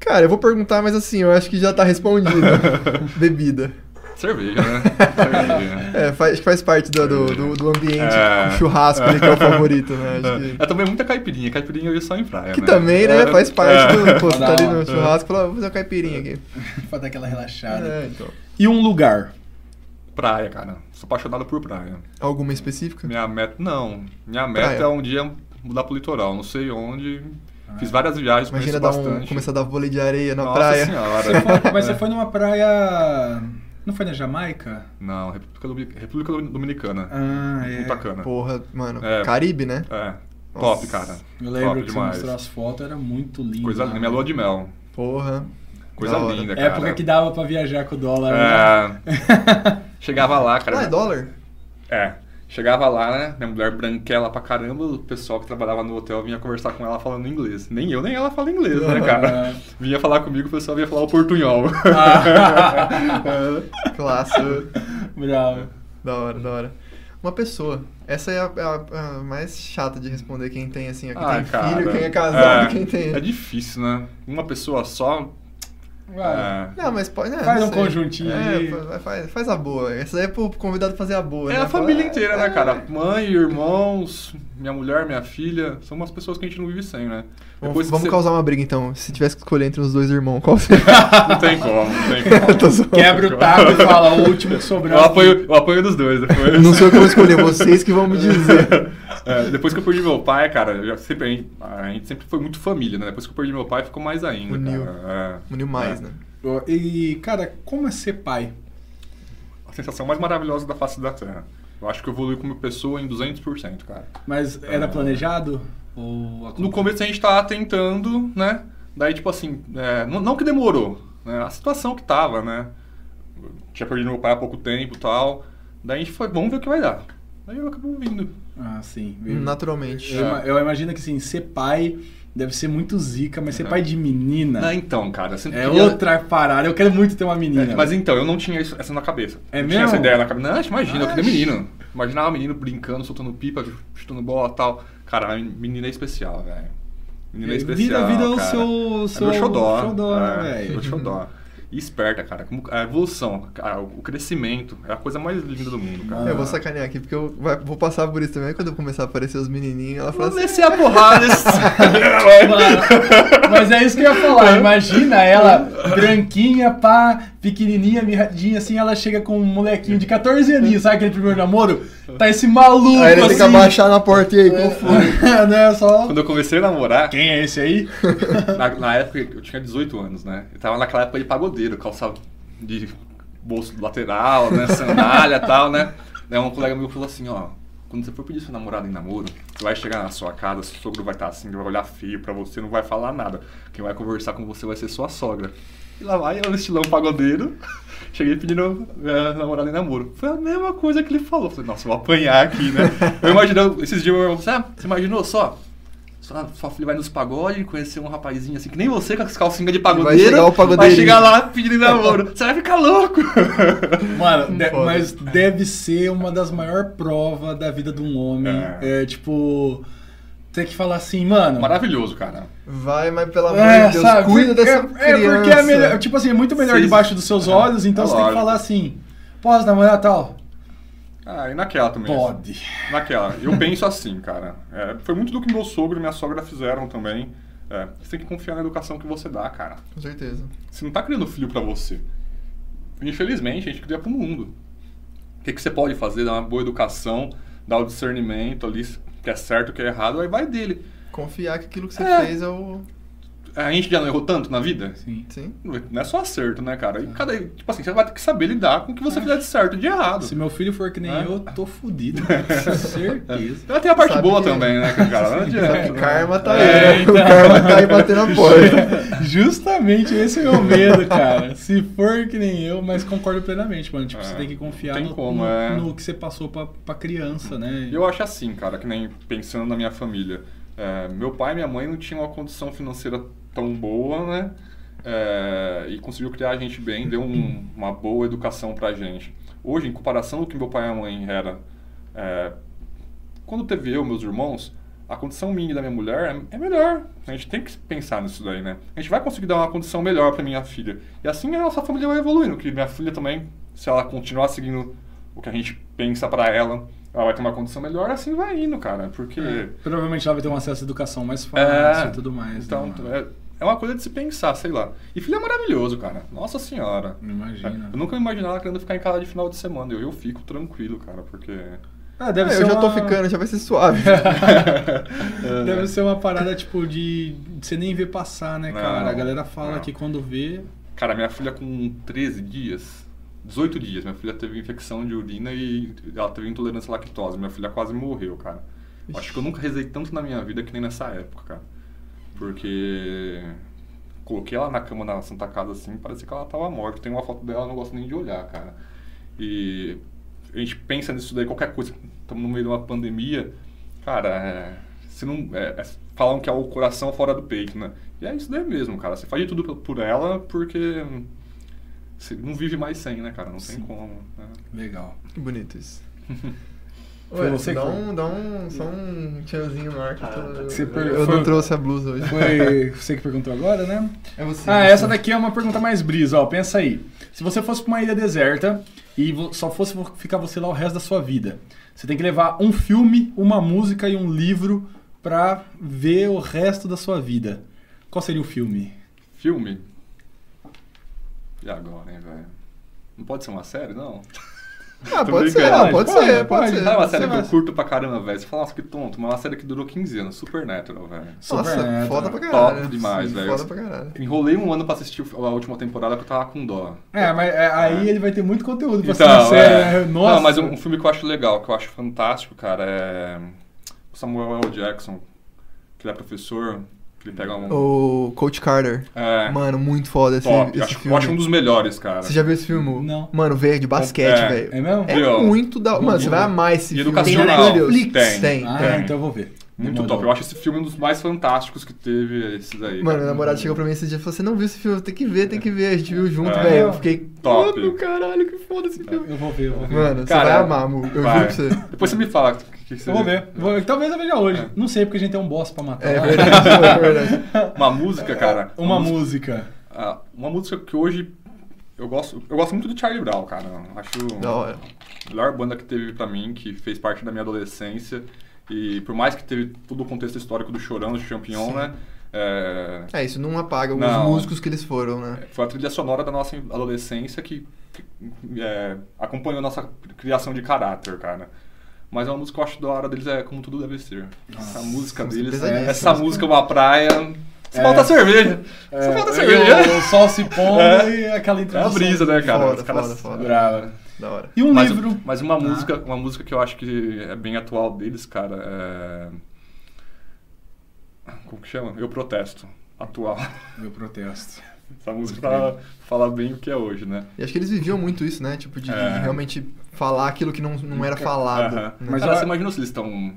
Cara, eu vou perguntar, mas assim, eu acho que já tá respondido. Bebida. Cerveja, né? Cerveja. É, faz, acho que faz parte do, do, do- do ambiente É. churrasco ali, que é o favorito, né? Acho que, É também muita caipirinha. Caipirinha eu ia só em praia, que né? também, né, É, faz parte é. do... Pô, você tá ali no churrasco e fala, vou fazer uma caipirinha aqui. Pra dar aquela relaxada. É, então. E um lugar? Praia, cara. Sou apaixonado por praia. Alguma específica? Minha meta... Não. Minha meta Praia. é um dia mudar pro litoral. Não sei onde. Fiz várias viagens, Imagina dar um, começar a dar vôlei de areia na Nossa praia. senhora. Você foi- mas você foi numa praia. Não foi na Jamaica? Não, República, Domi- República Dominicana. Ah, é. Punta Cana. Porra, mano, É. Caribe, né? É. Nossa. Top, cara. Eu lembro Top que você demais. mostrou as fotos, era muito lindo. Coisa lá, linda. Minha lua de mel. Porra. Coisa Da hora. linda, cara. Época que dava pra viajar com o dólar. né? É. Chegava lá, cara. Ah, é dólar? É. Chegava lá, né? Minha mulher branquela pra caramba, o pessoal que trabalhava no hotel vinha conversar com ela falando inglês. Nem eu, nem ela fala inglês, né, cara? Vinha falar comigo, o pessoal vinha falar o portunhol. Clássico. Bravo. da hora, da hora. Uma pessoa. Essa é a, a- a mais chata de responder. Quem tem, assim, quem Ai, tem cara. filho, quem é casado, É, quem tem... É difícil, né? Uma pessoa só. Vai. É, Não, mas pode... né, Faz não um sei. conjuntinho É, aí. fa- faz, faz a boa. Essa aí é pro convidado fazer a boa, É né? a família Fala, inteira, é, né, é. cara? Mãe, irmãos, minha mulher, minha filha. São umas pessoas que a gente não vive sem, né? Vamos, Depois vamos você- causar uma briga, então. Se tivesse que escolher entre os dois irmãos, qual seria? Não tem como, não tem como. Quebra o taco e fala, o último que sobrou. Eu apoio, eu apoio dos dois depois. Não sou eu que vou escolher, vocês que vão me dizer. É, depois que eu perdi meu pai, cara, já sempre, a, gente, a gente sempre foi muito família, né? Depois que eu perdi meu pai, ficou mais ainda. Uniu. Cara. É. Uniu mais, É. né? E, cara, como é ser pai? A sensação mais maravilhosa da face da Terra. Eu acho que eu evolui como pessoa em 200%, cara. Mas era Ah. planejado? Ou No começo a gente tava tentando, né? Daí, tipo assim, é, não, não que demorou, né? A situação que tava, né? Tinha perdido meu pai há pouco tempo e tal. Daí a gente foi, vamos ver o que vai dar. Daí eu acabou vindo. Ah, sim. Naturalmente. Eu, eu imagino que assim, ser pai deve ser muito zica, mas ser pai de menina Ah, então, cara, você é outra parada. Eu quero muito ter uma menina. É, mas então, eu não tinha isso, essa na cabeça. É não tinha mesmo? essa ideia na cabeça. Não, imagina, eu queria menino. Imaginava menino brincando, soltando pipa, chutando bola e tal. Cara, a menina é especial, velho. Menina é especial. vira o cara. seu- É seu meu xodó. xodó, né, é, velho? Meu xodó. E esperta, cara. Como- A evolução, a- o crescimento é a coisa mais linda do mundo, cara. Eu vou sacanear aqui, porque eu vai- vou passar por isso também. Quando começar a aparecer os menininhos, ela fala Vamos assim... descer a porrada. Mano, mas é isso que eu ia falar. Imagina ela, branquinha, pá, pequenininha, mirradinha, assim, ela chega com um molequinho de 14 aninhos, sabe aquele primeiro namoro? Tá esse maluco Aí ele assim. tem que abaixar na porta e aí, qual foi? É só... Quando eu comecei a namorar, Quem é esse aí? Na, na época, eu tinha 18 anos, né? Eu tava naquela época de pagodeiro, calçava de bolso lateral, né? Sandália e tal, né? Daí um colega meu falou assim, ó... Quando você for pedir seu namorado em namoro, você vai chegar na sua casa, seu sogro vai estar assim, ele vai olhar feio pra você, não vai falar nada. Quem vai conversar com você vai ser sua sogra. E lá vai eu, no estilão pagodeiro, cheguei pedindo é, namorado em namoro. Foi a mesma coisa que ele falou. Falei, nossa, eu vou apanhar aqui, né? Eu imaginei, esses dias, eu, sabe, você imaginou só? Sua, sua filha vai nos pagodes, conhecer um rapazinho assim, que nem você, com as calcinhas de pagodeiro. chegar o Vai chegar lá pedindo namoro. Você vai ficar louco. Mano, de- mas deve ser uma das maiores provas da vida de um homem. É. É, tipo... Ter que falar assim, mano... Maravilhoso, cara. Vai, mas pelo amor É, de Deus, sabe? cuida dessa é, criança. É porque é melhor, tipo assim, é muito melhor debaixo dos seus olhos, então É você tem que lógico. falar assim, posso namorar tal? Ah, e naquela também. Pode. Naquela. Eu penso assim, cara. É, foi muito do que meu sogro e minha sogra fizeram também. É, você tem que confiar na educação que você dá, cara. Com certeza. Você não tá criando filho pra você. Infelizmente, a gente cria pro mundo. O que, que você pode fazer? Dar uma boa educação, dar o discernimento ali, que é certo, que é errado, aí vai dele. Confiar que aquilo que você É. fez é o... A gente já não errou tanto na vida? Sim. Sim. Não é só acerto, né, cara? E cada, tipo assim, você vai ter que saber lidar com o que você fizer de certo e de errado. Se meu filho for que nem É. eu, tô fudido. Com certeza. Ela tem a parte Sabe boa que- também, né, cara? Não adianta. O karma tá É, aí, né? então. O karma tá aí batendo na porta. Justamente esse é o meu medo, cara. Se for que nem eu, mas concordo plenamente, mano. Tipo, É, você tem que confiar tem no, como, no- é. no que você passou pra, pra criança, né? Eu acho assim, cara, que nem pensando na minha família. É, meu pai e minha mãe não tinham uma condição financeira tão boa, né? É, e conseguiu criar a gente bem, deu um- uma boa educação pra gente. Hoje, em comparação do que meu pai e minha mãe era, é, quando teve eu, meus irmãos, a condição minha e da minha mulher é, é melhor. A gente tem que pensar nisso daí, né? A gente vai conseguir dar uma condição melhor pra minha filha. E assim a nossa família vai evoluindo, que minha filha também, se ela continuar seguindo o que a gente pensa pra ela, ela vai ter uma condição melhor, assim vai indo, cara. Porque. É, provavelmente ela vai ter um acesso à educação mais fácil e tudo mais. Então, né, é, é uma coisa de se pensar, sei lá. E filho é maravilhoso, cara. Nossa senhora. Imagina. Eu nunca imaginava querendo ficar em casa de final de semana. Eu, eu fico tranquilo, cara, porque. Ah, deve É, ser eu já tô uma- ficando, já vai ser suave. Deve ser uma parada, tipo, de, você nem ver passar, né, Não, cara? A galera fala não. que quando vê. Cara, minha filha com 13 dias, 18 dias, minha filha teve infecção de urina e ela teve intolerância à lactose. Minha filha quase morreu, cara. Acho que eu nunca rezei tanto na minha vida que nem nessa época, cara. Porque coloquei ela na cama na Santa Casa assim, parecia que ela tava morta. Tem uma foto dela, eu não gosto nem de olhar, cara. E a gente pensa nisso daí, qualquer coisa. Estamos no meio de uma pandemia, cara, é, se não, é, é- falam que é o coração fora do peito, né? E é isso daí mesmo, cara. Você faz de tudo por- ela porque você não vive mais sem, né, cara? Não tem como. né? Legal. Que bonito isso. Foi Ué, você que dá um, dá um, só um tchanzinho no ar que eu, tô- Ah, você eu- per- eu foi- não trouxe a blusa hoje. Foi você que perguntou agora, né? É você. Ah, você. essa daqui é uma pergunta mais brisa, ó. Pensa aí. Se você fosse pra uma ilha deserta e só fosse ficar você lá o resto da sua vida, você tem que levar um filme, uma música e um livro pra ver o resto da sua vida. Qual seria o filme? Filme? E agora, hein, velho? Não pode ser uma série, não? Ah, pode ser, pode, Pode, ser, pode, pode. ser. Sabe uma série que eu curto pra caramba, velho? Você fala, nossa, que tonto, mas é uma série que durou 15 anos, Supernatural, velho. Nossa, Supernatural. foda pra Top caralho. demais, Sim, velho. Foda pra caralho. Enrolei um ano pra assistir a última temporada porque eu tava com dó. É, mas é, aí ele vai ter muito conteúdo pra Então, série, é. né? Nossa. Não, mas um, um filme que eu acho legal, que eu acho fantástico, cara, é o Samuel L. Jackson. que ele é professor, que ele pega um... O Coach Carter. É, Mano, muito foda esse, top. esse Acho, filme. eu acho um dos melhores, cara. Você já viu esse filme? Não. Mano, velho, de basquete, É, velho. É mesmo? É Viu? muito da. Mano, você vai amar esse E filme. educacional. Tem, Tem. Tem, tem. Ah, tem. então eu vou ver. Muito Demorou. top. Eu acho esse filme um dos mais fantásticos que teve esses aí. Mano, meu namorado chegou pra mim esse dia e falou: Você não viu esse filme? Tem que ver, tem que ver. A gente viu junto, É. velho. Eu fiquei. Top. Mano, caralho, que foda esse filme. Eu vou ver, eu vou ver. Mano, você Cara, vai amar, Mu. Eu Vai. juro pra você. Depois você me fala o que, Eu vou ver. Vou- Talvez eu veja hoje. Não sei, porque a gente tem um boss pra matar. É verdade, é verdade. Uma música, cara. Uma música. Ah, uma música que hoje eu gosto, eu gosto muito do Charlie Brown, cara. Acho Da hora. a melhor banda que teve pra mim, que fez parte da minha adolescência. E por mais que teve todo o contexto histórico do Chorão, do Champion, Sim. né? É, É, isso não apaga os Não. músicos que eles foram, né? foi a trilha sonora da nossa adolescência que que, é, acompanhou a nossa criação de caráter, cara. Mas é uma música que eu acho da hora deles, é como tudo deve ser. Essa música música deles, pesadíssima. essa música é uma praia. Só É. falta cerveja. Só É, falta e cerveja. O sol se pondo É. e aquela É a introdução. brisa, né, cara? Foda, Os caras- foda, foda. Brava. Da hora. E um mas, livro. Mas uma Ah. música, uma música que eu acho que é bem atual deles, cara, é. Como que chama? Eu protesto. Atual. Meu protesto. Essa música tá, fala bem o que é hoje, né? E acho que eles viviam muito isso, né? Tipo, de, de É. realmente falar aquilo que não, não era falado. Né? Mas cara, eu- você imagina se eles estão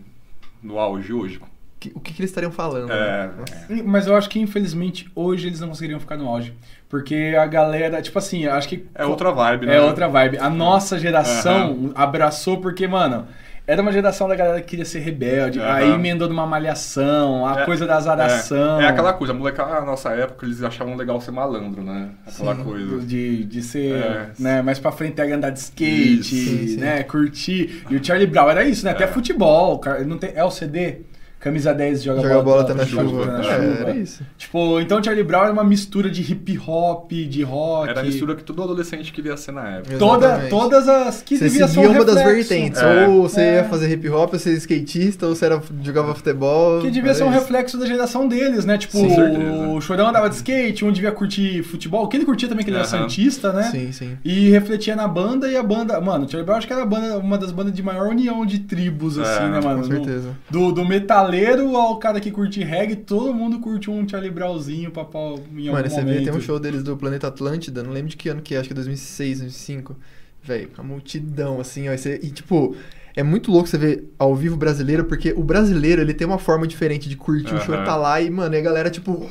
no auge hoje? Que- o que, que eles estariam falando? É, né? Mas eu acho que, infelizmente, hoje eles não conseguiriam ficar no auge. Porque a galera, tipo assim, eu acho que. É outra vibe, né? É outra vibe. A nossa geração abraçou porque, mano, era uma geração da galera que queria ser rebelde. Aham. Aí emendou numa malhação, a É, coisa da azaração. É, é aquela coisa, molecada na nossa época, eles achavam legal ser malandro, né? Aquela Sim. coisa. De, de ser, É. né, mais pra frente é andar de skate, Isso. Sim, sim. né, curtir. E o Charlie Brown era isso, né, até É. futebol, cara, não tem, é o CD, camisa 10 joga, Joga bola até até na chuva. chuva. na É, chuva. era isso. Tipo, então o Charlie Brown era uma mistura de hip hop, de rock. Era a mistura que todo adolescente queria ser na época. Toda, todas as que Você devia ser um uma das vertentes. É. Ou você É. ia fazer hip hop, ou você ia skatista, ou você era, jogava futebol. Que devia era ser um isso. reflexo da geração deles, né? Tipo, certeza. o Chorão andava de skate, um devia curtir futebol. O que ele curtia também, que ele era Aham. santista, né? Sim, sim. E refletia na banda e a banda. Mano, o Charlie Brown acho que era a banda, uma das bandas de maior união de tribos, É, assim, né, mano? Com certeza. Do, do metaleiro ao cara que curte reggae, todo mundo curte um Charlie Brownzinho pra pau em Mano, algum você momento. vê, tem um show deles do Planeta Atlântida, não lembro de que ano que é, acho que é 2006, 2005. Velho, a multidão, assim, ó. E, você- e, tipo, é muito louco você ver ao vivo brasileiro, porque o brasileiro, ele tem uma forma diferente de curtir o show, tá lá e, mano, e a galera, tipo,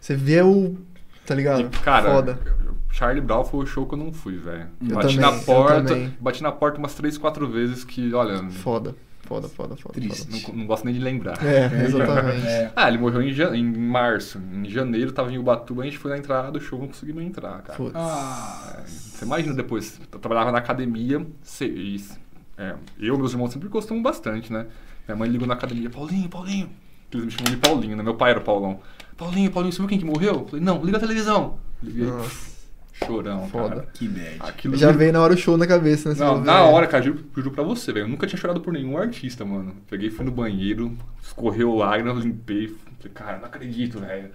você vê o. Tá ligado? E, cara, Foda. Charlie Brown foi o show que eu não fui, velho. Bati também, na porta, bati na porta umas três, quatro vezes que, olha, Foda. Foda, foda, foda. Triste. não, não gosto nem de lembrar. foda. É, exatamente. É. Ah, ele morreu em, em março. Em janeiro tava em Ubatuba, a gente foi na entrada do show, não conseguimos entrar, cara. Putz. Ah, Você imagina depois, eu trabalhava na academia, é, eu e meus irmãos sempre gostamos bastante, né? Minha mãe ligou na academia, Paulinho, Paulinho. Eles me chamam de Paulinho, né? Meu pai era o Paulão. Paulinho, Paulinho, você viu quem que morreu? Eu falei, não, liga a televisão. Liguei, Nossa. Chorão, Foda. cara. que bad. Aquilo Já veio na hora o show na cabeça, né? Não, na hora, cara, juro, juro pra você, velho. Eu nunca tinha chorado por nenhum artista, mano. Peguei, fui no banheiro, escorreu lágrimas, limpei. Falei, cara, não acredito, velho.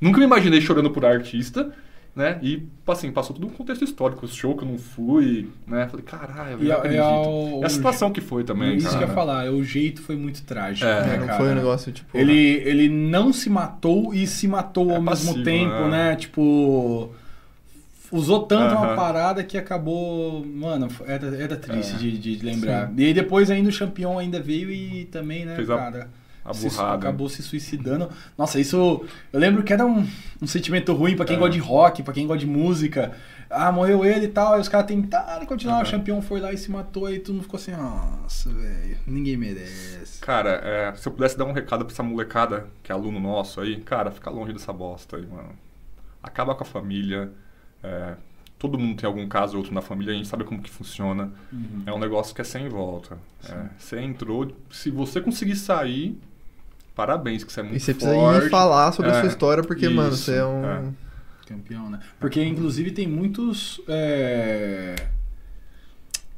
Nunca me imaginei chorando por artista, né? E, assim, passou todo um contexto histórico. O show que eu não fui, né? Falei, caralho, velho, E não a- e acredito. ao- E a situação que foi também, Isso cara. que eu ia falar, o jeito foi muito trágico, É, né, não cara? foi um negócio, tipo. Ele, ele não se matou e se matou É ao mesmo passivo, tempo, né? né? Tipo. Usou tanto uma Aham. parada que acabou. Mano, era, era triste É. de, de lembrar. E aí depois ainda o Champion ainda veio e também, né, Fez a- cara? A se- burrada. acabou se suicidando. Nossa, isso. Eu lembro que era um, um sentimento ruim pra quem É. gosta de rock, pra quem gosta de música. Ah, morreu ele e tal. Aí os caras tentaram continuar. Aham. O Champion foi lá e se matou. Aí todo mundo ficou assim: Nossa, velho, ninguém merece. Cara, é, se eu pudesse dar um recado pra essa molecada, que é aluno nosso aí, cara, fica longe dessa bosta aí, mano. Acaba com a família. É, todo mundo tem algum caso ou outro na família, a gente sabe como que funciona. Uhum. É um negócio que é sem volta. É, você entrou, se você conseguir sair, parabéns, que você é muito E você precisa forte. ir falar sobre a É, sua história, porque, mano, isso, você é um. é. Campeão, né? Porque, inclusive, tem muitos. é,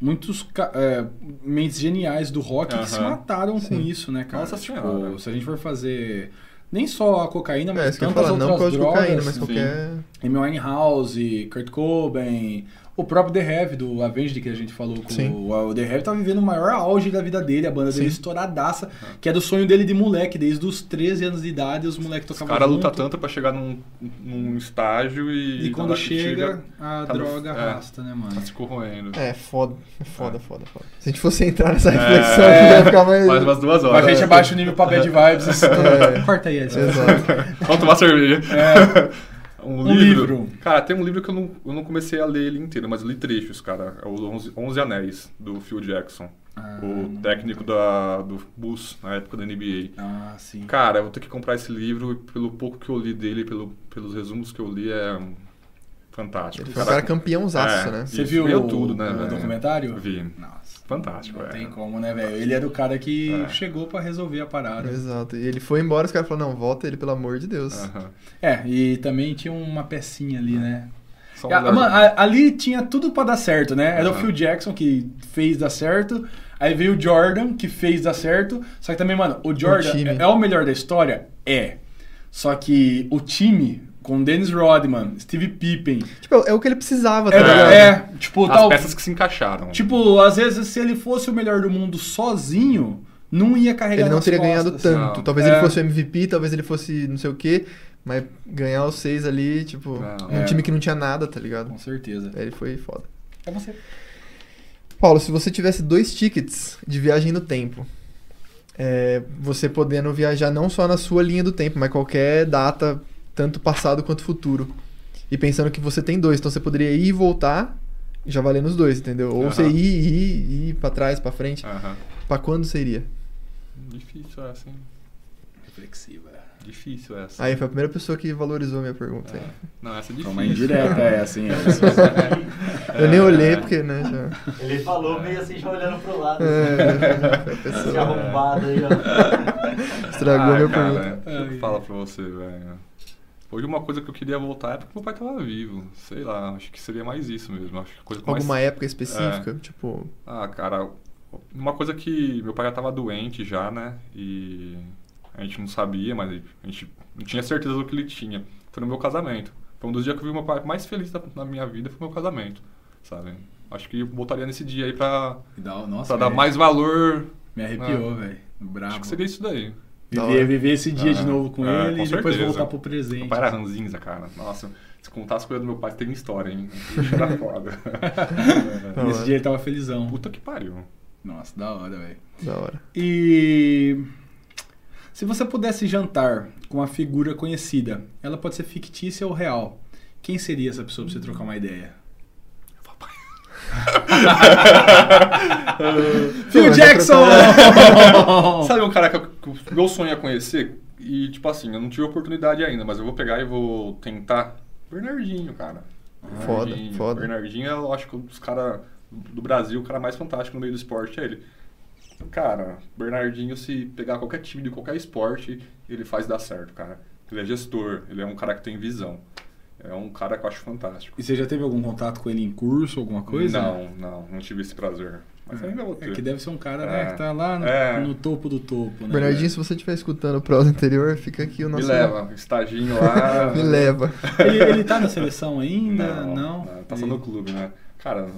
Muitos é, mentes geniais do rock que se mataram com Sim. isso, né, cara? Nossa tipo, Senhora. se a gente for fazer Nem só a cocaína, É, mas ia tantas falar, não outras de drogas. cocaína, mas sim. qualquer. Amy Winehouse, Kurt Cobain, o próprio The Heavy do Avenged que a gente falou com Sim. o, o The Heavy tá vivendo o maior auge da vida dele, a banda dele Sim. estouradaça, que é do sonho dele de moleque, desde os 13 anos de idade, os moleques Os tocavam caras junto, lutam tanto pra chegar num, num estágio e. e quando na- chega, a tá no- droga é. arrasta, né, mano? Tá se corroendo. É, foda. É foda, É. foda, foda. Se a gente fosse entrar nessa reflexão, É. a gente ia ficar mais. Mais umas duas A horas. gente abaixa o nível pra bad vibes. É. Corta aí, Edson. Exato. Vamos tomar cerveja. É. Um, Um livro. livro. Cara, tem um livro que eu não, eu não comecei a ler ele inteiro, mas eu li trechos, cara. É o 11, 11 Anéis, do Phil Jackson. Ah, o não. técnico da, do Bulls, na época da NBA. Ah, sim. Cara, eu vou ter que comprar esse livro e pelo pouco que eu li dele, pelo, pelos resumos que eu li, é fantástico. Ele foi um cara campeãozaço, É. né? Você viu o, tudo, né, o velho? documentário? Vi. Nossa. Fantástico, Não é. tem como, né, velho? Ele era o cara que É. chegou pra resolver a parada. Exato. E ele foi embora, os caras falaram, não, volta ele, pelo amor de Deus. É, e também tinha uma pecinha ali, né? Só um Ah, lugar- mano, a- ali tinha tudo pra dar certo, né? Era o. Phil Jackson que fez dar certo. Aí veio o Jordan, que fez dar certo. Só que também, mano, o Jordan time. é, é o melhor da história? É. Só que o time, com Dennis Rodman, Steve Pippen. Tipo, é o que ele precisava, tá É, ligado? é, tipo, As tal. peças que se encaixaram. Tipo, às vezes, se ele fosse o melhor do mundo sozinho, não ia carregar Ele não nas teria costas. ganhado tanto. Não. Talvez É. ele fosse o MVP, talvez ele fosse não sei o quê, mas ganhar os seis ali, tipo, Não. um É. time que não tinha nada, tá ligado? Com certeza. Aí Ele foi foda. É você. Paulo, se você tivesse dois tickets de viagem no tempo, é, você podendo viajar não só na sua linha do tempo, mas qualquer data, tanto passado quanto futuro. E pensando que você tem dois, então você poderia ir e voltar, já valendo os dois, entendeu? Ou você Aham. ir, ir, ir pra trás, pra frente. Aham. Pra quando seria? Difícil essa, hein? Reflexiva. Difícil essa. Aí foi a primeira pessoa que valorizou a minha pergunta. É. aí. Não, essa é Foi difícil. uma indireta, é assim. Eu nem É. olhei porque, né, já... Ele falou meio assim, já olhando pro lado. É, foi a Esse pessoa arrombado aí, ó. estragou Ah, minha cara, pergunta. falar pra você, velho. Hoje uma coisa que eu queria voltar é porque meu pai tava vivo. Sei lá, acho que seria mais isso mesmo. Acho que coisa que mais... Alguma época específica, tipo... Ah, cara, uma coisa que meu pai já tava doente já, né? E a gente não sabia, mas a gente não tinha certeza do que ele tinha. Foi no meu casamento. Foi um dos dias que eu vi meu pai mais feliz da, na minha vida, foi meu casamento, sabe? Acho que eu voltaria nesse dia aí pra, Nossa, pra dar mais valor. Me arrepiou, velho. Brabo. Acho que seria isso daí. Viver, viver esse dia de Ah, novo com é, ele com e depois certeza. voltar pro presente. Meu pai era ranzinza, cara. Nossa, se contar as coisas do meu pai, tem história, hein? Era foda. Da Nesse hora. dia ele tava felizão. Puta que pariu. Nossa, da hora, velho. Da hora. E se você pudesse jantar com uma figura conhecida, ela pode ser fictícia ou real. Quem seria essa pessoa pra você trocar uma ideia? Phil Jackson! Sabe um cara que, eu- que o meu sonho é conhecer? E, tipo assim, eu não tive oportunidade ainda, mas eu vou pegar e vou tentar. Bernardinho, cara. Foda, Bernardinho. foda. Bernardinho, eu acho que um dos caras do Brasil, o cara mais fantástico no meio do esporte é ele. Cara, Bernardinho, se pegar qualquer time de qualquer esporte, ele faz dar certo, cara. Ele é gestor, ele é um cara que tem visão. É um cara que eu acho fantástico. E você já teve algum contato com ele em curso, alguma coisa? Não, não, não tive esse prazer. Mas ainda vou É ter. que deve ser um cara, É. né, que tá lá no, É. no topo do topo, né? Bernardinho, se você estiver escutando o prosa anterior, fica aqui o Me nosso... leva, estaginho lá. Me leva. Ele, ele tá na seleção ainda? Não. Tá só no clube, né? Cara,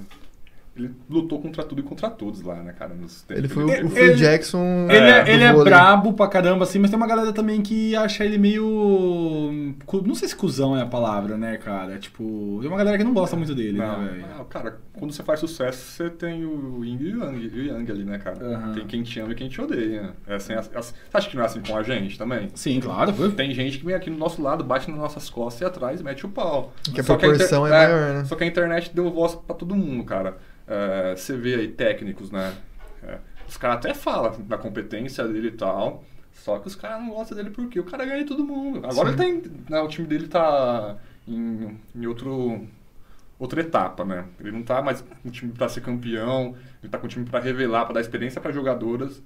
ele lutou contra tudo e contra todos lá, né, cara? Nos tempos Ele foi que o, o Phil Ele- Jackson Ele é, do ele é vôlei. brabo pra caramba, assim, mas tem uma galera também que acha ele meio. Não sei se cuzão é a palavra, né, cara? Tipo, tem uma galera que não gosta muito dele, Não, né, velho? ah, cara, quando você faz sucesso, você tem o Yin e o Yang, o Yang ali, né, cara? Aham. Tem quem te ama e quem te odeia. É assim, assim- você acha que não é assim com a gente também? Sim, claro. foi- Tem gente que vem aqui no nosso lado, bate nas nossas costas e atrás mete o pau. Que a Só proporção é maior, né? Só que a internet deu voz pra todo mundo, cara. É, você vê aí técnicos, né? É, os caras até falam da competência dele e tal. Só que os caras não gostam dele porque o cara ganha de todo mundo. Agora Sim. ele tem. Né, o time dele tá em, em outro. Outra etapa, né? Ele não tá mais com o time pra ser campeão, ele tá com o time pra revelar, pra dar experiência pra jogadoras.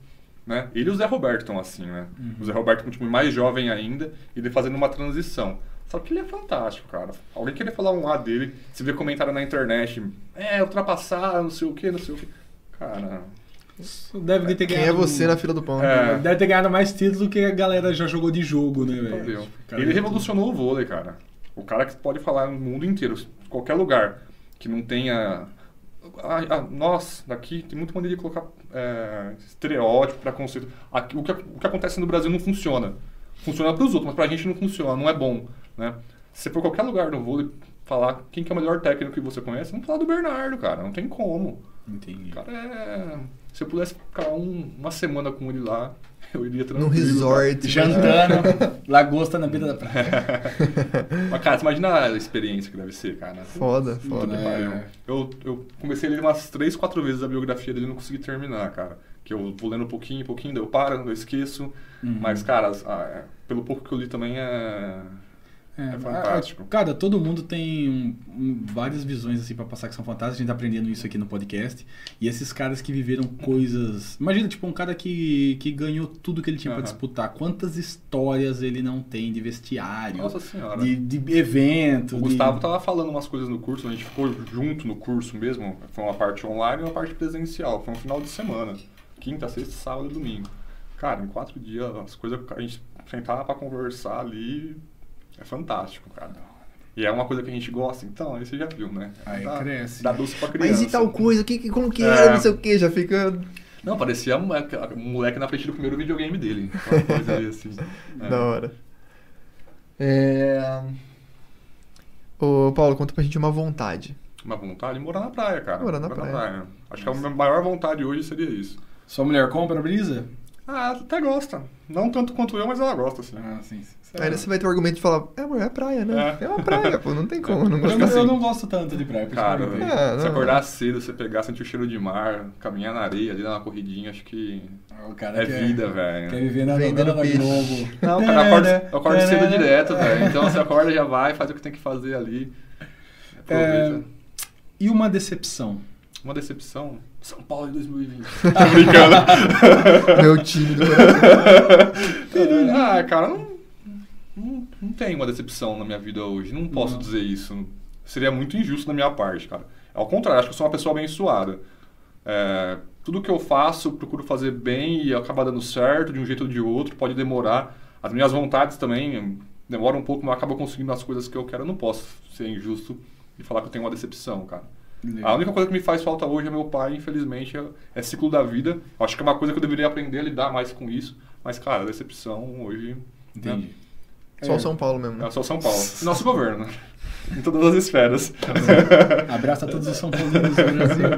Né? Ele e o Zé Roberto estão assim, né? O Zé Roberto com um time mais jovem ainda, e ele fazendo uma transição. Só que ele é fantástico, cara. Alguém querer falar um A dele, se vê comentário na internet, é, ultrapassar, não sei o que, não sei o que. Cara, Deve ter Quem ganhado. é você na fila do pão? É. Deve ter ganhado mais títulos do que a galera já jogou de jogo, né, velho? Cara, Ele revolucionou o vôlei, cara. O cara que pode falar no mundo inteiro, qualquer lugar que não tenha. Ah, ah, nós, daqui, tem muita maneira de colocar é, estereótipo, preconceito. Aqui, o, que, o que acontece no Brasil não funciona. Funciona para os outros, mas pra gente não funciona, não é bom. Né? Se você for qualquer lugar no vôlei falar quem que é o melhor técnico que você conhece, vamos falar do Bernardo, cara. Não tem como. Entendi. O cara é. Se eu pudesse ficar um- uma semana com ele lá, eu iria tranquilo. Num resort. Jantando, lagosta na beira da praia. Mas, cara, você imagina a experiência que deve ser, cara. Foda, Puta foda. É. pariu. Eu, eu comecei a ler umas três, quatro vezes a biografia dele e não consegui terminar, cara. Que eu vou lendo um pouquinho, um pouquinho, daí eu paro, eu esqueço. Uhum. Mas, cara, as- é, pelo pouco que eu li também é. É fantástico. a- Cara, todo mundo tem um- um- várias visões assim para passar que são fantásticas. A gente tá aprendendo isso aqui no podcast. E esses caras que viveram coisas. Imagina, tipo, um cara que, que ganhou tudo que ele tinha pra Aham. disputar. Quantas histórias ele não tem de vestiário, Nossa senhora. de, de evento. O de- Gustavo tava falando umas coisas no curso, a gente ficou junto no curso mesmo. Foi uma parte online e uma parte presencial. Foi um final de semana. Quinta, sexta, sábado e domingo. Cara, em quatro dias, as coisas a gente sentava pra conversar ali. É fantástico, cara. E é uma coisa que a gente gosta, então, aí você já viu, né? Aí dá, cresce. Dá doce pra criança. Mas e tal coisa? Que, que- como que É. era? Não sei o que. Já fica Não, parecia um moleque, um moleque na frente do primeiro videogame dele. Uma coisa ali assim. É. da hora. É... Ô, Paulo, conta pra gente uma vontade. Uma vontade de morar na praia, cara. Morar na praia. Acho que a minha maior vontade hoje seria isso. Sua mulher compra brisa? Ah, ela até gosta. Não tanto quanto eu, mas ela gosta, assim. Ah, sim. Aí você vai ter o argumento de falar, é, amor, é praia, né? É. É, uma praia, pô, não tem como não Eu, gostar não- assim. eu não gosto tanto de praia, por isso Cara, eu velho. É, se não. acordar cedo, você pegar, sentir o cheiro de mar, caminhar na areia ali, dar uma corridinha, acho que O cara é quer, vida, Quer velho. viver na novela da peixe. Globo. Não, cara, eu acordo, eu acordo cedo direto, velho. Então você acorda, já vai, faz o que tem que fazer ali. Aproveita. E uma decepção? Uma decepção. São Paulo de 2020. Tô brincando. Meu time do coração. ah, cara, não, não, não tem uma decepção na minha vida hoje. Não posso Não. dizer isso. Seria muito injusto da minha parte, cara. Ao contrário, acho que eu sou uma pessoa abençoada. É, tudo que eu faço, eu procuro fazer bem e acaba dando certo de um jeito ou de outro. Pode demorar. As minhas vontades também demoram um pouco, mas eu acabo conseguindo as coisas que eu quero. Eu não posso ser injusto e falar que eu tenho uma decepção, cara. A única coisa que me faz falta hoje é meu pai, infelizmente, é, é ciclo da vida. Acho que é uma coisa que eu deveria aprender a lidar mais com isso. Mas, cara, a decepção hoje. Entendi. Só o São Paulo mesmo, É né? só São Paulo. Nosso governo, né? Em todas as esferas. Abraço a todos os São Paulinos do Brasil.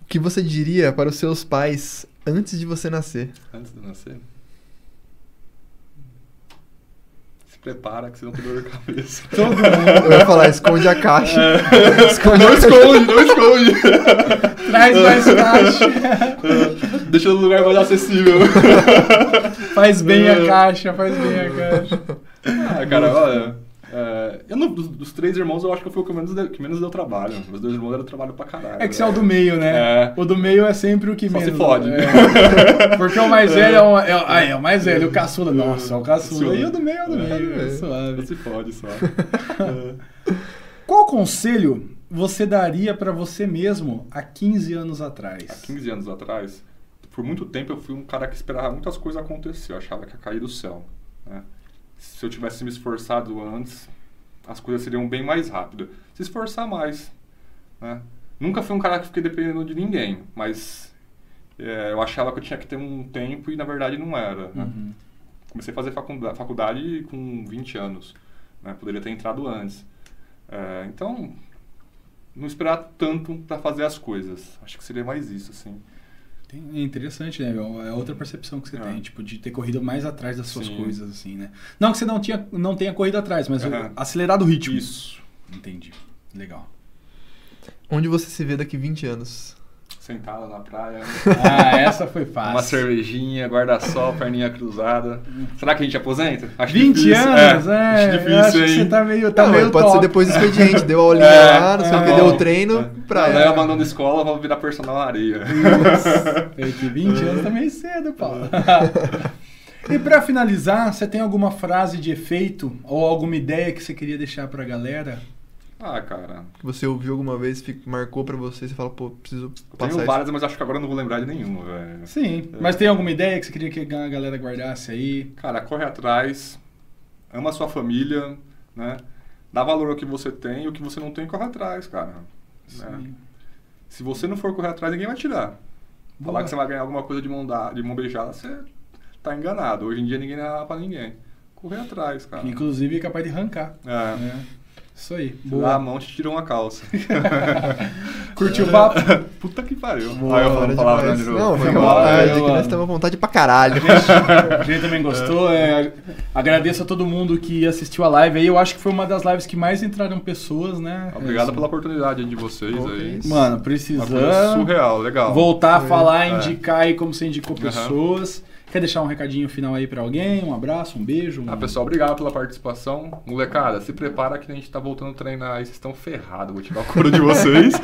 O que você diria para os seus pais antes de você nascer? Antes de nascer. Se prepara que você não tem dor de cabeça. Todo mundo. Eu ia falar, esconde a caixa. Esconde Não a caixa. esconde, não esconde. Traz mais caixa. Deixa no lugar mais acessível. Faz bem a caixa, faz bem a caixa. Ah, cara, olha. É, eu não- dos, dos três irmãos, eu acho que eu fui o que menos, deu, que menos deu trabalho. Meus dois irmãos deram trabalho pra caralho. É que você é o do meio, né? É. O do meio é sempre o que Só se menos. fode. É. Porque o mais velho é o, é, ah, é o mais velho, o caçula. Nossa, é o caçula. E o do meio é o do É, meio. É, é. suave. Só se fode só. É. Qual conselho você daria pra você mesmo há 15 anos atrás? Há 15 anos atrás, por muito tempo eu fui um cara que esperava muitas coisas acontecer. Eu achava que ia cair do céu. né? Se eu tivesse me esforçado antes, as coisas seriam bem mais rápidas. Se esforçar mais. Né? Nunca fui um cara que fiquei dependendo de ninguém, mas é, eu achava que eu tinha que ter um tempo e na verdade não era. né? Uhum. Comecei a fazer faculdade, faculdade com 20 anos. Né? Poderia ter entrado antes. É, então, não esperar tanto para fazer as coisas. Acho que seria mais isso, assim. Tem- É interessante, né? É outra percepção que você É. tem, tipo, de ter corrido mais atrás das suas Sim. coisas, assim, né? Não que você não, tinha, não tenha corrido atrás, mas Aham. acelerado o ritmo. Isso. Entendi. Legal. Onde você se vê daqui 20 anos? Sentada na praia, Ah, essa foi fácil. uma cervejinha, guarda-sol, perninha cruzada. Será que a gente aposenta? Acho 20 difícil. anos, é. Acho eu difícil, acho que hein? você tá meio, tá Não, meio pode top. ser depois do expediente. Deu a aulinha É, lá, não sei o é que, deu o treino, É. praia. Não, eu abandonando escola, vou virar personal na areia. É que 20 anos tá meio cedo, Paulo. e pra finalizar, você tem alguma frase de efeito ou alguma ideia que você queria deixar pra galera? Ah, cara. Que você ouviu alguma vez, marcou pra você, você fala, pô, preciso passar Tenho isso. várias, mas acho que agora eu não vou lembrar de nenhuma, velho. Sim. Mas tem alguma ideia que você queria que a galera guardasse aí? Cara, corre atrás, ama a sua família, né? Dá valor ao que você tem e o que você não tem, corre atrás, cara. né? Sim. Se você não for correr atrás, ninguém vai te dar. Boa. Falar que você vai ganhar alguma coisa de mão, da- de mão beijada, você tá enganado. Hoje em dia ninguém dá pra ninguém. Correr atrás, cara. Que, inclusive é capaz de arrancar. É. né? Isso aí. Dá a Boa. mão, te tiram uma calça. Curtiu o papo? Puta que pariu. Boa, Aí eu falo palavrão demais. de novo. Não, Foi vontade, eu que nós amo. estamos à vontade pra caralho. A gente também gostou. é, agradeço a todo mundo que assistiu a live aí. Eu acho que foi uma das lives que mais entraram pessoas, né? Obrigado É, pela oportunidade de vocês Pô, aí. isso. Mano, Uma precisando surreal, legal. voltar a Foi. falar, É. indicar aí como você indicou Aham. pessoas. Quer deixar um recadinho final aí pra alguém? Um abraço, um beijo? Um... Ah, pessoal, obrigado pela participação. Molecada, se prepara que a gente tá voltando a treinar aí. Vocês estão ferrados. Vou tirar o couro de vocês.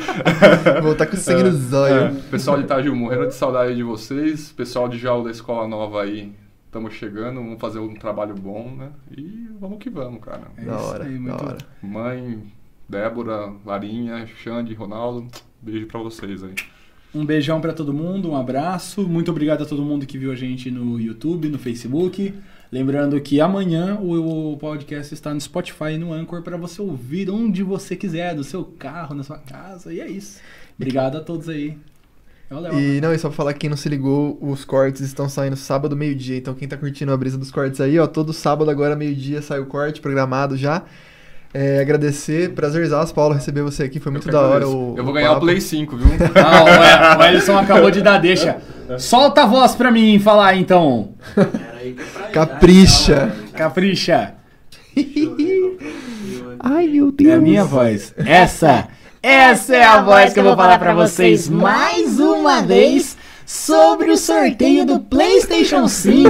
Voltar com sangue no É, zóio. pessoal de Itaju, morrendo de saudade de vocês. Pessoal de Jaú da Escola Nova aí, estamos chegando. Vamos fazer um trabalho bom, né? E vamos que vamos, cara. É Da isso hora, aí, da muito- hora. Mãe, Débora, Larinha, Xande, Ronaldo, beijo pra vocês aí. Um beijão pra todo mundo, um abraço. Muito obrigado a todo mundo que viu a gente no YouTube, no Facebook. Lembrando que amanhã o, podcast está no Spotify e no Anchor para você ouvir onde você quiser, no seu carro, na sua casa. E é isso. Obrigado a todos aí. É. E não, e só pra falar que quem não se ligou, os cortes estão saindo sábado, meio-dia. Então quem tá curtindo a brisa dos cortes aí, ó, todo sábado agora, meio-dia, sai o corte programado já. É, agradecer, prazerzaço, Paulo, receber você aqui. Foi muito da hora o. Eu vou ganhar o. Play 5, viu? Ah, o, Ellison acabou de dar deixa. Solta a voz pra mim falar então. Aí é Capricha. Capricha. é. Ai, meu Deus. É a minha voz. Essa. Essa é a voz que eu vou falar pra vocês mais uma vez sobre o sorteio do PlayStation 5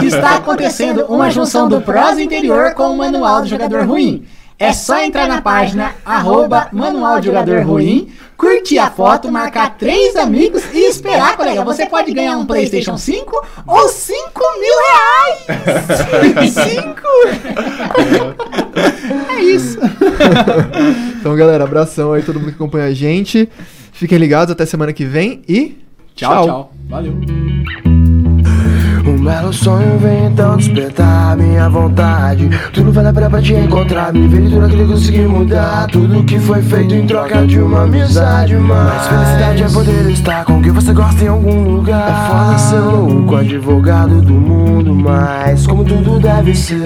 que está acontecendo uma junção do Pros Interior com o Manual do Jogador Ruim. É só entrar na página arroba Manual de Jogador Ruim, curtir a foto, marcar três amigos e esperar, colega. Você pode ganhar um PlayStation 5 ou 5 mil reais. 5! É isso. Então, galera, abração aí, todo mundo que acompanha a gente. Fiquem ligados, até semana que vem e. Tchau, tchau. Valeu. Belo sonho vem então despertar minha vontade. Tudo vale a pena pra te encontrar. Me ver tudo aquilo que consegui mudar. Tudo que foi feito em troca de uma amizade. Mas felicidade é poder estar com quem você gosta em algum lugar. É foda ser louco, advogado do mundo. Mas como tudo deve ser.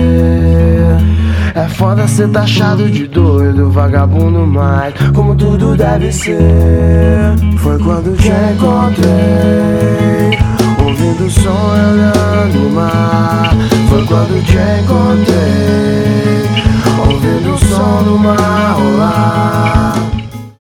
É foda ser taxado de doido, vagabundo. Mas como tudo deve ser. Foi quando te encontrei Ouvindo o som e olhando o mar. Foi quando te encontrei Ouvindo o som do mar rolar